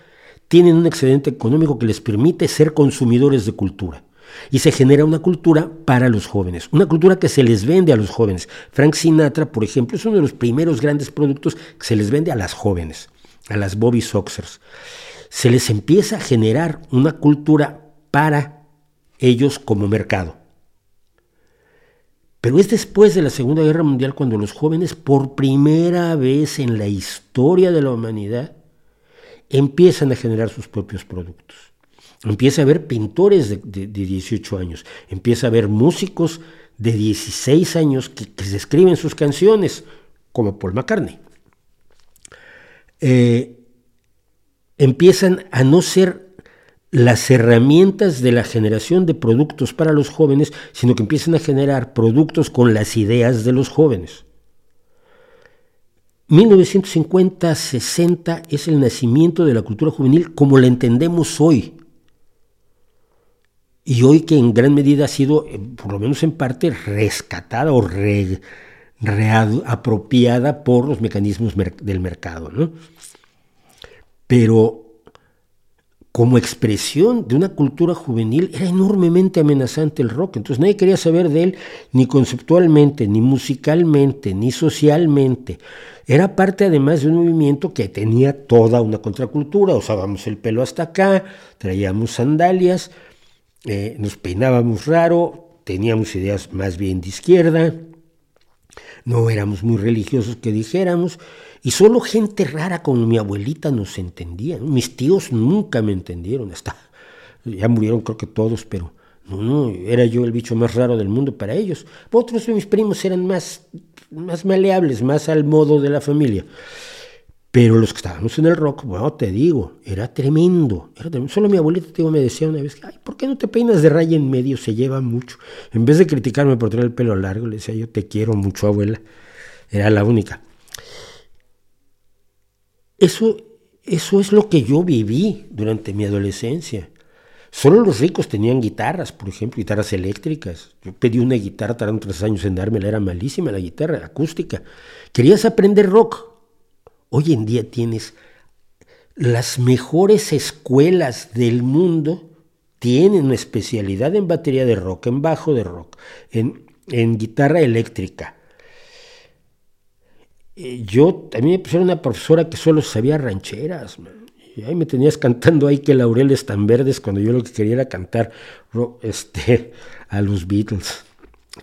tienen un excedente económico que les permite ser consumidores de cultura. Y se genera una cultura para los jóvenes, una cultura que se les vende a los jóvenes. Frank Sinatra, por ejemplo, es uno de los primeros grandes productos que se les vende a las jóvenes, a las Bobby Soxers. Se les empieza a generar una cultura para ellos como mercado. Pero es después de la Segunda Guerra Mundial cuando los jóvenes, por primera vez en la historia de la humanidad, empiezan a generar sus propios productos. Empieza a haber pintores de, 18 años, empieza a haber músicos de 16 años que, se escriben sus canciones, como Paul McCartney. Eh, empiezan a no ser las herramientas de la generación de productos para los jóvenes, sino que empiezan a generar productos con las ideas de los jóvenes. 1950-60 es el nacimiento de la cultura juvenil como la entendemos hoy. Y hoy que en gran medida ha sido, eh, por lo menos en parte, rescatada o reapropiada por los mecanismos del mercado. ¿no? Pero como expresión de una cultura juvenil era enormemente amenazante el rock. Entonces nadie quería saber de él ni conceptualmente, ni musicalmente, ni socialmente. Era parte además de un movimiento que tenía toda una contracultura. Usábamos el pelo hasta acá, traíamos sandalias, eh, nos peinábamos raro, teníamos ideas más bien de izquierda, no éramos muy religiosos que dijéramos. Y solo gente rara como mi abuelita nos entendía. Mis tíos nunca me entendieron. Hasta ya murieron creo que todos, pero no, no, era yo el bicho más raro del mundo para ellos. Otros de mis primos eran más, más maleables, más al modo de la familia. Pero los que estábamos en el rock, bueno, te digo, era tremendo, era Solo mi abuelita me decía una vez, ay, ¿por qué no te peinas de raya en medio? Se lleva mucho. En vez de criticarme por tener el pelo largo, le decía, yo te quiero mucho, abuela. Era la única. Eso, eso es lo que yo viví durante mi adolescencia. Solo los ricos tenían guitarras, por ejemplo, guitarras eléctricas. Yo pedí una guitarra, tardaron tres años en dármela, era malísima la guitarra, acústica. Querías aprender rock. Hoy en día tienes las mejores escuelas del mundo, tienen una especialidad en batería de rock, en bajo de rock, en, en guitarra eléctrica, eh, yo, a mí me pusieron una profesora que solo sabía rancheras, y ahí me tenías cantando ahí que laureles tan verdes cuando yo lo que quería era cantar este, a los Beatles.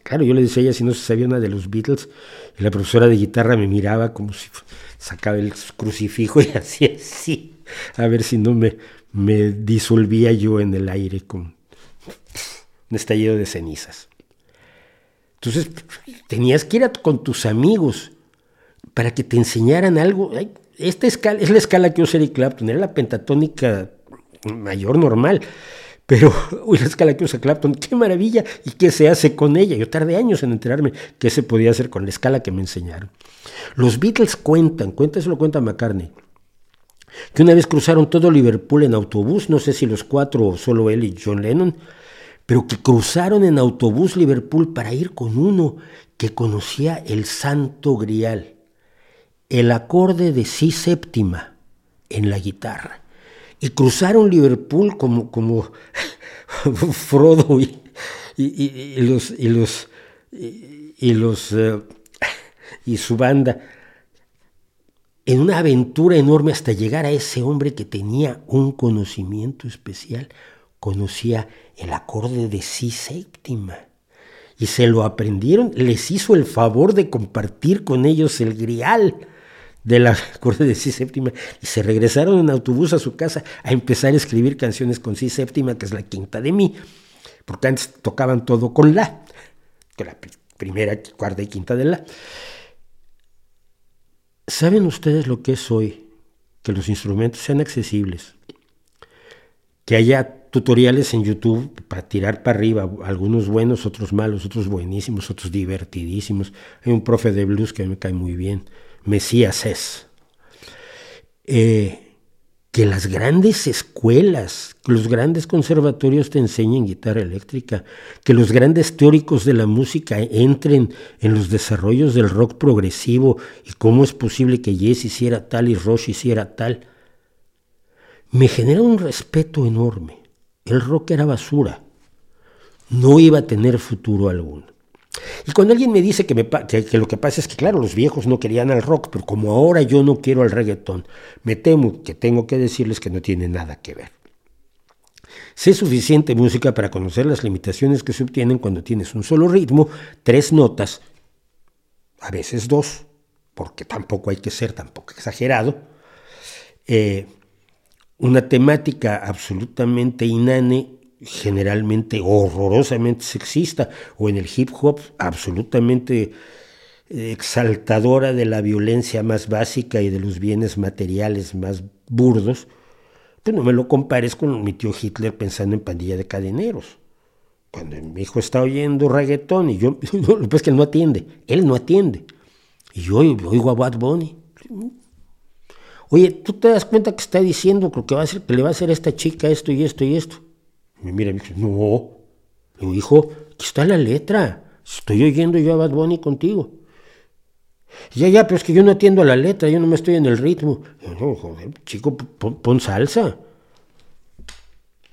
Claro, yo le decía a ella si no se sabía nada de los Beatles, y la profesora de guitarra me miraba como si sacaba el crucifijo [LAUGHS] y hacía así, a ver si no me, me disolvía yo en el aire con un estallido de cenizas. Entonces, tenías que ir con tus amigos para que te enseñaran algo. Esta escala es la escala que usa Eric Clapton, era la pentatónica mayor normal. Pero, [LAUGHS] uy, la escala que usa Clapton, qué maravilla, y qué se hace con ella. Yo tardé años en enterarme qué se podía hacer con la escala que me enseñaron. Los Beatles cuentan, cuenta, eso lo cuenta McCartney, que una vez cruzaron todo Liverpool en autobús, no sé si los cuatro o solo él y John Lennon, pero que cruzaron en autobús Liverpool para ir con uno que conocía el Santo Grial el acorde de si séptima en la guitarra. Y cruzaron Liverpool como, como [LAUGHS] Frodo y, los, y, los, y, los, eh, y su banda en una aventura enorme hasta llegar a ese hombre que tenía un conocimiento especial, conocía el acorde de si séptima. Y se lo aprendieron, les hizo el favor de compartir con ellos el grial de la [LAUGHS] corte de si séptima y se regresaron en autobús a su casa a empezar a escribir canciones con si séptima, que es la quinta de mí, porque antes tocaban todo con la, que la primera, cuarta y quinta de la. ¿Saben ustedes lo que es hoy? Que los instrumentos sean accesibles, que haya tutoriales en YouTube para tirar para arriba, algunos buenos, otros malos, otros buenísimos, otros divertidísimos. Hay un profe de blues que me cae muy bien, Mesías es. Eh, que las grandes escuelas, que los grandes conservatorios te enseñen guitarra eléctrica, que los grandes teóricos de la música entren en los desarrollos del rock progresivo y cómo es posible que Jess hiciera tal y Rush hiciera tal. Me genera un respeto enorme. El rock era basura. No iba a tener futuro alguno. Y cuando alguien me dice que, lo que pasa es que, claro, los viejos no querían al rock, pero como ahora yo no quiero al reggaetón, me temo que tengo que decirles que no tiene nada que ver. Sé suficiente música para conocer las limitaciones que se obtienen cuando tienes un solo ritmo, tres notas, a veces dos, porque tampoco hay que ser tampoco exagerado, eh, una temática absolutamente inane generalmente horrorosamente sexista, o en el hip hop absolutamente exaltadora de la violencia más básica y de los bienes materiales más burdos, pues no me lo compares con mi tío Hitler pensando en pandilla de cadeneros. Cuando mi hijo está oyendo reggaetón y yo, [LAUGHS] lo que es que él no atiende, él no atiende. Y yo oigo a Bad Bunny. Oye, ¿tú te das cuenta que está diciendo que, va a hacer, que le va a hacer a esta chica esto y esto y esto? Me mira y me dice, no. Le digo, hijo, aquí está la letra. Estoy oyendo yo a Bad Bunny contigo. Ya, ya, pero es que yo no atiendo a la letra, yo no me estoy en el ritmo. No, joder, chico, pon, salsa.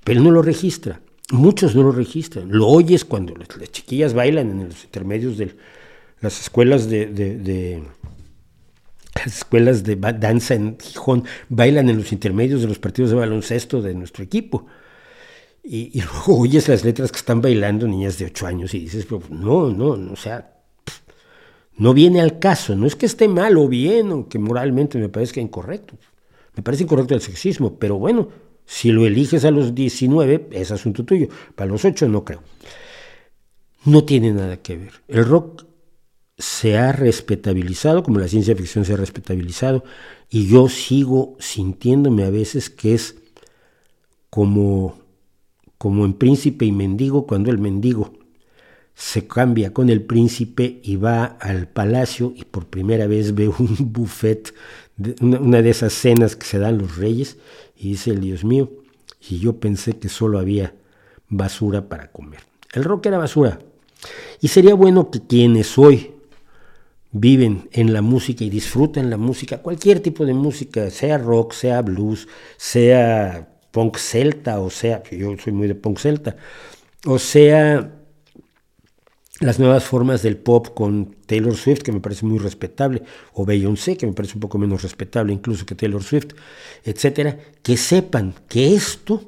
Pero él no lo registra. Muchos no lo registran. Lo oyes cuando las, chiquillas bailan en los intermedios de las escuelas de, de, las escuelas de danza en Gijón, bailan en los intermedios de los partidos de baloncesto de nuestro equipo. Y, [LAUGHS] luego oyes las letras que están bailando niñas de 8 años y dices, no, no, no, o sea, no viene al caso, no es que esté mal o bien o que moralmente me parezca incorrecto. Me parece incorrecto el sexismo, pero bueno, si lo eliges a los 19 es asunto tuyo, para los 8 no creo. No tiene nada que ver. El rock se ha respetabilizado, como la ciencia ficción se ha respetabilizado, y yo sigo sintiéndome a veces que es como como en príncipe y mendigo, cuando el mendigo se cambia con el príncipe y va al palacio y por primera vez ve un [LAUGHS] buffet, una, de esas cenas que se dan los reyes, y dice, Dios mío, y yo pensé que solo había basura para comer. El rock era basura. Y sería bueno que quienes hoy viven en la música y disfrutan la música, cualquier tipo de música, sea rock, sea blues, sea punk celta, o sea, yo soy muy de punk celta, o sea, las nuevas formas del pop con Taylor Swift, que me parece muy respetable, o Beyoncé, que me parece un poco menos respetable incluso que Taylor Swift, etcétera, que sepan que esto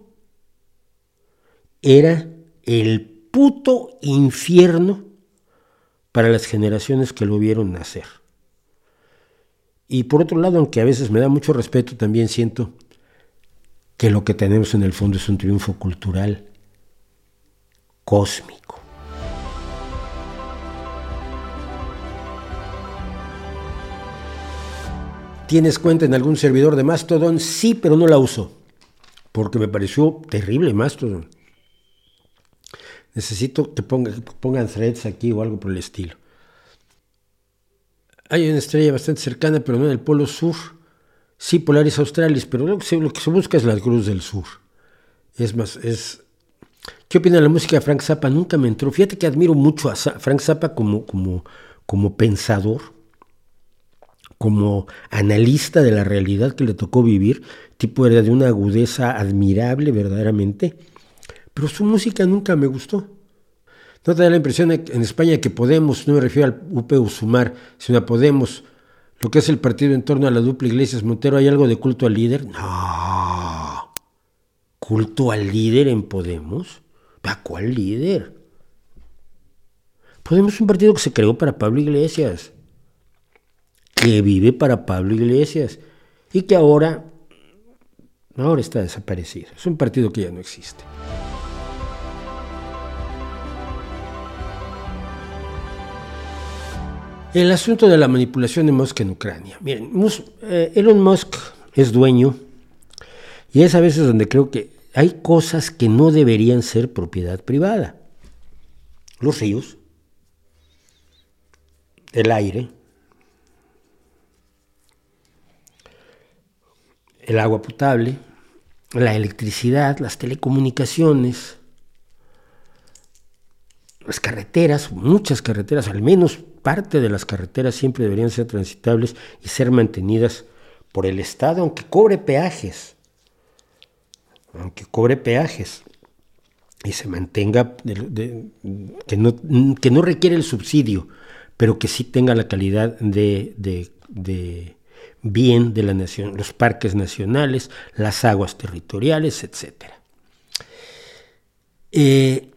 era el puto infierno para las generaciones que lo vieron nacer. Y por otro lado, aunque a veces me da mucho respeto, también siento que lo que tenemos en el fondo es un triunfo cultural cósmico. ¿Tienes cuenta en algún servidor de Mastodon? Sí, pero no la uso, porque me pareció terrible Mastodon. Necesito que pongan threads aquí o algo por el estilo. Hay una estrella bastante cercana, pero no en el polo sur. Sí, Polaris Australis, pero lo que, se, busca es la Cruz del Sur. Es más, es... ¿Qué opina la música de Frank Zappa? Nunca me entró. Fíjate que admiro mucho a Frank Zappa como, como, como pensador, como analista de la realidad que le tocó vivir, tipo era de una agudeza admirable verdaderamente, pero su música nunca me gustó. ¿No te da la impresión en España que Podemos, no me refiero al UP Sumar, sino a Podemos, lo que es el partido en torno a la dupla Iglesias Montero, ¿hay algo de culto al líder? No. ¿Culto al líder en Podemos? ¿Para cuál líder? Podemos es un partido que se creó para Pablo Iglesias, que vive para Pablo Iglesias y que ahora, ahora está desaparecido. Es un partido que ya no existe. El asunto de la manipulación de Musk en Ucrania. Miren, eh, Elon Musk es dueño y es a veces donde creo que hay cosas que no deberían ser propiedad privada. Los ríos, el aire, el agua potable, la electricidad, las telecomunicaciones, las carreteras, muchas carreteras, al menos parte de las carreteras siempre deberían ser transitables y ser mantenidas por el Estado, aunque cobre peajes, aunque cobre peajes y se mantenga, que, no, requiere el subsidio, pero que sí tenga la calidad de, de bien de la nación, los parques nacionales, las aguas territoriales, etc. Eh,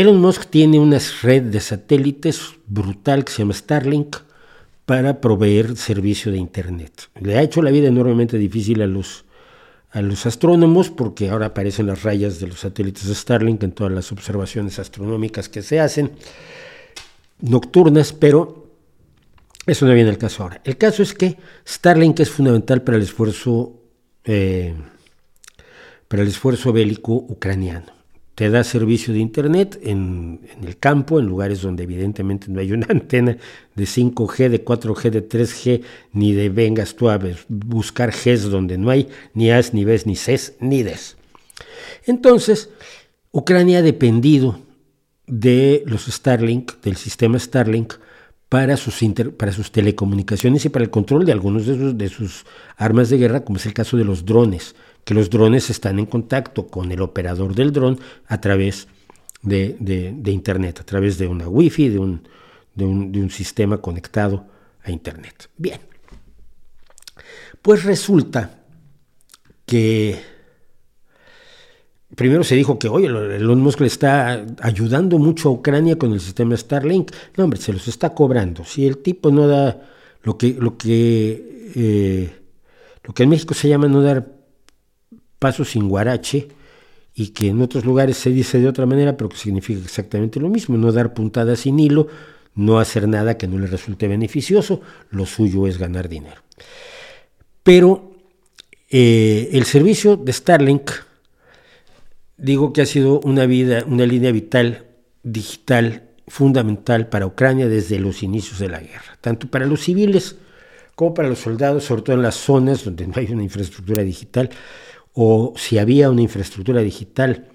Elon Musk tiene una red de satélites brutal que se llama Starlink para proveer servicio de Internet. Le ha hecho la vida enormemente difícil a los, a los astrónomos porque ahora aparecen las rayas de los satélites de Starlink en todas las observaciones astronómicas que se hacen nocturnas, pero eso no viene el caso ahora. El caso es que Starlink es fundamental para el esfuerzo, eh, para el esfuerzo bélico ucraniano te da servicio de Internet en, el campo, en lugares donde evidentemente no hay una [LAUGHS] antena de 5G, de 4G, de 3G, ni de vengas tú a buscar Gs donde no hay ni As, ni Bs, ni Cs, ni Ds. Entonces, Ucrania ha dependido de los Starlink, del sistema Starlink, para sus, para sus telecomunicaciones y para el control de algunos de sus armas de guerra, como es el caso de los drones que los drones están en contacto con el operador del dron a través de, Internet, a través de una Wi-Fi, de un, sistema conectado a Internet. Bien, pues resulta que primero se dijo que, oye, Elon Musk le está ayudando mucho a Ucrania con el sistema Starlink. No, hombre, se los está cobrando. Si el tipo no da lo que, lo que, eh, lo que en México se llama no dar paso sin guarache y que en otros lugares se dice de otra manera, pero que significa exactamente lo mismo, no dar puntadas sin hilo, no hacer nada que no le resulte beneficioso, lo suyo es ganar dinero. Pero eh, el servicio de Starlink, digo que ha sido una vida, una línea vital digital fundamental para Ucrania desde los inicios de la guerra, tanto para los civiles como para los soldados, sobre todo en las zonas donde no hay una infraestructura digital, o si había una infraestructura digital,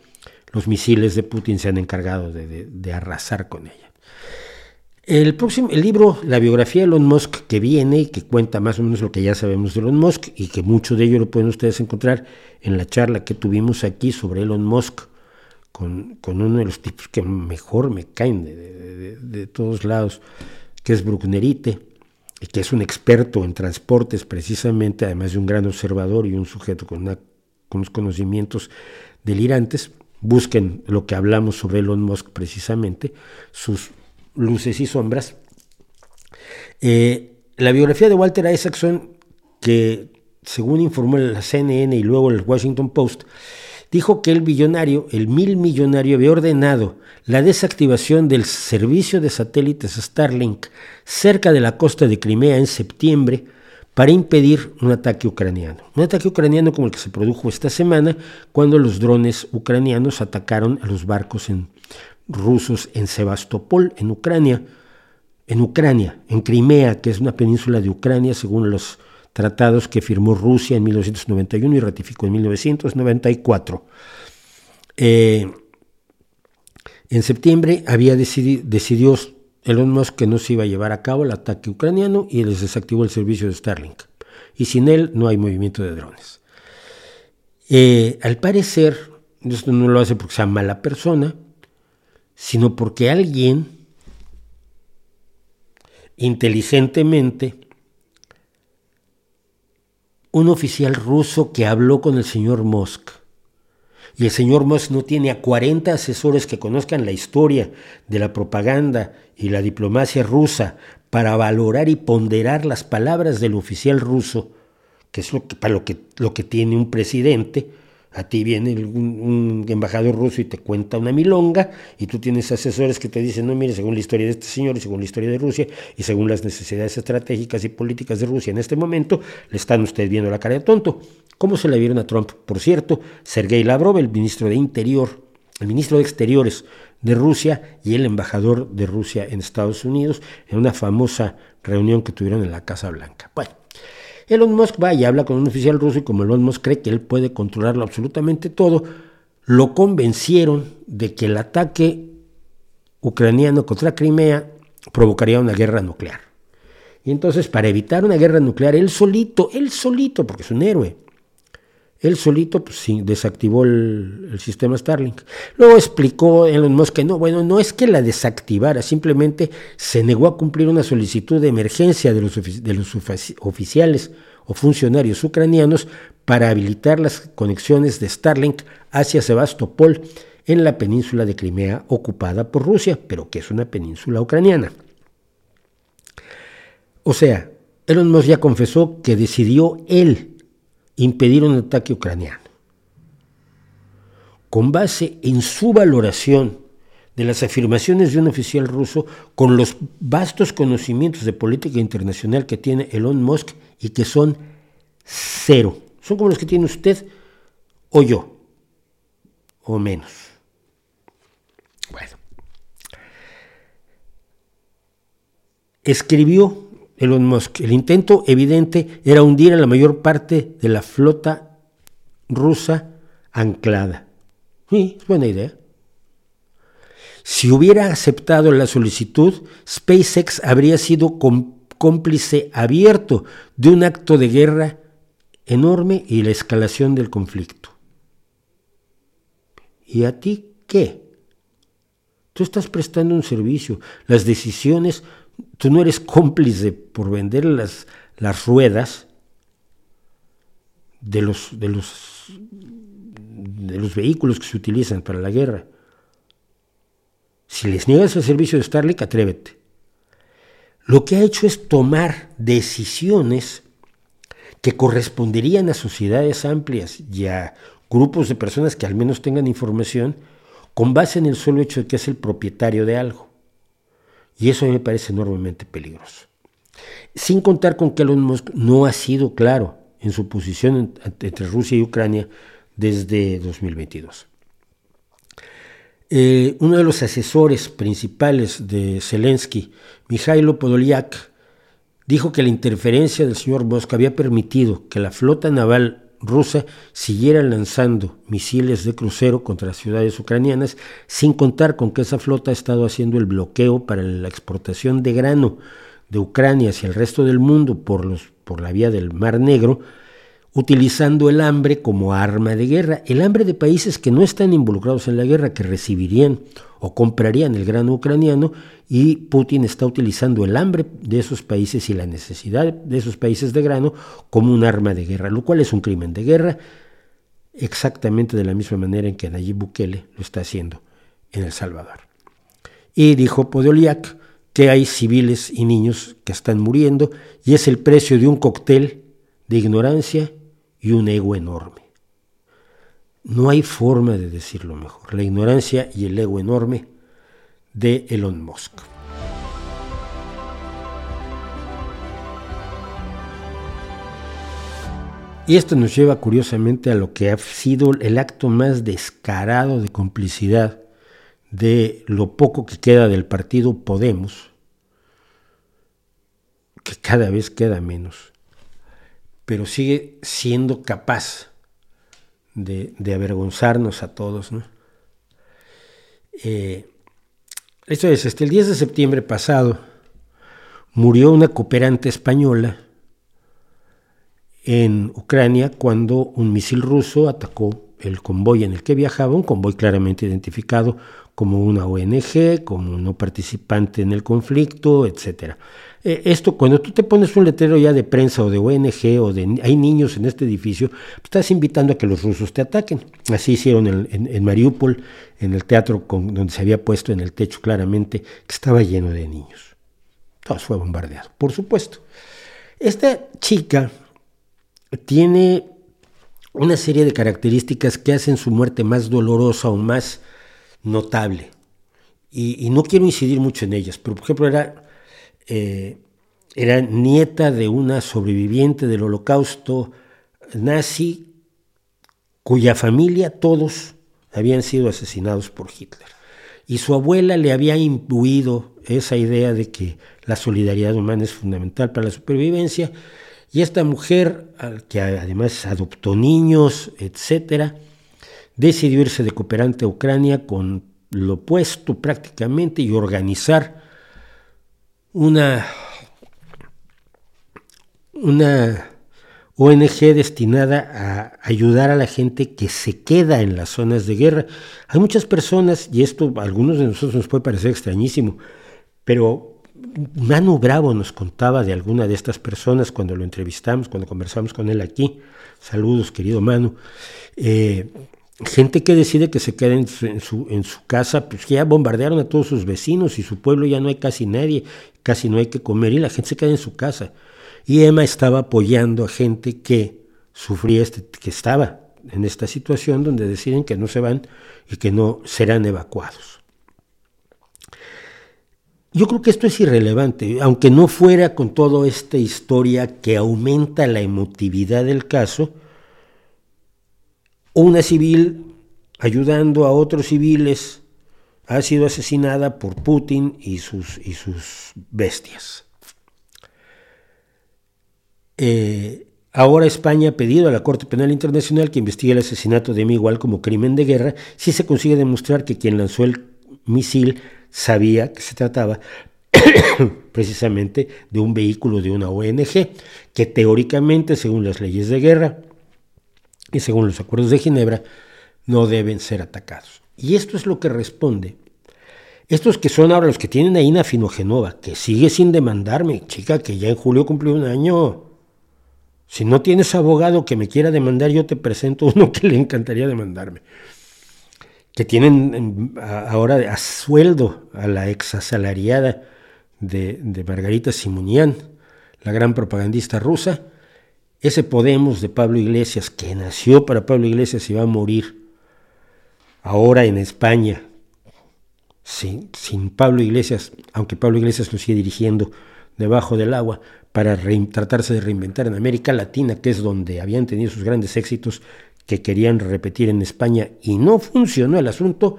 los misiles de Putin se han encargado de, arrasar con ella. El próximo, el libro, la biografía de Elon Musk que viene y que cuenta más o menos lo que ya sabemos de Elon Musk y que mucho de ello lo pueden ustedes encontrar en la charla que tuvimos aquí sobre Elon Musk con, uno de los tipos que mejor me caen de, de todos lados, que es Brucknerite, y que es un experto en transportes precisamente, además de un gran observador y un sujeto con una con los conocimientos delirantes, busquen lo que hablamos sobre Elon Musk precisamente, sus luces y sombras. Eh, la biografía de Walter Isaacson, que según informó la CNN y luego el Washington Post, dijo que el billonario, el mil millonario, había ordenado la desactivación del servicio de satélites Starlink cerca de la costa de Crimea en septiembre para impedir un ataque ucraniano. Un ataque ucraniano como el que se produjo esta semana cuando los drones ucranianos atacaron a los barcos rusos en Sebastopol, en Ucrania, en Ucrania, en Crimea, que es una península de Ucrania según los tratados que firmó Rusia en 1991 y ratificó en 1994. Eh, en septiembre había decidido, decidió Elon Musk que no se iba a llevar a cabo el ataque ucraniano y les desactivó el servicio de Starlink. Y sin él no hay movimiento de drones. Eh, al parecer, esto no lo hace porque sea mala persona, sino porque alguien inteligentemente, un oficial ruso que habló con el señor Musk, y el señor Musk no tiene a 40 asesores que conozcan la historia de la propaganda y la diplomacia rusa para valorar y ponderar las palabras del oficial ruso, que es lo que, para lo que, lo que tiene un presidente, A ti viene un, embajador ruso y te cuenta una milonga y tú tienes asesores que te dicen, no, mire, según la historia de este señor y según la historia de Rusia y según las necesidades estratégicas y políticas de Rusia en este momento, le están ustedes viendo la cara de tonto. ¿Cómo se la vieron a Trump? Por cierto, Sergei Lavrov, el ministro de Interior, el ministro de Exteriores de Rusia y el embajador de Rusia en Estados Unidos en una famosa reunión que tuvieron en la Casa Blanca. Bueno, Elon Musk va y habla con un oficial ruso y como Elon Musk cree que él puede controlarlo absolutamente todo, lo convencieron de que el ataque ucraniano contra Crimea provocaría una guerra nuclear. Y entonces, para evitar una guerra nuclear, él solito, él solito, porque es un héroe, él solito pues, desactivó el, sistema Starlink. Luego explicó Elon Musk que no, bueno, no es que la desactivara, simplemente se negó a cumplir una solicitud de emergencia de los, de los oficiales o funcionarios ucranianos para habilitar las conexiones de Starlink hacia Sebastopol en la península de Crimea ocupada por Rusia, pero que es una península ucraniana. O sea, Elon Musk ya confesó que decidió él impedir un ataque ucraniano. Con base en su valoración de las afirmaciones de un oficial ruso, con los vastos conocimientos de política internacional que tiene Elon Musk y que son cero. Son como los que tiene usted o yo, o menos. Bueno. Escribió Elon Musk. El intento evidente era hundir a la mayor parte de la flota rusa anclada. Sí, es buena idea. Si hubiera aceptado la solicitud, SpaceX habría sido cómplice abierto de un acto de guerra enorme y la escalación del conflicto. ¿Y a ti qué? Tú estás prestando un servicio. Las decisiones tú no eres cómplice por vender las, las ruedas de los, de, los, de los vehículos que se utilizan para la guerra. Si les niegas el servicio de Starlink, atrévete. Lo que ha hecho es tomar decisiones que corresponderían a sociedades amplias y a grupos de personas que al menos tengan información con base en el solo hecho de que es el propietario de algo. Y eso me parece enormemente peligroso. Sin contar con que Elon Musk no ha sido claro en su posición entre Rusia y Ucrania desde 2022. Eh, uno de los asesores principales de Zelensky, Mikhailo Podolyak, dijo que la interferencia del señor Musk había permitido que la flota naval rusa siguiera lanzando misiles de crucero contra las ciudades ucranianas, sin contar con que esa flota ha estado haciendo el bloqueo para la exportación de grano de Ucrania hacia el resto del mundo por, los, por la vía del Mar Negro, utilizando el hambre como arma de guerra, el hambre de países que no están involucrados en la guerra, que recibirían o comprarían el grano ucraniano, y Putin está utilizando el hambre de esos países y la necesidad de esos países de grano como un arma de guerra, lo cual es un crimen de guerra, exactamente de la misma manera en que Nayib Bukele lo está haciendo en El Salvador. Y dijo Podoliak que hay civiles y niños que están muriendo y es el precio de un cóctel de ignorancia y un ego enorme. No hay forma de decirlo mejor. La ignorancia y el ego enorme de Elon Musk. Y esto nos lleva curiosamente a lo que ha sido el acto más descarado de complicidad de lo poco que queda del partido Podemos, que cada vez queda menos pero sigue siendo capaz de, avergonzarnos a todos. Eh, esto es, hasta el 10 de septiembre pasado murió una cooperante española en Ucrania cuando un misil ruso atacó el convoy en el que viajaba, un convoy claramente identificado como una ONG, como no participante en el conflicto, etc. Eh, esto, cuando tú te pones un letrero ya de prensa o de ONG o de hay niños en este edificio, estás invitando a que los rusos te ataquen. Así hicieron en, Mariupol, en el teatro donde se había puesto en el techo claramente que estaba lleno de niños. Todo fue bombardeado, por supuesto. Esta chica tiene una serie de características que hacen su muerte más dolorosa o más notable. Y, no quiero incidir mucho en ellas, pero por ejemplo era, eh, era nieta de una sobreviviente del holocausto nazi cuya familia todos habían sido asesinados por Hitler. Y su abuela le había imbuido esa idea de que la solidaridad humana es fundamental para la supervivencia. Y esta mujer, que además adoptó niños, etc., decidió irse de cooperante a Ucrania con lo opuesto prácticamente y organizar una, una ONG destinada a ayudar a la gente que se queda en las zonas de guerra. Hay muchas personas, y esto a algunos de nosotros nos puede parecer extrañísimo, pero Manu Bravo nos contaba de alguna de estas personas cuando lo entrevistamos, cuando conversamos con él aquí. Saludos, querido Manu. Eh, gente que decide que se quede en su, casa, pues ya bombardearon a todos sus vecinos y su pueblo ya no hay casi nadie, casi no hay que comer y la gente se queda en su casa. Y Emma estaba apoyando a gente que sufría, este, que estaba en esta situación donde deciden que no se van y que no serán evacuados. Yo creo que esto es irrelevante, aunque no fuera con toda esta historia que aumenta la emotividad del caso, una civil ayudando a otros civiles ha sido asesinada por Putin y sus, y sus bestias. Eh, ahora España ha pedido a la Corte Penal Internacional que investigue el asesinato de Miguel como crimen de guerra si se consigue demostrar que quien lanzó el misil sabía que se trataba [COUGHS] precisamente de un vehículo de una ONG que teóricamente, según las leyes de guerra y según los acuerdos de Ginebra, no deben ser atacados. Y esto es lo que responde. Estos que son ahora los que tienen ahí Ina Finogenova, que sigue sin demandarme, chica, que ya en julio cumplió un año. Si no tienes abogado que me quiera demandar, yo te presento [LAUGHS] uno que le encantaría demandarme. Que tienen ahora a sueldo a la ex asalariada de, de Margarita Simonian, la gran propagandista rusa. Ese Podemos de Pablo Iglesias, que nació para Pablo Iglesias y va a morir ahora en España, sin, sin Pablo Iglesias, aunque Pablo Iglesias lo sigue dirigiendo debajo del agua, para tratarse de reinventar en América Latina, que es donde habían tenido sus grandes éxitos que querían repetir en España y no funcionó el asunto,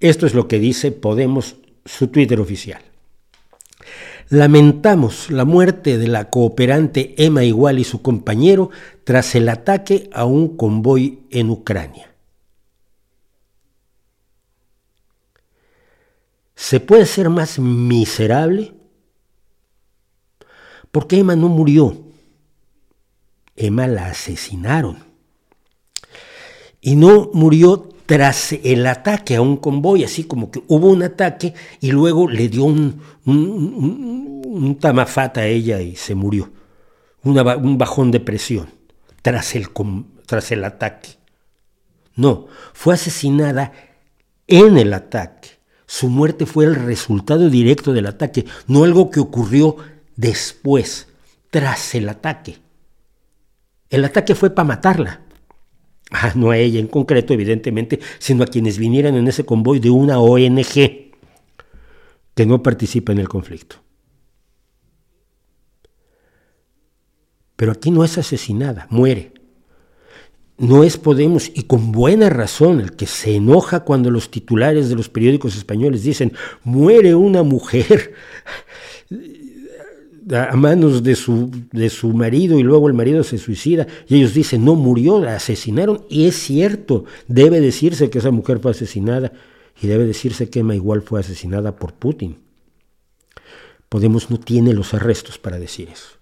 esto es lo que dice Podemos, su Twitter oficial. Lamentamos la muerte de la cooperante Emma Igual y su compañero tras el ataque a un convoy en Ucrania. ¿Se puede ser más miserable? Porque Emma no murió. Emma la asesinaron. Y no murió tras el ataque a un convoy, así como que hubo un ataque y luego le dio un, un, tamafata a ella y se murió. un bajón de presión tras el, tras el ataque. No, fue asesinada en el ataque. Su muerte fue el resultado directo del ataque, no algo que ocurrió después, tras el ataque. El ataque fue para matarla. Ah, no a ella en concreto, evidentemente, sino a quienes vinieran en ese convoy de una ONG que no participa en el conflicto. Pero aquí no es asesinada, muere. No es Podemos, y con buena razón, el que se enoja cuando los titulares de los periódicos españoles dicen, muere una mujer a manos de su, de su marido y luego el marido se suicida y ellos dicen, no murió, la asesinaron y es cierto, debe decirse que esa mujer fue asesinada y debe decirse que Emma igual fue asesinada por Putin. Podemos no tiene los arrestos para decir eso.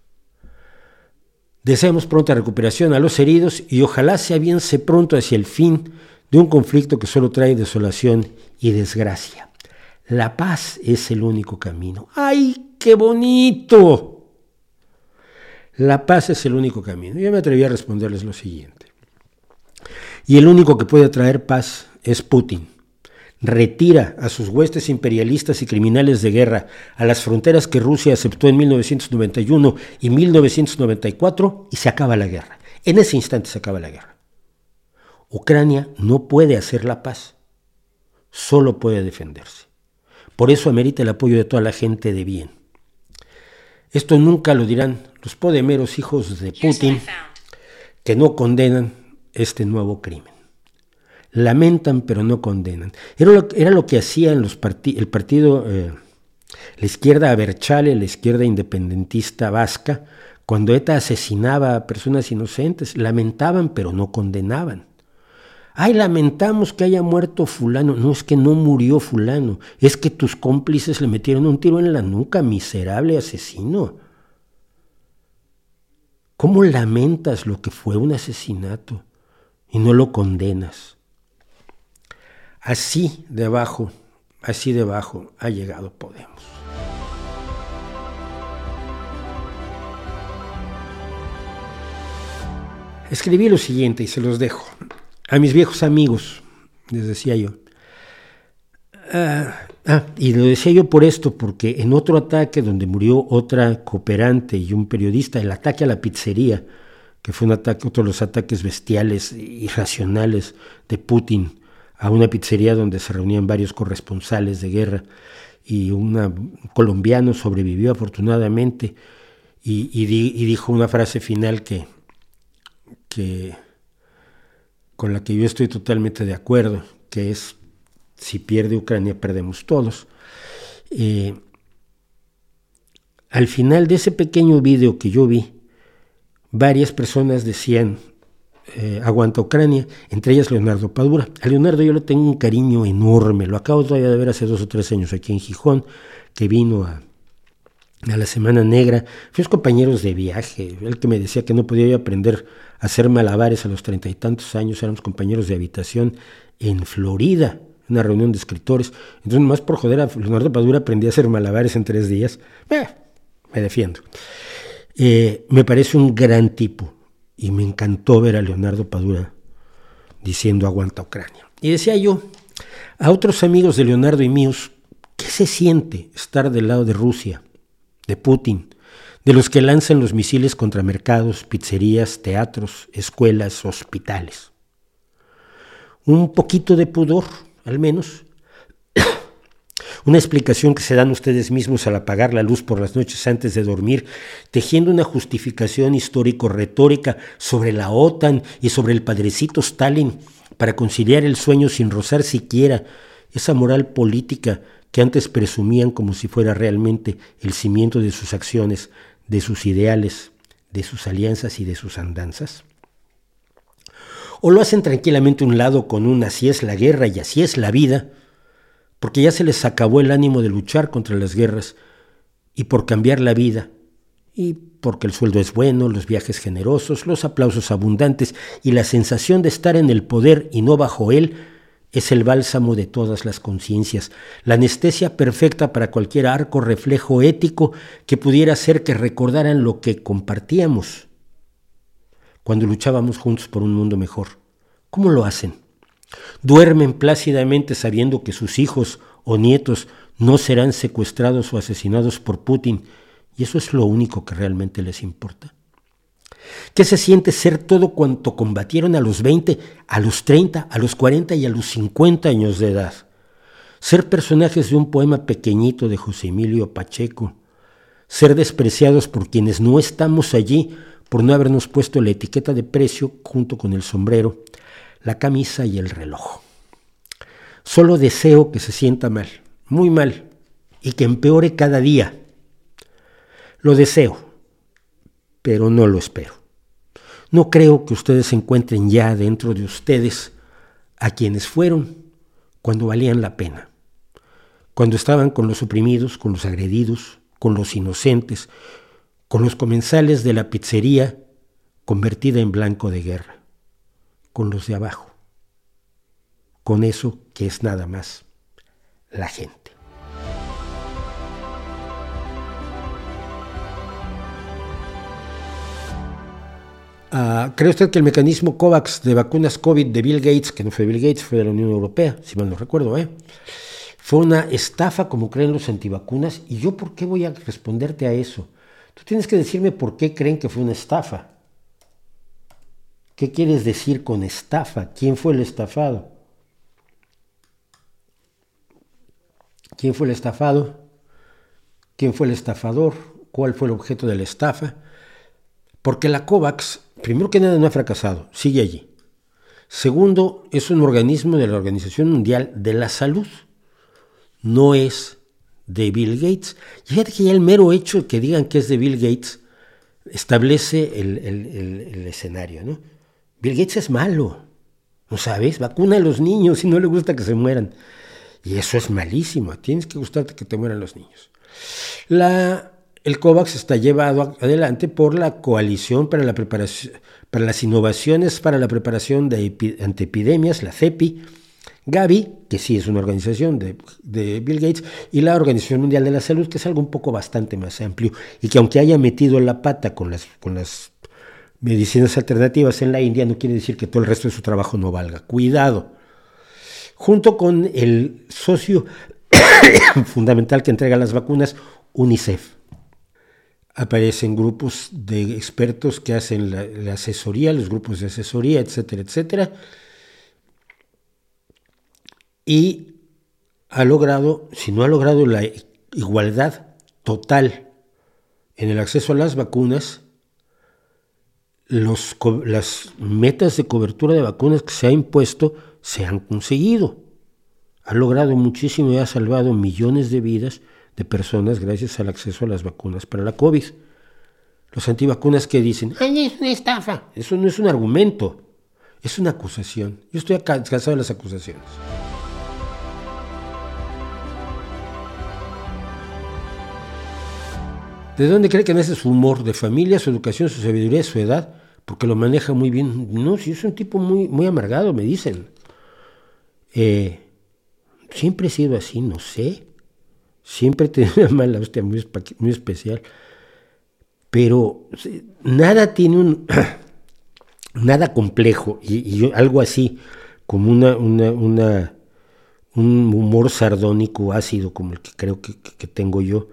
Deseamos pronta recuperación a los heridos y ojalá se avience pronto hacia el fin de un conflicto que solo trae desolación y desgracia. La paz es el único camino. ¡Ay, qué bonito! La paz es el único camino. Yo me atreví a responderles lo siguiente. Y el único que puede traer paz es Putin. Retira a sus huestes imperialistas y criminales de guerra a las fronteras que Rusia aceptó en 1991 y 1994 y se acaba la guerra. En ese instante se acaba la guerra. Ucrania no puede hacer la paz, solo puede defenderse. Por eso amerita el apoyo de toda la gente de bien. Esto nunca lo dirán los podemeros hijos de Putin que no condenan este nuevo crimen. Lamentan pero no condenan. Era lo, era lo que hacía en los el partido, eh, la izquierda Aberchale, la izquierda independentista vasca, cuando ETA asesinaba a personas inocentes. Lamentaban pero no condenaban. Ay, lamentamos que haya muerto fulano. No es que no murió fulano, es que tus cómplices le metieron un tiro en la nuca, miserable asesino. ¿Cómo lamentas lo que fue un asesinato y no lo condenas? Así debajo, así debajo ha llegado Podemos. Escribí lo siguiente y se los dejo. A mis viejos amigos, les decía yo. Ah, Ah, y lo decía yo por esto, porque en otro ataque donde murió otra cooperante y un periodista, el ataque a la pizzería, que fue un ataque, otro de los ataques bestiales, irracionales de Putin a una pizzería donde se reunían varios corresponsales de guerra y un colombiano sobrevivió afortunadamente y, dijo una frase final que, que con la que yo estoy totalmente de acuerdo, que es si pierde Ucrania, perdemos todos. Eh, al final de ese pequeño video que yo vi, varias personas decían, eh, aguanta Ucrania, entre ellas Leonardo Padura. A Leonardo yo le tengo un cariño enorme, lo acabo todavía de ver hace dos o tres años aquí en Gijón, que vino a, la Semana Negra. Fuimos compañeros de viaje, él que me decía que no podía aprender hacer malabares a los treinta y tantos años, éramos compañeros de habitación en Florida una reunión de escritores. Entonces, más por joder a Leonardo Padura, aprendí a hacer malabares en tres días. me defiendo. Eh, me parece un gran tipo y me encantó ver a Leonardo Padura diciendo aguanta Ucrania. Y decía yo a otros amigos de Leonardo y míos, ¿qué se siente estar del lado de Rusia, de Putin, de los que lanzan los misiles contra mercados, pizzerías, teatros, escuelas, hospitales? Un poquito de pudor, al menos, [COUGHS] una explicación que se dan ustedes mismos al apagar la luz por las noches antes de dormir, tejiendo una justificación histórico-retórica sobre la OTAN y sobre el padrecito Stalin para conciliar el sueño sin rozar siquiera esa moral política que antes presumían como si fuera realmente el cimiento de sus acciones, de sus ideales, de sus alianzas y de sus andanzas o lo hacen tranquilamente un lado con un así es la guerra y así es la vida, porque ya se les acabó el ánimo de luchar contra las guerras y por cambiar la vida, y porque el sueldo es bueno, los viajes generosos, los aplausos abundantes y la sensación de estar en el poder y no bajo él, es el bálsamo de todas las conciencias, la anestesia perfecta para cualquier arco reflejo ético que pudiera hacer que recordaran lo que compartíamos cuando luchábamos juntos por un mundo mejor. ¿Cómo lo hacen? Duermen plácidamente sabiendo que sus hijos o nietos no serán secuestrados o asesinados por Putin y eso es lo único que realmente les importa. ¿Qué se siente ser todo cuanto combatieron a los 20, a los 30, a los 40 y a los 50 años de edad? Ser personajes de un poema pequeñito de José Emilio Pacheco. Ser despreciados por quienes no estamos allí por no habernos puesto la etiqueta de precio junto con el sombrero, la camisa y el reloj. Solo deseo que se sienta mal, muy mal, y que empeore cada día. Lo deseo, pero no lo espero. No creo que ustedes encuentren ya dentro de ustedes a quienes fueron cuando valían la pena, cuando estaban con los oprimidos, con los agredidos, con los inocentes, con los comensales de la pizzería convertida en blanco de guerra, con los de abajo, con eso que es nada más la gente. Ah, ¿Cree usted que el mecanismo COVAX de vacunas COVID de Bill Gates, que no fue Bill Gates, fue de la Unión Europea, si mal no recuerdo, ¿eh? fue una estafa como creen los antivacunas? ¿Y yo por qué voy a responderte a eso? Tú tienes que decirme por qué creen que fue una estafa. ¿Qué quieres decir con estafa? ¿Quién fue el estafado? ¿Quién fue el estafado? ¿Quién fue el estafador? ¿Cuál fue el objeto de la estafa? Porque la COVAX, primero que nada, no ha fracasado, sigue allí. Segundo, es un organismo de la Organización Mundial de la Salud. No es de Bill Gates. Fíjate que ya el mero hecho de que digan que es de Bill Gates establece el, el escenario. ¿no? Bill Gates es malo, ¿no sabes? Vacuna a los niños y no le gusta que se mueran. Y eso es malísimo, tienes que gustarte que te mueran los niños. La, el COVAX está llevado adelante por la Coalición para, las Innovaciones para la Preparación de ante Epidemias, la CEPI, Gavi, que sí es una organización de, Bill Gates, y la Organización Mundial de la Salud, que es algo un poco bastante más amplio, y que aunque haya metido la pata con las medicinas alternativas en la India, no quiere decir que todo el resto de su trabajo no valga. Cuidado. Junto con el socio [COUGHS] fundamental que entrega las vacunas, UNICEF. Aparecen grupos de expertos que hacen la, asesoría, los grupos de asesoría, etcétera, etcétera. Y ha logrado, si no ha logrado la igualdad total en el acceso a las vacunas, los, las metas de cobertura de vacunas que se ha impuesto se han conseguido. Ha logrado muchísimo y ha salvado millones de vidas de personas gracias al acceso a las vacunas para la COVID. Los antivacunas que dicen, ¡ay, es una estafa! Eso no es un argumento, es una acusación. Yo estoy cansado de las acusaciones. ¿De dónde cree que nace su humor? ¿De familia, su educación, su sabiduría, su edad? Porque lo maneja muy bien. No, si es un tipo muy, muy amargado, me dicen. Eh, siempre he sido así, no sé. Siempre [LAUGHS] tenido una mala hostia muy, especial. Pero nada tiene un. [CLEARS THROAT] nada complejo. Y, algo así, como una, una, un humor sardónico ácido, como el que creo que, tengo yo.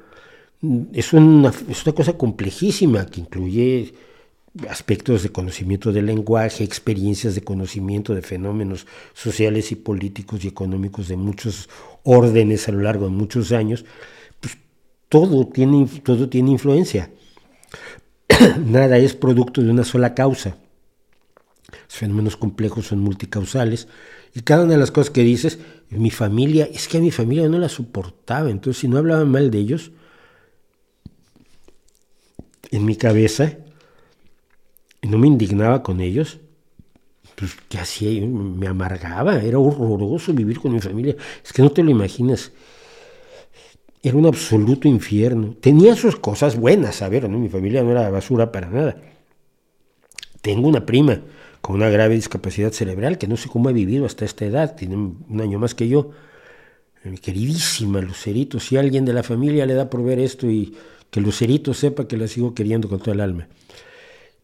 Es una, es una cosa complejísima que incluye aspectos de conocimiento del lenguaje, experiencias de conocimiento de fenómenos sociales y políticos y económicos de muchos órdenes a lo largo de muchos años, pues todo tiene, todo tiene influencia. [CLEARS THROAT] Nada es producto de una sola causa. Los fenómenos complejos son multicausales y cada una de las cosas que dices, mi familia, es que a mi familia no la soportaba, entonces si no hablaba mal de ellos, en mi cabeza y no me indignaba con ellos, pues ¿qué hacía? Me amargaba, era horroroso vivir con mi familia. Es que no te lo imaginas. Era un absoluto infierno. Tenía sus cosas buenas, a ver, ¿no? mi familia no era basura para nada. Tengo una prima con una grave discapacidad cerebral que no sé cómo ha vivido hasta esta edad, tiene un año más que yo. Mi queridísima Lucerito, si alguien de la familia le da por ver esto y que Lucerito sepa que la sigo queriendo con toda el alma.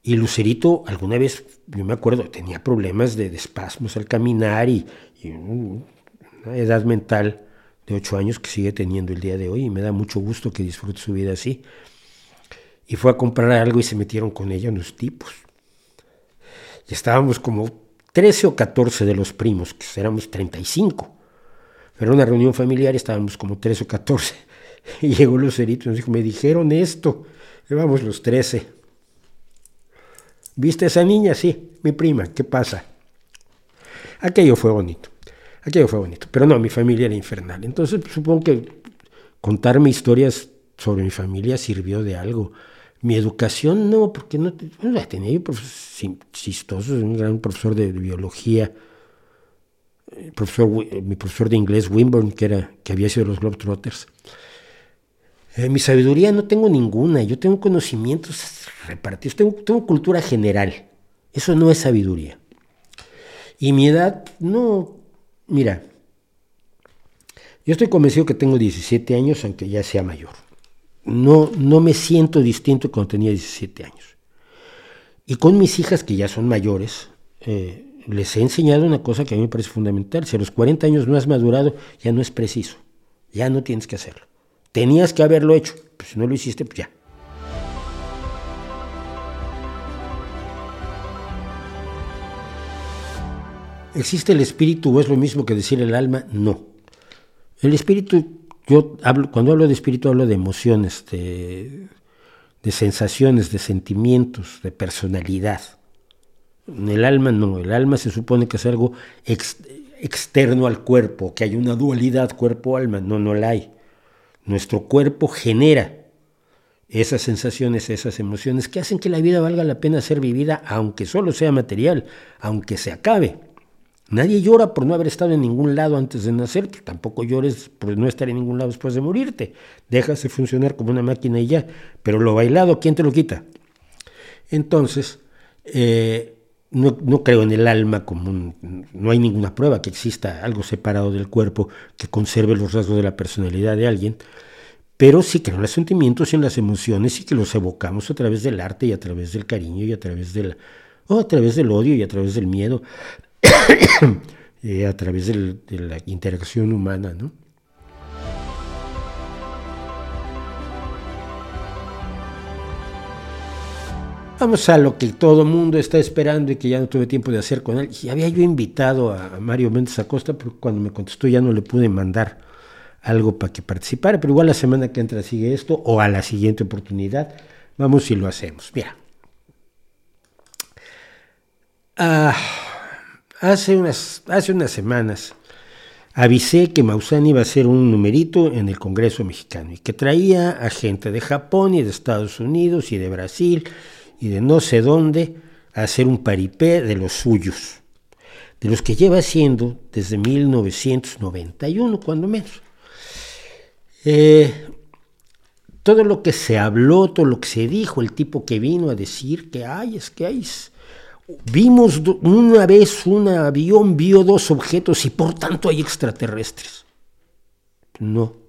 Y Lucerito alguna vez, yo me acuerdo, tenía problemas de, espasmos al caminar y, una edad mental de ocho años que sigue teniendo el día de hoy y me da mucho gusto que disfrute su vida así. Y fue a comprar algo y se metieron con ella unos tipos. Y estábamos como 13 o 14 de los primos, que éramos 35. Era una reunión familiar y estábamos como 13 o 14. [LAUGHS] Y llegó Lucerito y nos dijo, me dijeron esto. Llevamos los 13. ¿Viste esa niña? Sí, mi prima, ¿qué pasa? Aquello fue bonito, aquello fue bonito, pero no, mi familia era infernal. Entonces supongo que contarme historias sobre mi familia sirvió de algo. Mi educación no, porque no tenía yo chistoso, un gran profesor de, biología, profesor, mi profesor de inglés, Wimborne, que, era, que había sido los Globetrotters. Eh, mi sabiduría no tengo ninguna, yo tengo conocimientos repartidos, tengo, cultura general, eso no es sabiduría. Y mi edad, no, mira, yo estoy convencido que tengo 17 años, aunque ya sea mayor. No, no me siento distinto cuando tenía 17 años. Y con mis hijas, que ya son mayores, eh, les he enseñado una cosa que a mí me parece fundamental. Si a los 40 años no has madurado, ya no es preciso. Ya no tienes que hacerlo. Tenías que haberlo hecho, pues si no lo hiciste, pues ya. ¿Existe el espíritu o es lo mismo que decir el alma? No. El espíritu, yo hablo, cuando hablo de espíritu hablo de emociones, de, sensaciones, de sentimientos, de personalidad. El alma no, el alma se supone que es algo externo al cuerpo, que hay una dualidad cuerpo-alma, no, no la hay. Nuestro cuerpo genera esas sensaciones, esas emociones que hacen que la vida valga la pena ser vivida, aunque solo sea material, aunque se acabe. Nadie llora por no haber estado en ningún lado antes de nacer, tampoco llores por no estar en ningún lado después de morirte. Déjase funcionar como una máquina y ya. Pero lo bailado, ¿quién te lo quita? Entonces, eh, no, no, creo en el alma como no hay ninguna prueba que exista algo separado del cuerpo que conserve los rasgos de la personalidad de alguien pero sí que en los sentimientos y en las emociones y que los evocamos a través del arte y a través del cariño y a través del, o a través del odio y a través del miedo, y [COUGHS] a través de la interacción humana, ¿no? Vamos a lo que todo mundo está esperando y que ya no tuve tiempo de hacer con él. Y había yo invitado a Mario Méndez Acosta, pero cuando me contestó ya no le pude mandar algo para que participara, pero igual la semana que entra sigue esto o a la siguiente oportunidad. Vamos y lo hacemos. Mira. Ah, hace, unas, hace unas semanas avisé que Maussan iba a hacer un numerito en el Congreso mexicano y que traía a gente de Japón y de Estados Unidos y de Brasil y de no sé dónde a hacer un paripé de los suyos, de los que lleva haciendo desde 1991, cuando menos. Eh, todo lo que se habló, todo lo que se dijo, el tipo que vino a decir que hay, es que hay. Vimos una vez un avión, vio dos objetos y por tanto hay extraterrestres. No.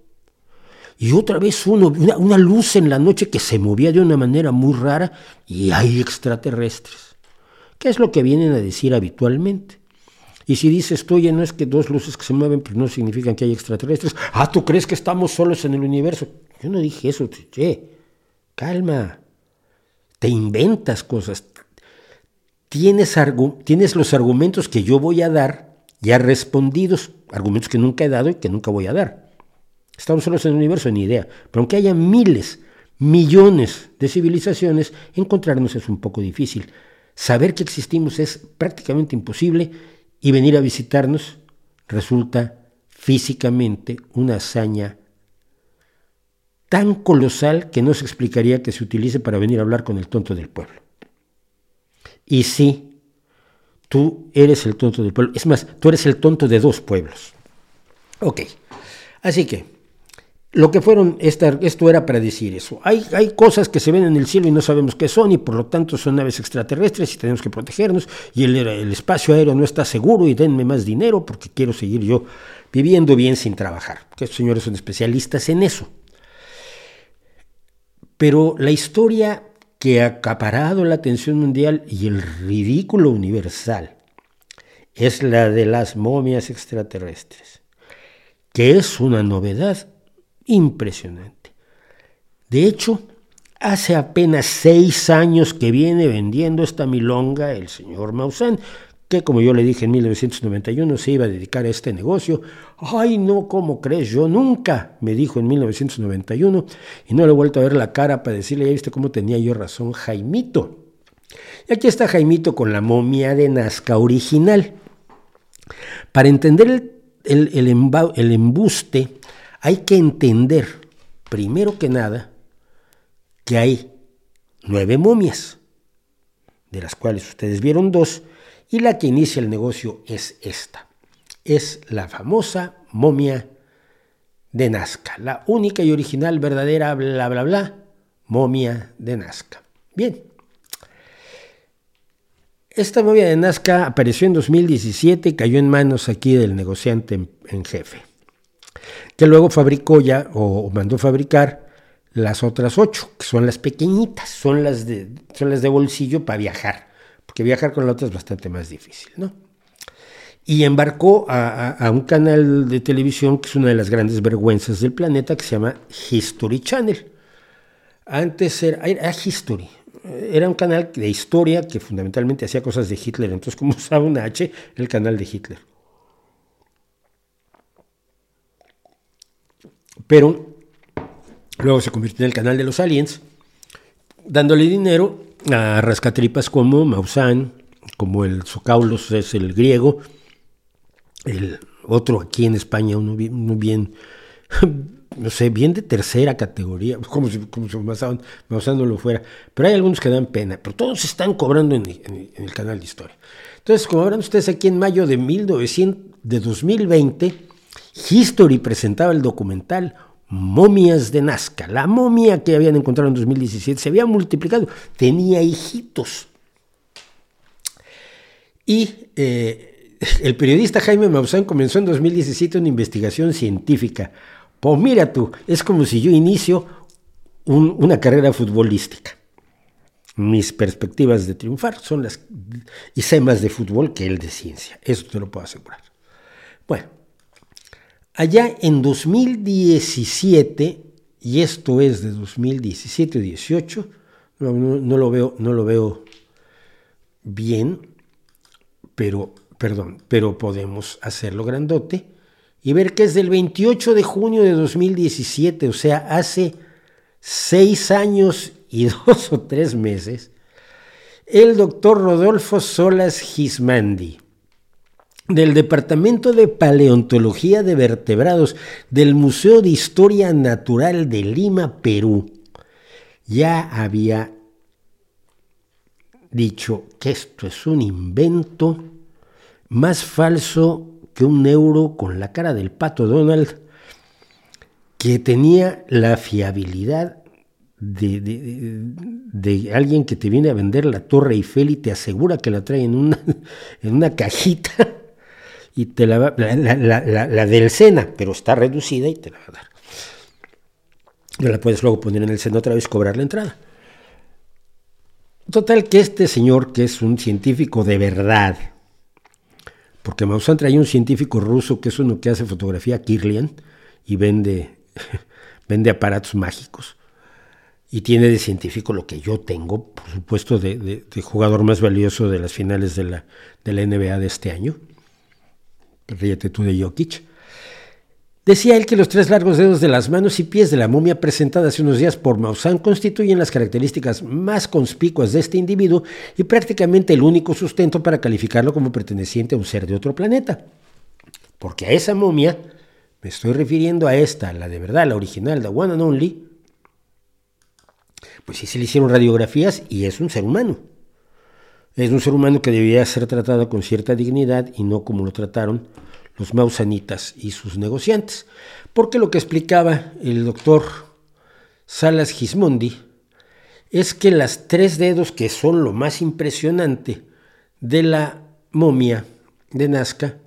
Y otra vez uno, una, una luz en la noche que se movía de una manera muy rara y hay extraterrestres. ¿Qué es lo que vienen a decir habitualmente? Y si dices tú, ya no es que dos luces que se mueven, pues no significan que hay extraterrestres. Ah, ¿tú crees que estamos solos en el universo? Yo no dije eso, che, calma. Te inventas cosas. Tienes, tienes los argumentos que yo voy a dar ya respondidos, argumentos que nunca he dado y que nunca voy a dar. Estamos solos en el universo, ni idea. Pero aunque haya miles, millones de civilizaciones, encontrarnos es un poco difícil. Saber que existimos es prácticamente imposible y venir a visitarnos resulta físicamente una hazaña tan colosal que no se explicaría que se utilice para venir a hablar con el tonto del pueblo. Y sí, tú eres el tonto del pueblo. Es más, tú eres el tonto de dos pueblos. Ok, así que lo que fueron, esto era para decir eso. Hay, hay cosas que se ven en el cielo y no sabemos qué son y por lo tanto son naves extraterrestres y tenemos que protegernos y el, el espacio aéreo no está seguro y denme más dinero porque quiero seguir yo viviendo bien sin trabajar. Que estos señores son especialistas en eso. Pero la historia que ha acaparado la atención mundial y el ridículo universal es la de las momias extraterrestres, que es una novedad impresionante. De hecho, hace apenas seis años que viene vendiendo esta milonga el señor Maussan, que como yo le dije en 1991 se iba a dedicar a este negocio. Ay, no, ¿cómo crees? Yo nunca, me dijo en 1991, y no le he vuelto a ver la cara para decirle, ya viste cómo tenía yo razón, Jaimito. Y aquí está Jaimito con la momia de Nazca original. Para entender el, el embuste, hay que entender, primero que nada, que hay nueve momias, de las cuales ustedes vieron dos, y la que inicia el negocio es esta. Es la famosa momia de Nazca, la única y original, verdadera, bla, bla, bla, momia de Nazca. Bien. Esta momia de Nazca apareció en 2017 y cayó en manos aquí del negociante en jefe que luego fabricó ya o mandó fabricar las otras ocho, que son las pequeñitas, son las de, son las de bolsillo para viajar, porque viajar con la otra es bastante más difícil, ¿no? Y embarcó a, un canal de televisión que es una de las grandes vergüenzas del planeta, que se llama History Channel. Antes era, era History, era un canal de historia que fundamentalmente hacía cosas de Hitler, entonces como usaba una H, el canal de Hitler. Pero luego se convirtió en el canal de los aliens, dándole dinero a rascatripas como Maussan, como el Socaulos es el griego, el otro aquí en España, uno bien, [LAUGHS] no sé, bien de tercera categoría, como si, como si Maussan, no lo fuera, pero hay algunos que dan pena, pero todos están cobrando en, el canal de historia. Entonces, como verán ustedes aquí en mayo de, 1900, de 2020, History presentaba el documental momias de Nazca. La momia que habían encontrado en 2017 se había multiplicado, tenía hijitos. Y eh, [LAUGHS] el periodista Jaime Maussan comenzó en 2017 una investigación científica. Pues mira tú, es como si yo inicio una carrera futbolística. Mis perspectivas de triunfar son las y sé más de fútbol que el de ciencia, eso te lo puedo asegurar. Bueno, Allá en 2017, y esto es de 2017 18, no, lo veo, no lo veo bien, pero, perdón, pero podemos hacerlo grandote y ver que es del 28 de junio de 2017, o sea, hace seis años y [LAUGHS] dos o tres meses, el doctor Rodolfo Solas Gismandi, del Departamento de Paleontología de Vertebrados del Museo de Historia Natural de Lima, Perú, ya había dicho que esto es un invento más falso que un euro con la cara del pato Donald, que tenía la fiabilidad de, alguien que te viene a vender la Torre Eiffel y te asegura que la trae en una, [LAUGHS] en una cajita y te la va, la, del Sena, pero está reducida y te la va a dar. Ya la puedes luego poner en el Sena otra vez cobrar la entrada. Total que este señor, que es un científico de verdad, porque Maussan trae un científico ruso que es uno que hace fotografía Kirlian y vende, [LAUGHS] vende aparatos mágicos. Y tiene de científico lo que yo tengo, por supuesto, de, jugador más valioso de las finales de la, de la NBA de este año ríete tú de Jokic. Decía él que los tres largos dedos de las manos y pies de la momia presentada hace unos días por Maussan constituyen las características más conspicuas de este individuo y prácticamente el único sustento para calificarlo como perteneciente a un ser de otro planeta. Porque a esa momia, me estoy refiriendo a esta, la de verdad, la original, la one and only, pues sí se le hicieron radiografías y es un ser humano. Es un ser humano que debía ser tratado con cierta dignidad y no como lo trataron los mausanitas y sus negociantes. Porque lo que explicaba el doctor Salas Gismondi es que las tres dedos que son lo más impresionante de la momia de Nazca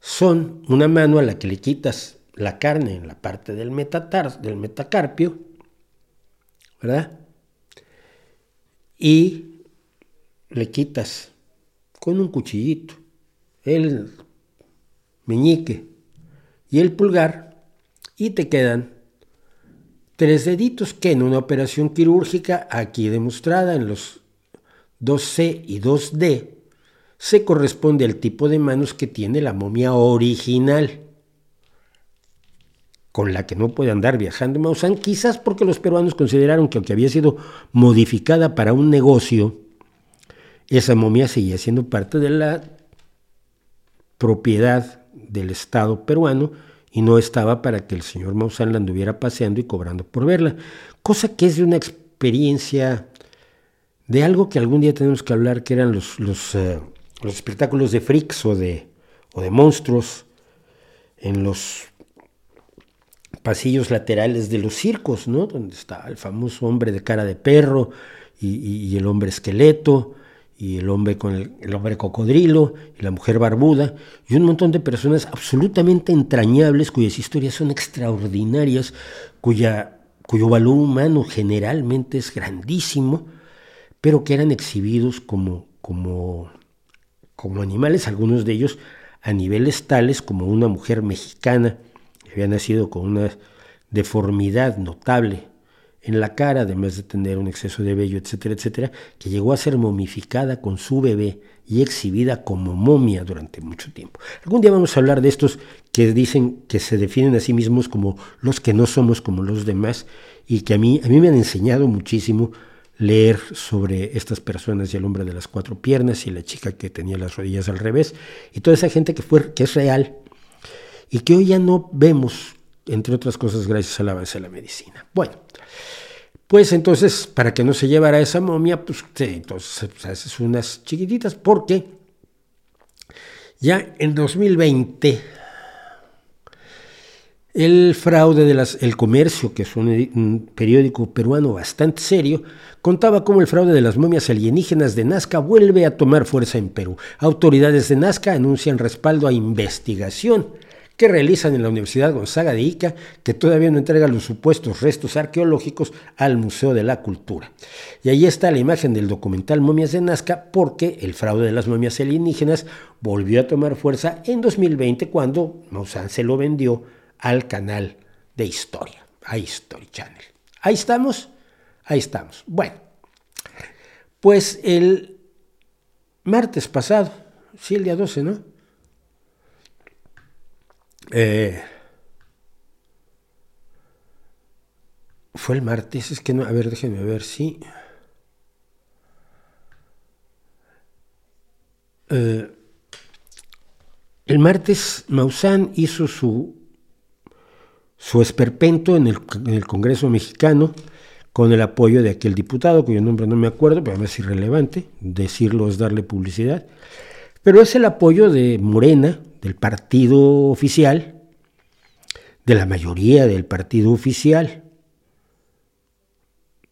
son una mano a la que le quitas la carne en la parte del, del metacarpio, ¿verdad? Y le quitas con un cuchillito el meñique y el pulgar y te quedan tres deditos que en una operación quirúrgica aquí demostrada en los 2C y 2D se corresponde al tipo de manos que tiene la momia original con la que no puede andar viajando Maussan, quizás porque los peruanos consideraron que aunque había sido modificada para un negocio, esa momia seguía siendo parte de la propiedad del Estado peruano y no estaba para que el señor Maussan la anduviera paseando y cobrando por verla, cosa que es de una experiencia de algo que algún día tenemos que hablar, que eran los, los, eh, los espectáculos de freaks o de, o de monstruos en los pasillos laterales de los circos, ¿no? Donde está el famoso hombre de cara de perro y el hombre esqueleto, y el hombre con el, hombre cocodrilo y la mujer barbuda y un montón de personas absolutamente entrañables cuyas historias son extraordinarias, cuya, cuyo valor humano generalmente es grandísimo, pero que eran exhibidos como, como, como animales, algunos de ellos a niveles tales como una mujer mexicana que había nacido con una deformidad notable en la cara, además de tener un exceso de vello, etcétera, etcétera, que llegó a ser momificada con su bebé y exhibida como momia durante mucho tiempo. Algún día vamos a hablar de estos que dicen que se definen a sí mismos como los que no somos como los demás y que a mí, a mí me han enseñado muchísimo leer sobre estas personas y el hombre de las cuatro piernas y la chica que tenía las rodillas al revés y toda esa gente que, fue, que es real y que hoy ya no vemos, entre otras cosas, gracias al avance de la medicina. Bueno, pues entonces, para que no se llevara esa momia, pues entonces pues, haces unas chiquititas porque ya en 2020 el fraude del comercio, que es un, periódico peruano bastante serio, contaba cómo el fraude de las momias alienígenas de Nazca vuelve a tomar fuerza en Perú. Autoridades de Nazca anuncian respaldo a investigación que realizan en la Universidad Gonzaga de Ica, que todavía no entrega los supuestos restos arqueológicos al Museo de la Cultura. Y ahí está la imagen del documental Momias de Nazca, porque el fraude de las momias alienígenas volvió a tomar fuerza en 2020 cuando Maussan se lo vendió al canal de historia, a History Channel. Ahí estamos, ahí estamos. Bueno, pues el martes pasado, sí, el día 12, ¿no? Eh, fue el martes, es que no, a ver, déjenme ver si... Eh, el martes Maussan hizo su su esperpento en el, Congreso mexicano con el apoyo de aquel diputado, cuyo nombre no me acuerdo, pero es irrelevante, decirlo es darle publicidad, pero es el apoyo de Morena, del partido oficial, de la mayoría del partido oficial,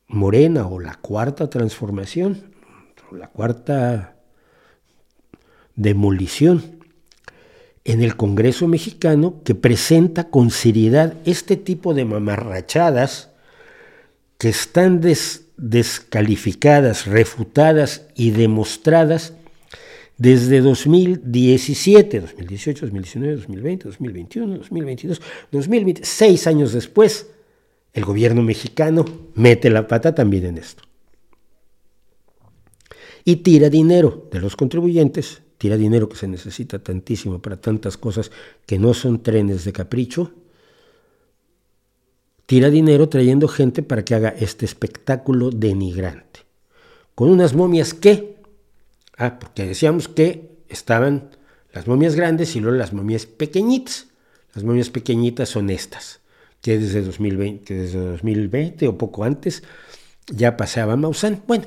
Morena o la cuarta transformación, la cuarta demolición en el Congreso mexicano que presenta con seriedad este tipo de mamarrachadas que están descalificadas, refutadas y demostradas desde 2017, 2018, 2019, 2020, 2021, 2022, 2020, seis años después, el gobierno mexicano mete la pata también en esto. Y tira dinero de los contribuyentes tira dinero que se necesita tantísimo para tantas cosas que no son trenes de capricho, tira dinero trayendo gente para que haga este espectáculo denigrante. Con unas momias que, ah, porque decíamos que estaban las momias grandes y luego las momias pequeñitas. Las momias pequeñitas son estas, que desde 2020, desde 2020 o poco antes ya pasaba Maussan. Bueno,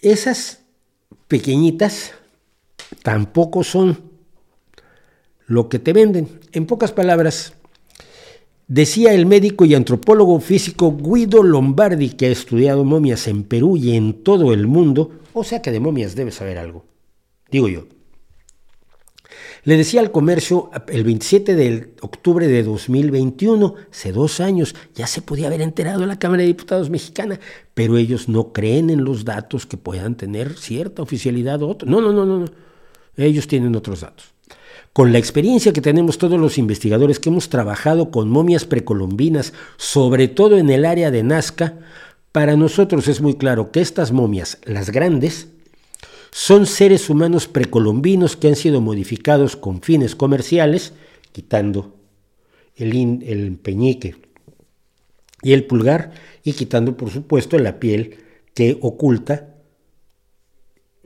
esas pequeñitas tampoco son lo que te venden. En pocas palabras, decía el médico y antropólogo físico Guido Lombardi, que ha estudiado momias en Perú y en todo el mundo, o sea que de momias debe saber algo, digo yo. Le decía al comercio el 27 de octubre de 2021, hace dos años, ya se podía haber enterado la Cámara de Diputados mexicana, pero ellos no creen en los datos que puedan tener cierta oficialidad o otra. No, no, no, no. no. Ellos tienen otros datos. Con la experiencia que tenemos todos los investigadores que hemos trabajado con momias precolombinas, sobre todo en el área de Nazca, para nosotros es muy claro que estas momias, las grandes, son seres humanos precolombinos que han sido modificados con fines comerciales, quitando el, el peñique y el pulgar, y quitando, por supuesto, la piel que oculta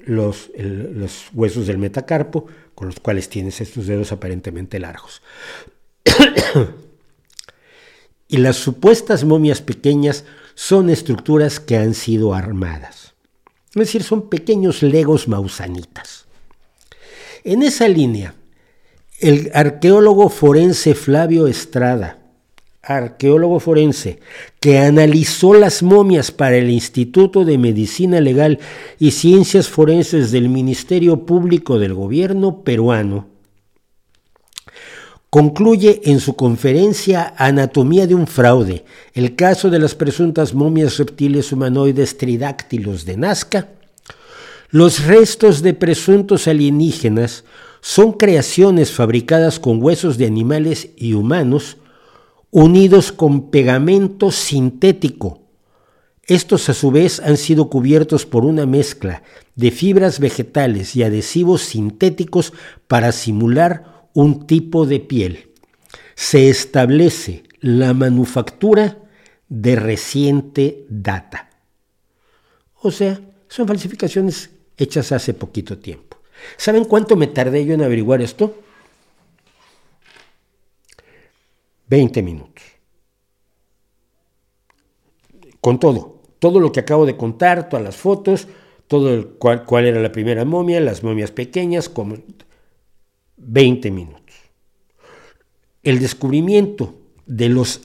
los, los huesos del metacarpo, con los cuales tienes estos dedos aparentemente largos. [COUGHS] y las supuestas momias pequeñas son estructuras que han sido armadas. Es decir, son pequeños legos mausanitas. En esa línea, el arqueólogo forense Flavio Estrada, arqueólogo forense, que analizó las momias para el Instituto de Medicina Legal y Ciencias Forenses del Ministerio Público del Gobierno peruano, concluye en su conferencia Anatomía de un fraude, el caso de las presuntas momias reptiles humanoides tridáctilos de Nazca, los restos de presuntos alienígenas son creaciones fabricadas con huesos de animales y humanos, unidos con pegamento sintético. Estos a su vez han sido cubiertos por una mezcla de fibras vegetales y adhesivos sintéticos para simular un tipo de piel. Se establece la manufactura de reciente data. O sea, son falsificaciones hechas hace poquito tiempo. ¿Saben cuánto me tardé yo en averiguar esto? 20 minutos. Con todo, todo lo que acabo de contar, todas las fotos, todo el, cuál, era la primera momia, las momias pequeñas, como 20 minutos. El descubrimiento de los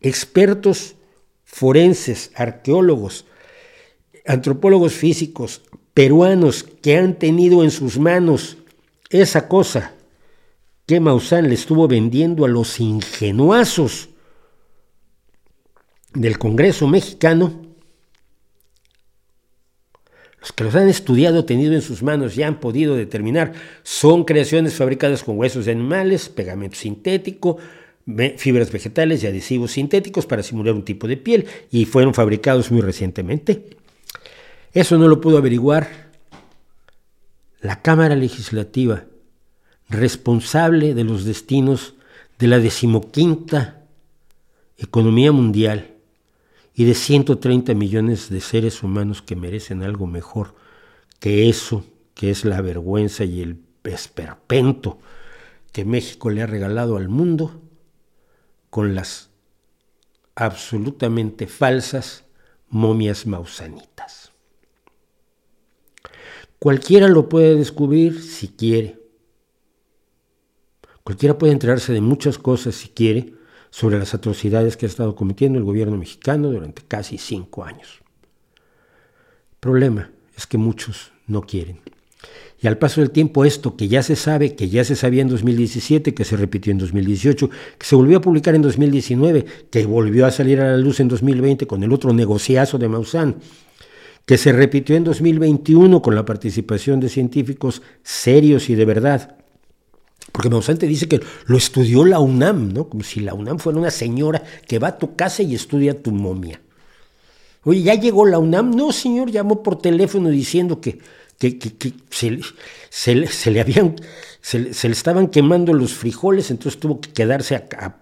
expertos forenses, arqueólogos, antropólogos físicos peruanos que han tenido en sus manos esa cosa que Maussan le estuvo vendiendo a los ingenuazos del Congreso mexicano, los que los han estudiado, tenido en sus manos y han podido determinar, son creaciones fabricadas con huesos de animales, pegamento sintético, fibras vegetales y adhesivos sintéticos para simular un tipo de piel y fueron fabricados muy recientemente. Eso no lo pudo averiguar la Cámara Legislativa responsable de los destinos de la decimoquinta economía mundial y de 130 millones de seres humanos que merecen algo mejor que eso, que es la vergüenza y el esperpento que México le ha regalado al mundo con las absolutamente falsas momias mausanitas. Cualquiera lo puede descubrir si quiere. Cualquiera puede enterarse de muchas cosas si quiere sobre las atrocidades que ha estado cometiendo el gobierno mexicano durante casi cinco años. El problema es que muchos no quieren. Y al paso del tiempo esto que ya se sabe, que ya se sabía en 2017, que se repitió en 2018, que se volvió a publicar en 2019, que volvió a salir a la luz en 2020 con el otro negociazo de Maussan, que se repitió en 2021 con la participación de científicos serios y de verdad, porque Mausante dice que lo estudió la UNAM, ¿no? Como si la UNAM fuera una señora que va a tu casa y estudia tu momia. Oye, ¿ya llegó la UNAM? No, señor, llamó por teléfono diciendo que, que, se, le habían, se, le estaban quemando los frijoles, entonces tuvo que quedarse a, a,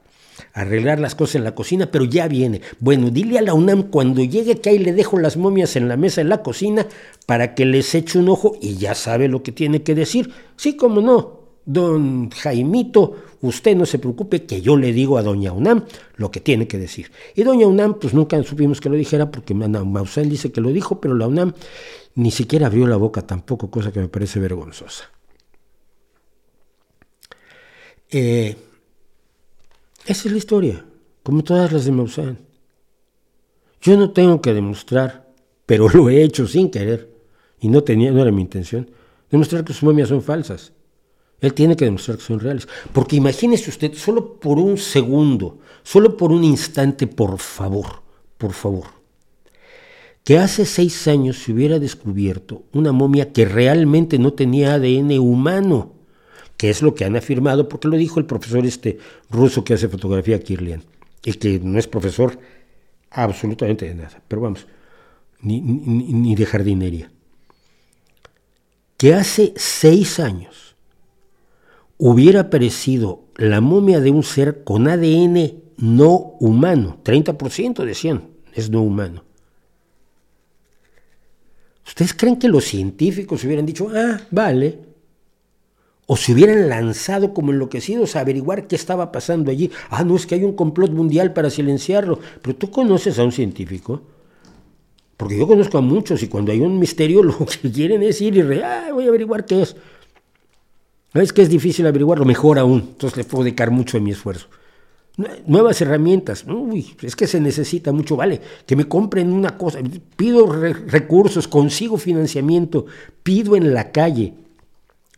arreglar las cosas en la cocina, pero ya viene. Bueno, dile a la UNAM cuando llegue que ahí le dejo las momias en la mesa en la cocina para que les eche un ojo y ya sabe lo que tiene que decir. Sí, como no, Don Jaimito, usted no se preocupe que yo le digo a doña UNAM lo que tiene que decir. Y doña UNAM, pues nunca supimos que lo dijera porque Maussan dice que lo dijo, pero la UNAM ni siquiera abrió la boca tampoco, cosa que me parece vergonzosa. Eh, esa es la historia, como todas las de Maussan. Yo no tengo que demostrar, pero lo he hecho sin querer, y no, tenía, no era mi intención, demostrar que sus momias son falsas. Él tiene que demostrar que son reales. Porque imagínese usted, solo por un segundo, solo por un instante, por favor, por favor, que hace seis años se hubiera descubierto una momia que realmente no tenía ADN humano, que es lo que han afirmado, porque lo dijo el profesor este ruso que hace fotografía Kirlian, y que no es profesor absolutamente de nada, pero vamos, ni, de jardinería. Que hace seis años hubiera aparecido la momia de un ser con ADN no humano, 30% decían, es no humano. ¿Ustedes creen que los científicos hubieran dicho, ah, vale? O se hubieran lanzado como enloquecidos a averiguar qué estaba pasando allí. Ah, no, es que hay un complot mundial para silenciarlo. Pero tú conoces a un científico. Porque yo conozco a muchos y cuando hay un misterio [LAUGHS] lo que quieren es ir y ah, voy a averiguar qué es. Es que es difícil averiguarlo, mejor aún. Entonces le puedo dedicar mucho de mi esfuerzo. Nuevas herramientas. Uy, es que se necesita mucho, vale. Que me compren una cosa. Pido recursos, consigo financiamiento, pido en la calle.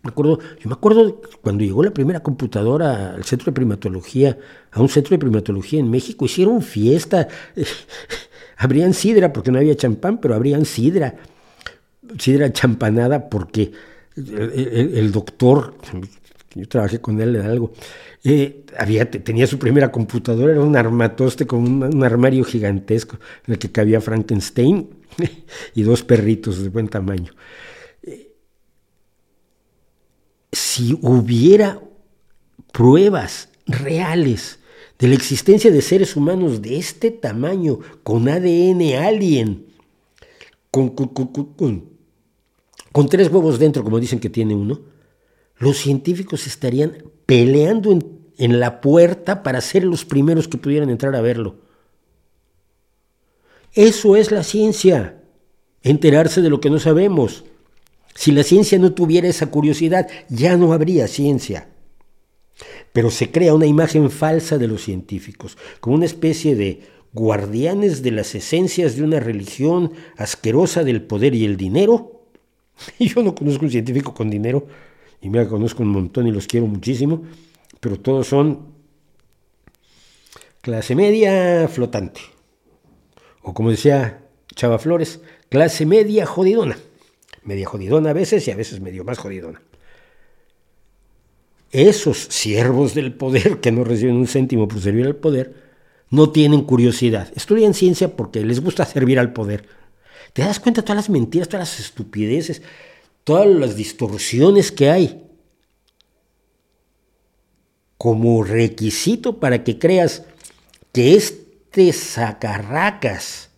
Me acuerdo, yo me acuerdo cuando llegó la primera computadora al centro de primatología, a un centro de primatología en México, hicieron fiesta. [LAUGHS] habrían sidra, porque no había champán, pero habrían sidra. Sidra champanada porque el, doctor, yo trabajé con él en algo. Eh, tenía su primera computadora, era un armatoste con un, armario gigantesco en el que cabía Frankenstein [LAUGHS] y dos perritos de buen tamaño. Eh, si hubiera pruebas reales de la existencia de seres humanos de este tamaño, con ADN alien, con, con, con tres huevos dentro, como dicen que tiene uno, los científicos estarían peleando en, la puerta para ser los primeros que pudieran entrar a verlo. Eso es la ciencia, enterarse de lo que no sabemos. Si la ciencia no tuviera esa curiosidad, ya no habría ciencia. Pero se crea una imagen falsa de los científicos, como una especie de guardianes de las esencias de una religión asquerosa del poder y el dinero. [LAUGHS] Y yo no conozco un científico con dinero y me conozco un montón y los quiero muchísimo, pero todos son clase media flotante. O como decía Chava Flores, clase media jodidona. Media jodidona a veces y a veces medio más jodidona. Esos siervos del poder [LAUGHS] que no reciben un céntimo por servir al poder, no tienen curiosidad. Estudian ciencia porque les gusta servir al poder. ¿Te das cuenta de todas las mentiras, todas las estupideces? todas las distorsiones que hay como requisito para que creas que este sacarracas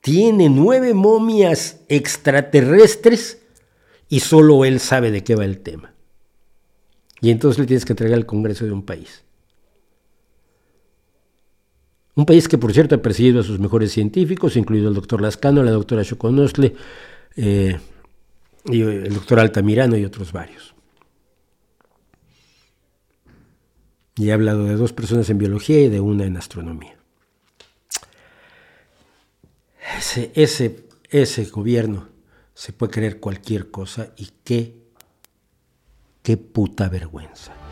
tiene nueve momias extraterrestres y solo él sabe de qué va el tema. Y entonces le tienes que entregar al Congreso de un país. Un país que, por cierto, ha perseguido a sus mejores científicos, incluido el doctor Lascano, la doctora Choconosle, eh, y el doctor Altamirano y otros varios. Y he hablado de dos personas en biología y de una en astronomía. Ese, ese, ese gobierno se puede creer cualquier cosa y qué, qué puta vergüenza.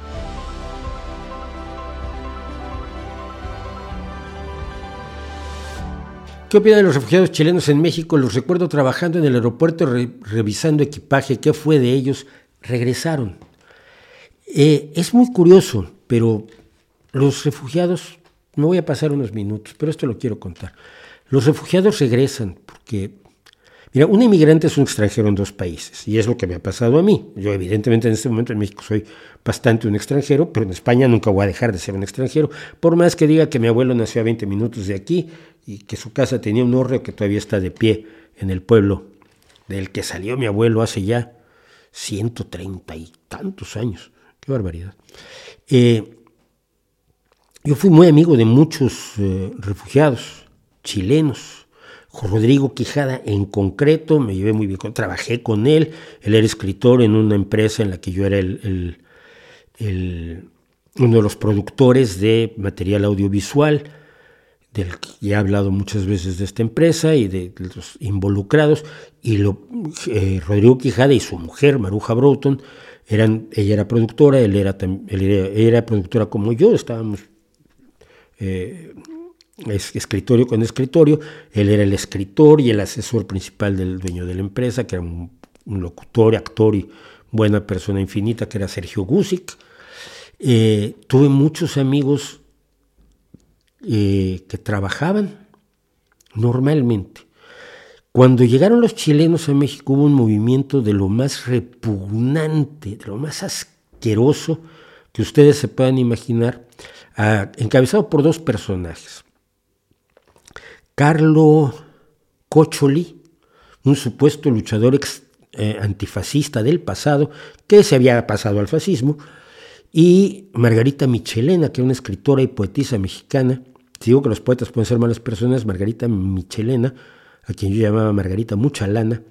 ¿Qué opina de los refugiados chilenos en México? Los recuerdo trabajando en el aeropuerto revisando equipaje. ¿Qué fue de ellos? Regresaron. Eh, es muy curioso, pero los refugiados, me voy a pasar unos minutos, pero esto lo quiero contar. Los refugiados regresan porque Mira, un inmigrante es un extranjero en dos países y es lo que me ha pasado a mí. Yo evidentemente en este momento en México soy bastante un extranjero, pero en España nunca voy a dejar de ser un extranjero, por más que diga que mi abuelo nació a 20 minutos de aquí y que su casa tenía un hórreo que todavía está de pie en el pueblo del que salió mi abuelo hace ya 130 y tantos años. Qué barbaridad. Eh, yo fui muy amigo de muchos eh, refugiados chilenos Rodrigo Quijada en concreto, me llevé muy bien, trabajé con él, él era escritor en una empresa en la que yo era el, uno de los productores de material audiovisual, del que he hablado muchas veces de esta empresa y de, los involucrados, y lo, eh, Rodrigo Quijada y su mujer, Maruja Broughton, eran, ella era productora, él era, él era, productora como yo, estábamos... Eh, es escritorio con escritorio, él era el escritor y el asesor principal del dueño de la empresa, que era un, locutor, actor y buena persona infinita, que era Sergio Gusic. Eh, tuve muchos amigos eh, que trabajaban normalmente. Cuando llegaron los chilenos a México hubo un movimiento de lo más repugnante, de lo más asqueroso que ustedes se puedan imaginar, encabezado por dos personajes. Carlo Cocholi, un supuesto luchador eh, antifascista del pasado que se había pasado al fascismo, y Margarita Michelena, que era una escritora y poetisa mexicana. Si digo que los poetas pueden ser malas personas, Margarita Michelena, a quien yo llamaba Margarita Muchalana,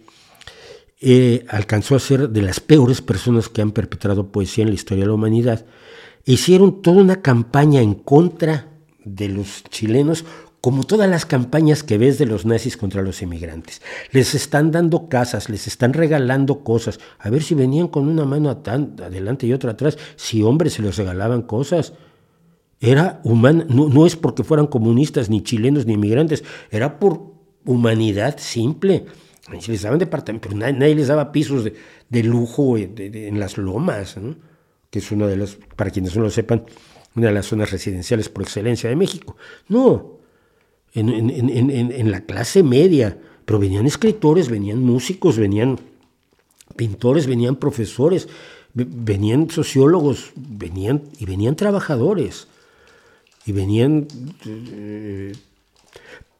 eh, alcanzó a ser de las peores personas que han perpetrado poesía en la historia de la humanidad. hicieron toda una campaña en contra de los chilenos como todas las campañas que ves de los nazis contra los inmigrantes. Les están dando casas, les están regalando cosas. A ver si venían con una mano adelante y otra atrás, si hombres se les regalaban cosas. Era humano, no, es porque fueran comunistas, ni chilenos, ni inmigrantes, era por humanidad simple. Les daban departamentos, pero nadie, les daba pisos de, lujo en las lomas. que es una de las, para quienes no lo sepan, una de las zonas residenciales por excelencia de México. No, en, en la clase media, pero venían escritores, venían músicos, venían pintores, venían profesores, venían sociólogos, venían y venían trabajadores y venían eh,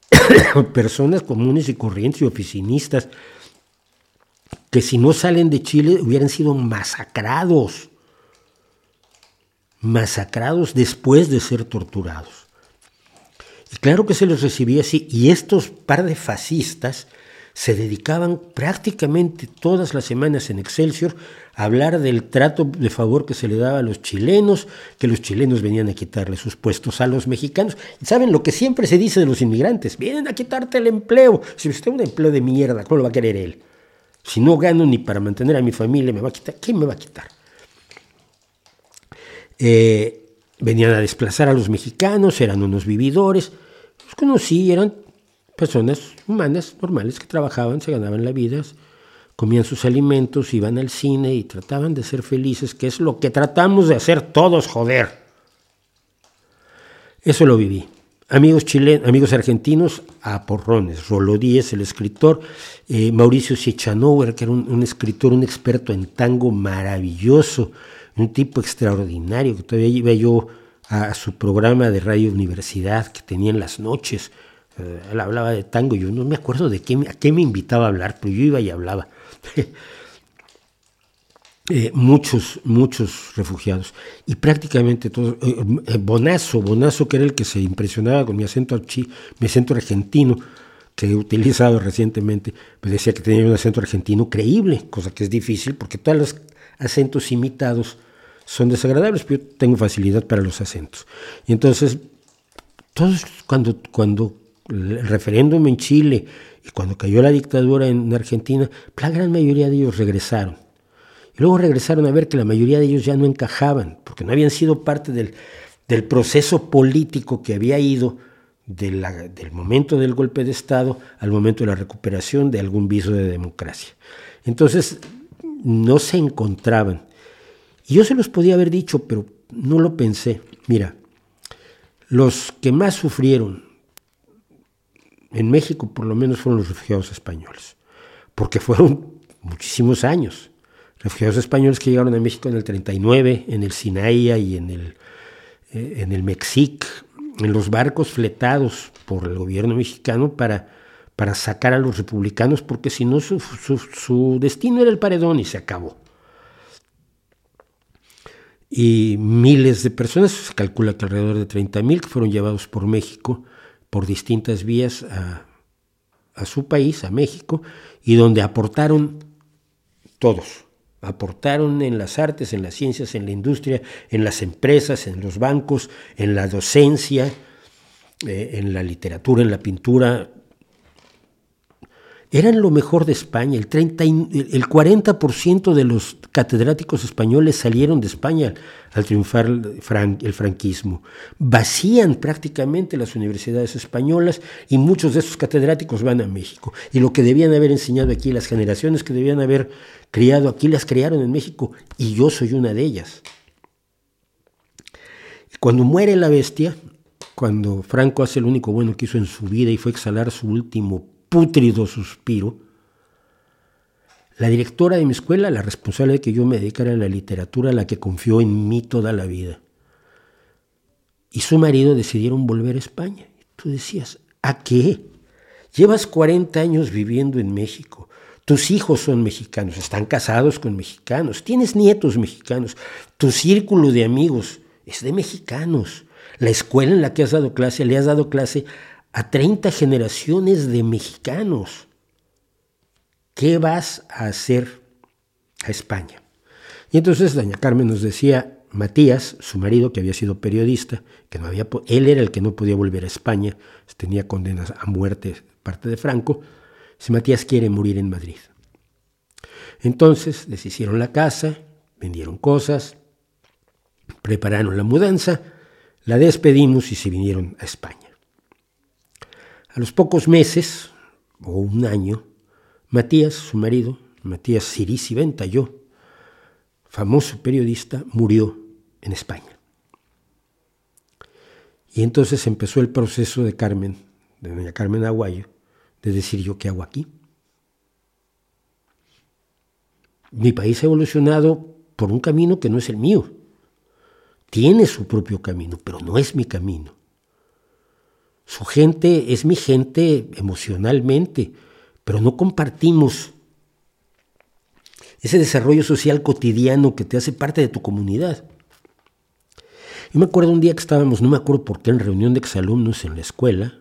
[COUGHS] personas comunes y corrientes y oficinistas que si no salen de Chile hubieran sido masacrados, masacrados después de ser torturados. Y claro que se los recibía así, y estos par de fascistas se dedicaban prácticamente todas las semanas en Excelsior a hablar del trato de favor que se le daba a los chilenos, que los chilenos venían a quitarle sus puestos a los mexicanos. ¿Saben lo que siempre se dice de los inmigrantes? Vienen a quitarte el empleo. Si usted un empleo de mierda, ¿cómo lo va a querer él? Si no gano ni para mantener a mi familia, me va a quitar. ¿Quién me va a quitar? Eh, venían a desplazar a los mexicanos, eran unos vividores. Conocí, eran personas humanas normales que trabajaban, se ganaban la vida, comían sus alimentos, iban al cine y trataban de ser felices, que es lo que tratamos de hacer todos, joder. Eso lo viví. Amigos chilenos, amigos argentinos, a porrones. Rolo Díez, el escritor, eh, Mauricio Siechanauer, que era un, un, escritor, un experto en tango maravilloso, un tipo extraordinario, que todavía iba yo a su programa de Radio Universidad que tenía en las noches, eh, él hablaba de tango, yo no me acuerdo de qué, a qué me invitaba a hablar, pero yo iba y hablaba. [LAUGHS] Eh, muchos, muchos refugiados. Y prácticamente todos. Eh, Bonazo, Bonazo, que era el que se impresionaba con mi acento, mi acento argentino, que he utilizado recientemente, pues decía que tenía un acento argentino creíble, cosa que es difícil porque todos los acentos imitados son desagradables, pero yo tengo facilidad para los acentos. Y entonces, todos cuando, cuando el referéndum en Chile y cuando cayó la dictadura en Argentina, la gran mayoría de ellos regresaron. Y luego regresaron a ver que la mayoría de ellos ya no encajaban, porque no habían sido parte del, del proceso político que había ido del momento del golpe de Estado al momento de la recuperación de algún viso de democracia. Entonces, no se encontraban. Y yo se los podía haber dicho, pero no lo pensé. Mira, los que más sufrieron en México por lo menos fueron los refugiados españoles, porque fueron [LAUGHS] muchísimos años. Refugiados españoles que llegaron a México en el 39, en el Sinaí y en el, eh, en el Mexic, en los barcos fletados por el gobierno mexicano para, para sacar a los republicanos, porque si no su, su destino era el paredón y se acabó. Y miles de personas, se calcula que alrededor de 30.000 que fueron llevados por México por distintas vías a, su país, a México, y donde aportaron todos, aportaron en las artes, en las ciencias, en la industria, en las empresas, en los bancos, en la docencia, eh, en la literatura, en la pintura, eran lo mejor de España. El, 30, el 40% de los catedráticos españoles salieron de España al triunfar el franquismo. Vacían prácticamente las universidades españolas y muchos de esos catedráticos van a México. Y lo que debían haber enseñado aquí, las generaciones que debían haber criado aquí, las criaron en México. Y yo soy una de ellas. Cuando muere la bestia, cuando Franco hace lo único bueno que hizo en su vida y fue exhalar su último pútrido suspiro, la directora de mi escuela, la responsable de que yo me dedicara a la literatura, la que confió en mí toda la vida, y su marido decidieron volver a España. tú decías, ¿a qué? Llevas 40 años viviendo en México. Tus hijos son mexicanos, están casados con mexicanos, tienes nietos mexicanos, tu círculo de amigos es de mexicanos. La escuela en la que has dado clase, le has dado clase a 30 generaciones de mexicanos. ¿Qué vas a hacer a España? Y entonces doña Carmen nos decía, Matías, su marido, que había sido periodista, que no había, él era el que no podía volver a España, tenía condenas a muerte parte de Franco, si Matías quiere morir en Madrid. Entonces deshicieron la casa, vendieron cosas, prepararon la mudanza, la despedimos y se vinieron a España. A los pocos meses, o un año, Matías, su marido, Matías Cirisi Venta, yo, famoso periodista, murió en España. Y entonces empezó el proceso de Carmen, de doña Carmen Aguayo, de decir yo qué hago aquí. Mi país ha evolucionado por un camino que no es el mío. Tiene su propio camino, pero no es mi camino. Su gente es mi gente emocionalmente, pero no compartimos ese desarrollo social cotidiano que te hace parte de tu comunidad. Yo me acuerdo un día que estábamos, no me acuerdo por qué, en reunión de exalumnos en la escuela,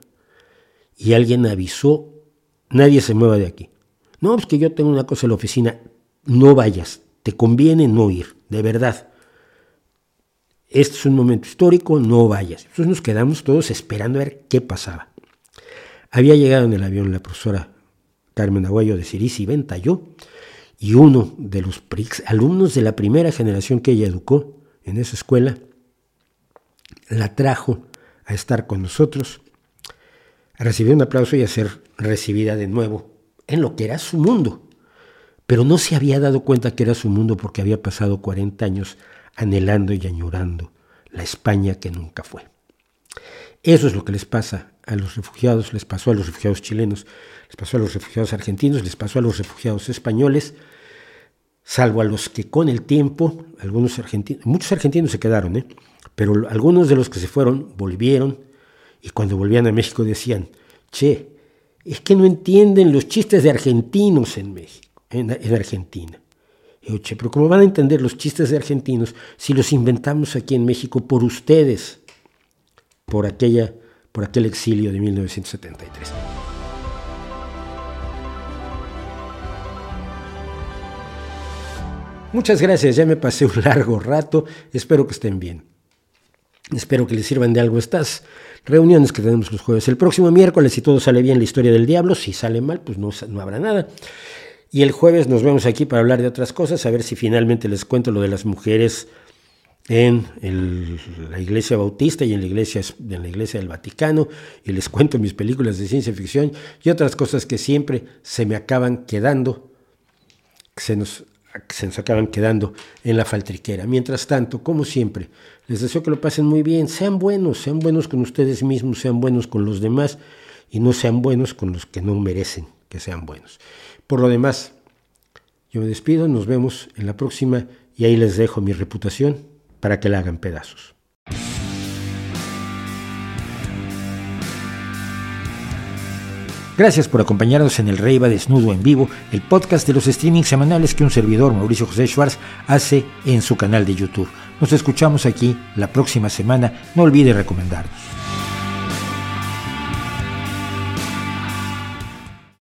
y alguien avisó, nadie se mueva de aquí. No, es que yo tengo una cosa en la oficina, no vayas, te conviene no ir, de verdad. Este es un momento histórico, no vayas. Entonces nos quedamos todos esperando a ver qué pasaba. Había llegado en el avión la profesora Carmen Aguayo de Cirisi Ventayó y uno de los alumnos de la primera generación que ella educó en esa escuela la trajo a estar con nosotros recibió un aplauso y a ser recibida de nuevo en lo que era su mundo. Pero no se había dado cuenta que era su mundo porque había pasado 40 años anhelando y añorando la España que nunca fue. Eso es lo que les pasa a los refugiados, les pasó a los refugiados chilenos, les pasó a los refugiados argentinos, les pasó a los refugiados españoles, salvo a los que con el tiempo, algunos argentinos, muchos argentinos se quedaron, ¿eh? pero algunos de los que se fueron volvieron y cuando volvían a México decían, che, es que no entienden los chistes de argentinos en México, en, Argentina. Pero ¿cómo van a entender los chistes de argentinos si los inventamos aquí en México por ustedes, por, aquella, por aquel exilio de 1973? Muchas gracias, ya me pasé un largo rato, espero que estén bien. Espero que les sirvan de algo estas reuniones que tenemos los jueves. El próximo miércoles, si todo sale bien, la historia del diablo. Si sale mal, pues no, no habrá nada. Y el jueves nos vemos aquí para hablar de otras cosas, a ver si finalmente les cuento lo de las mujeres en la iglesia bautista y en la iglesia, la iglesia del Vaticano, y les cuento mis películas de ciencia ficción y otras cosas que siempre se me acaban quedando, se nos se nos acaban quedando en la faltriquera. Mientras tanto, como siempre, les deseo que lo pasen muy bien, sean buenos, sean buenos con ustedes mismos, sean buenos con los demás y no sean buenos con los que no merecen que sean buenos. Por lo demás, yo me despido, nos vemos en la próxima y ahí les dejo mi reputación para que la hagan pedazos. Gracias por acompañarnos en El Rey va desnudo en vivo, el podcast de los streamings semanales que un servidor, Mauricio José Schwartz, hace en su canal de YouTube. Nos escuchamos aquí la próxima semana. No olvide recomendarnos.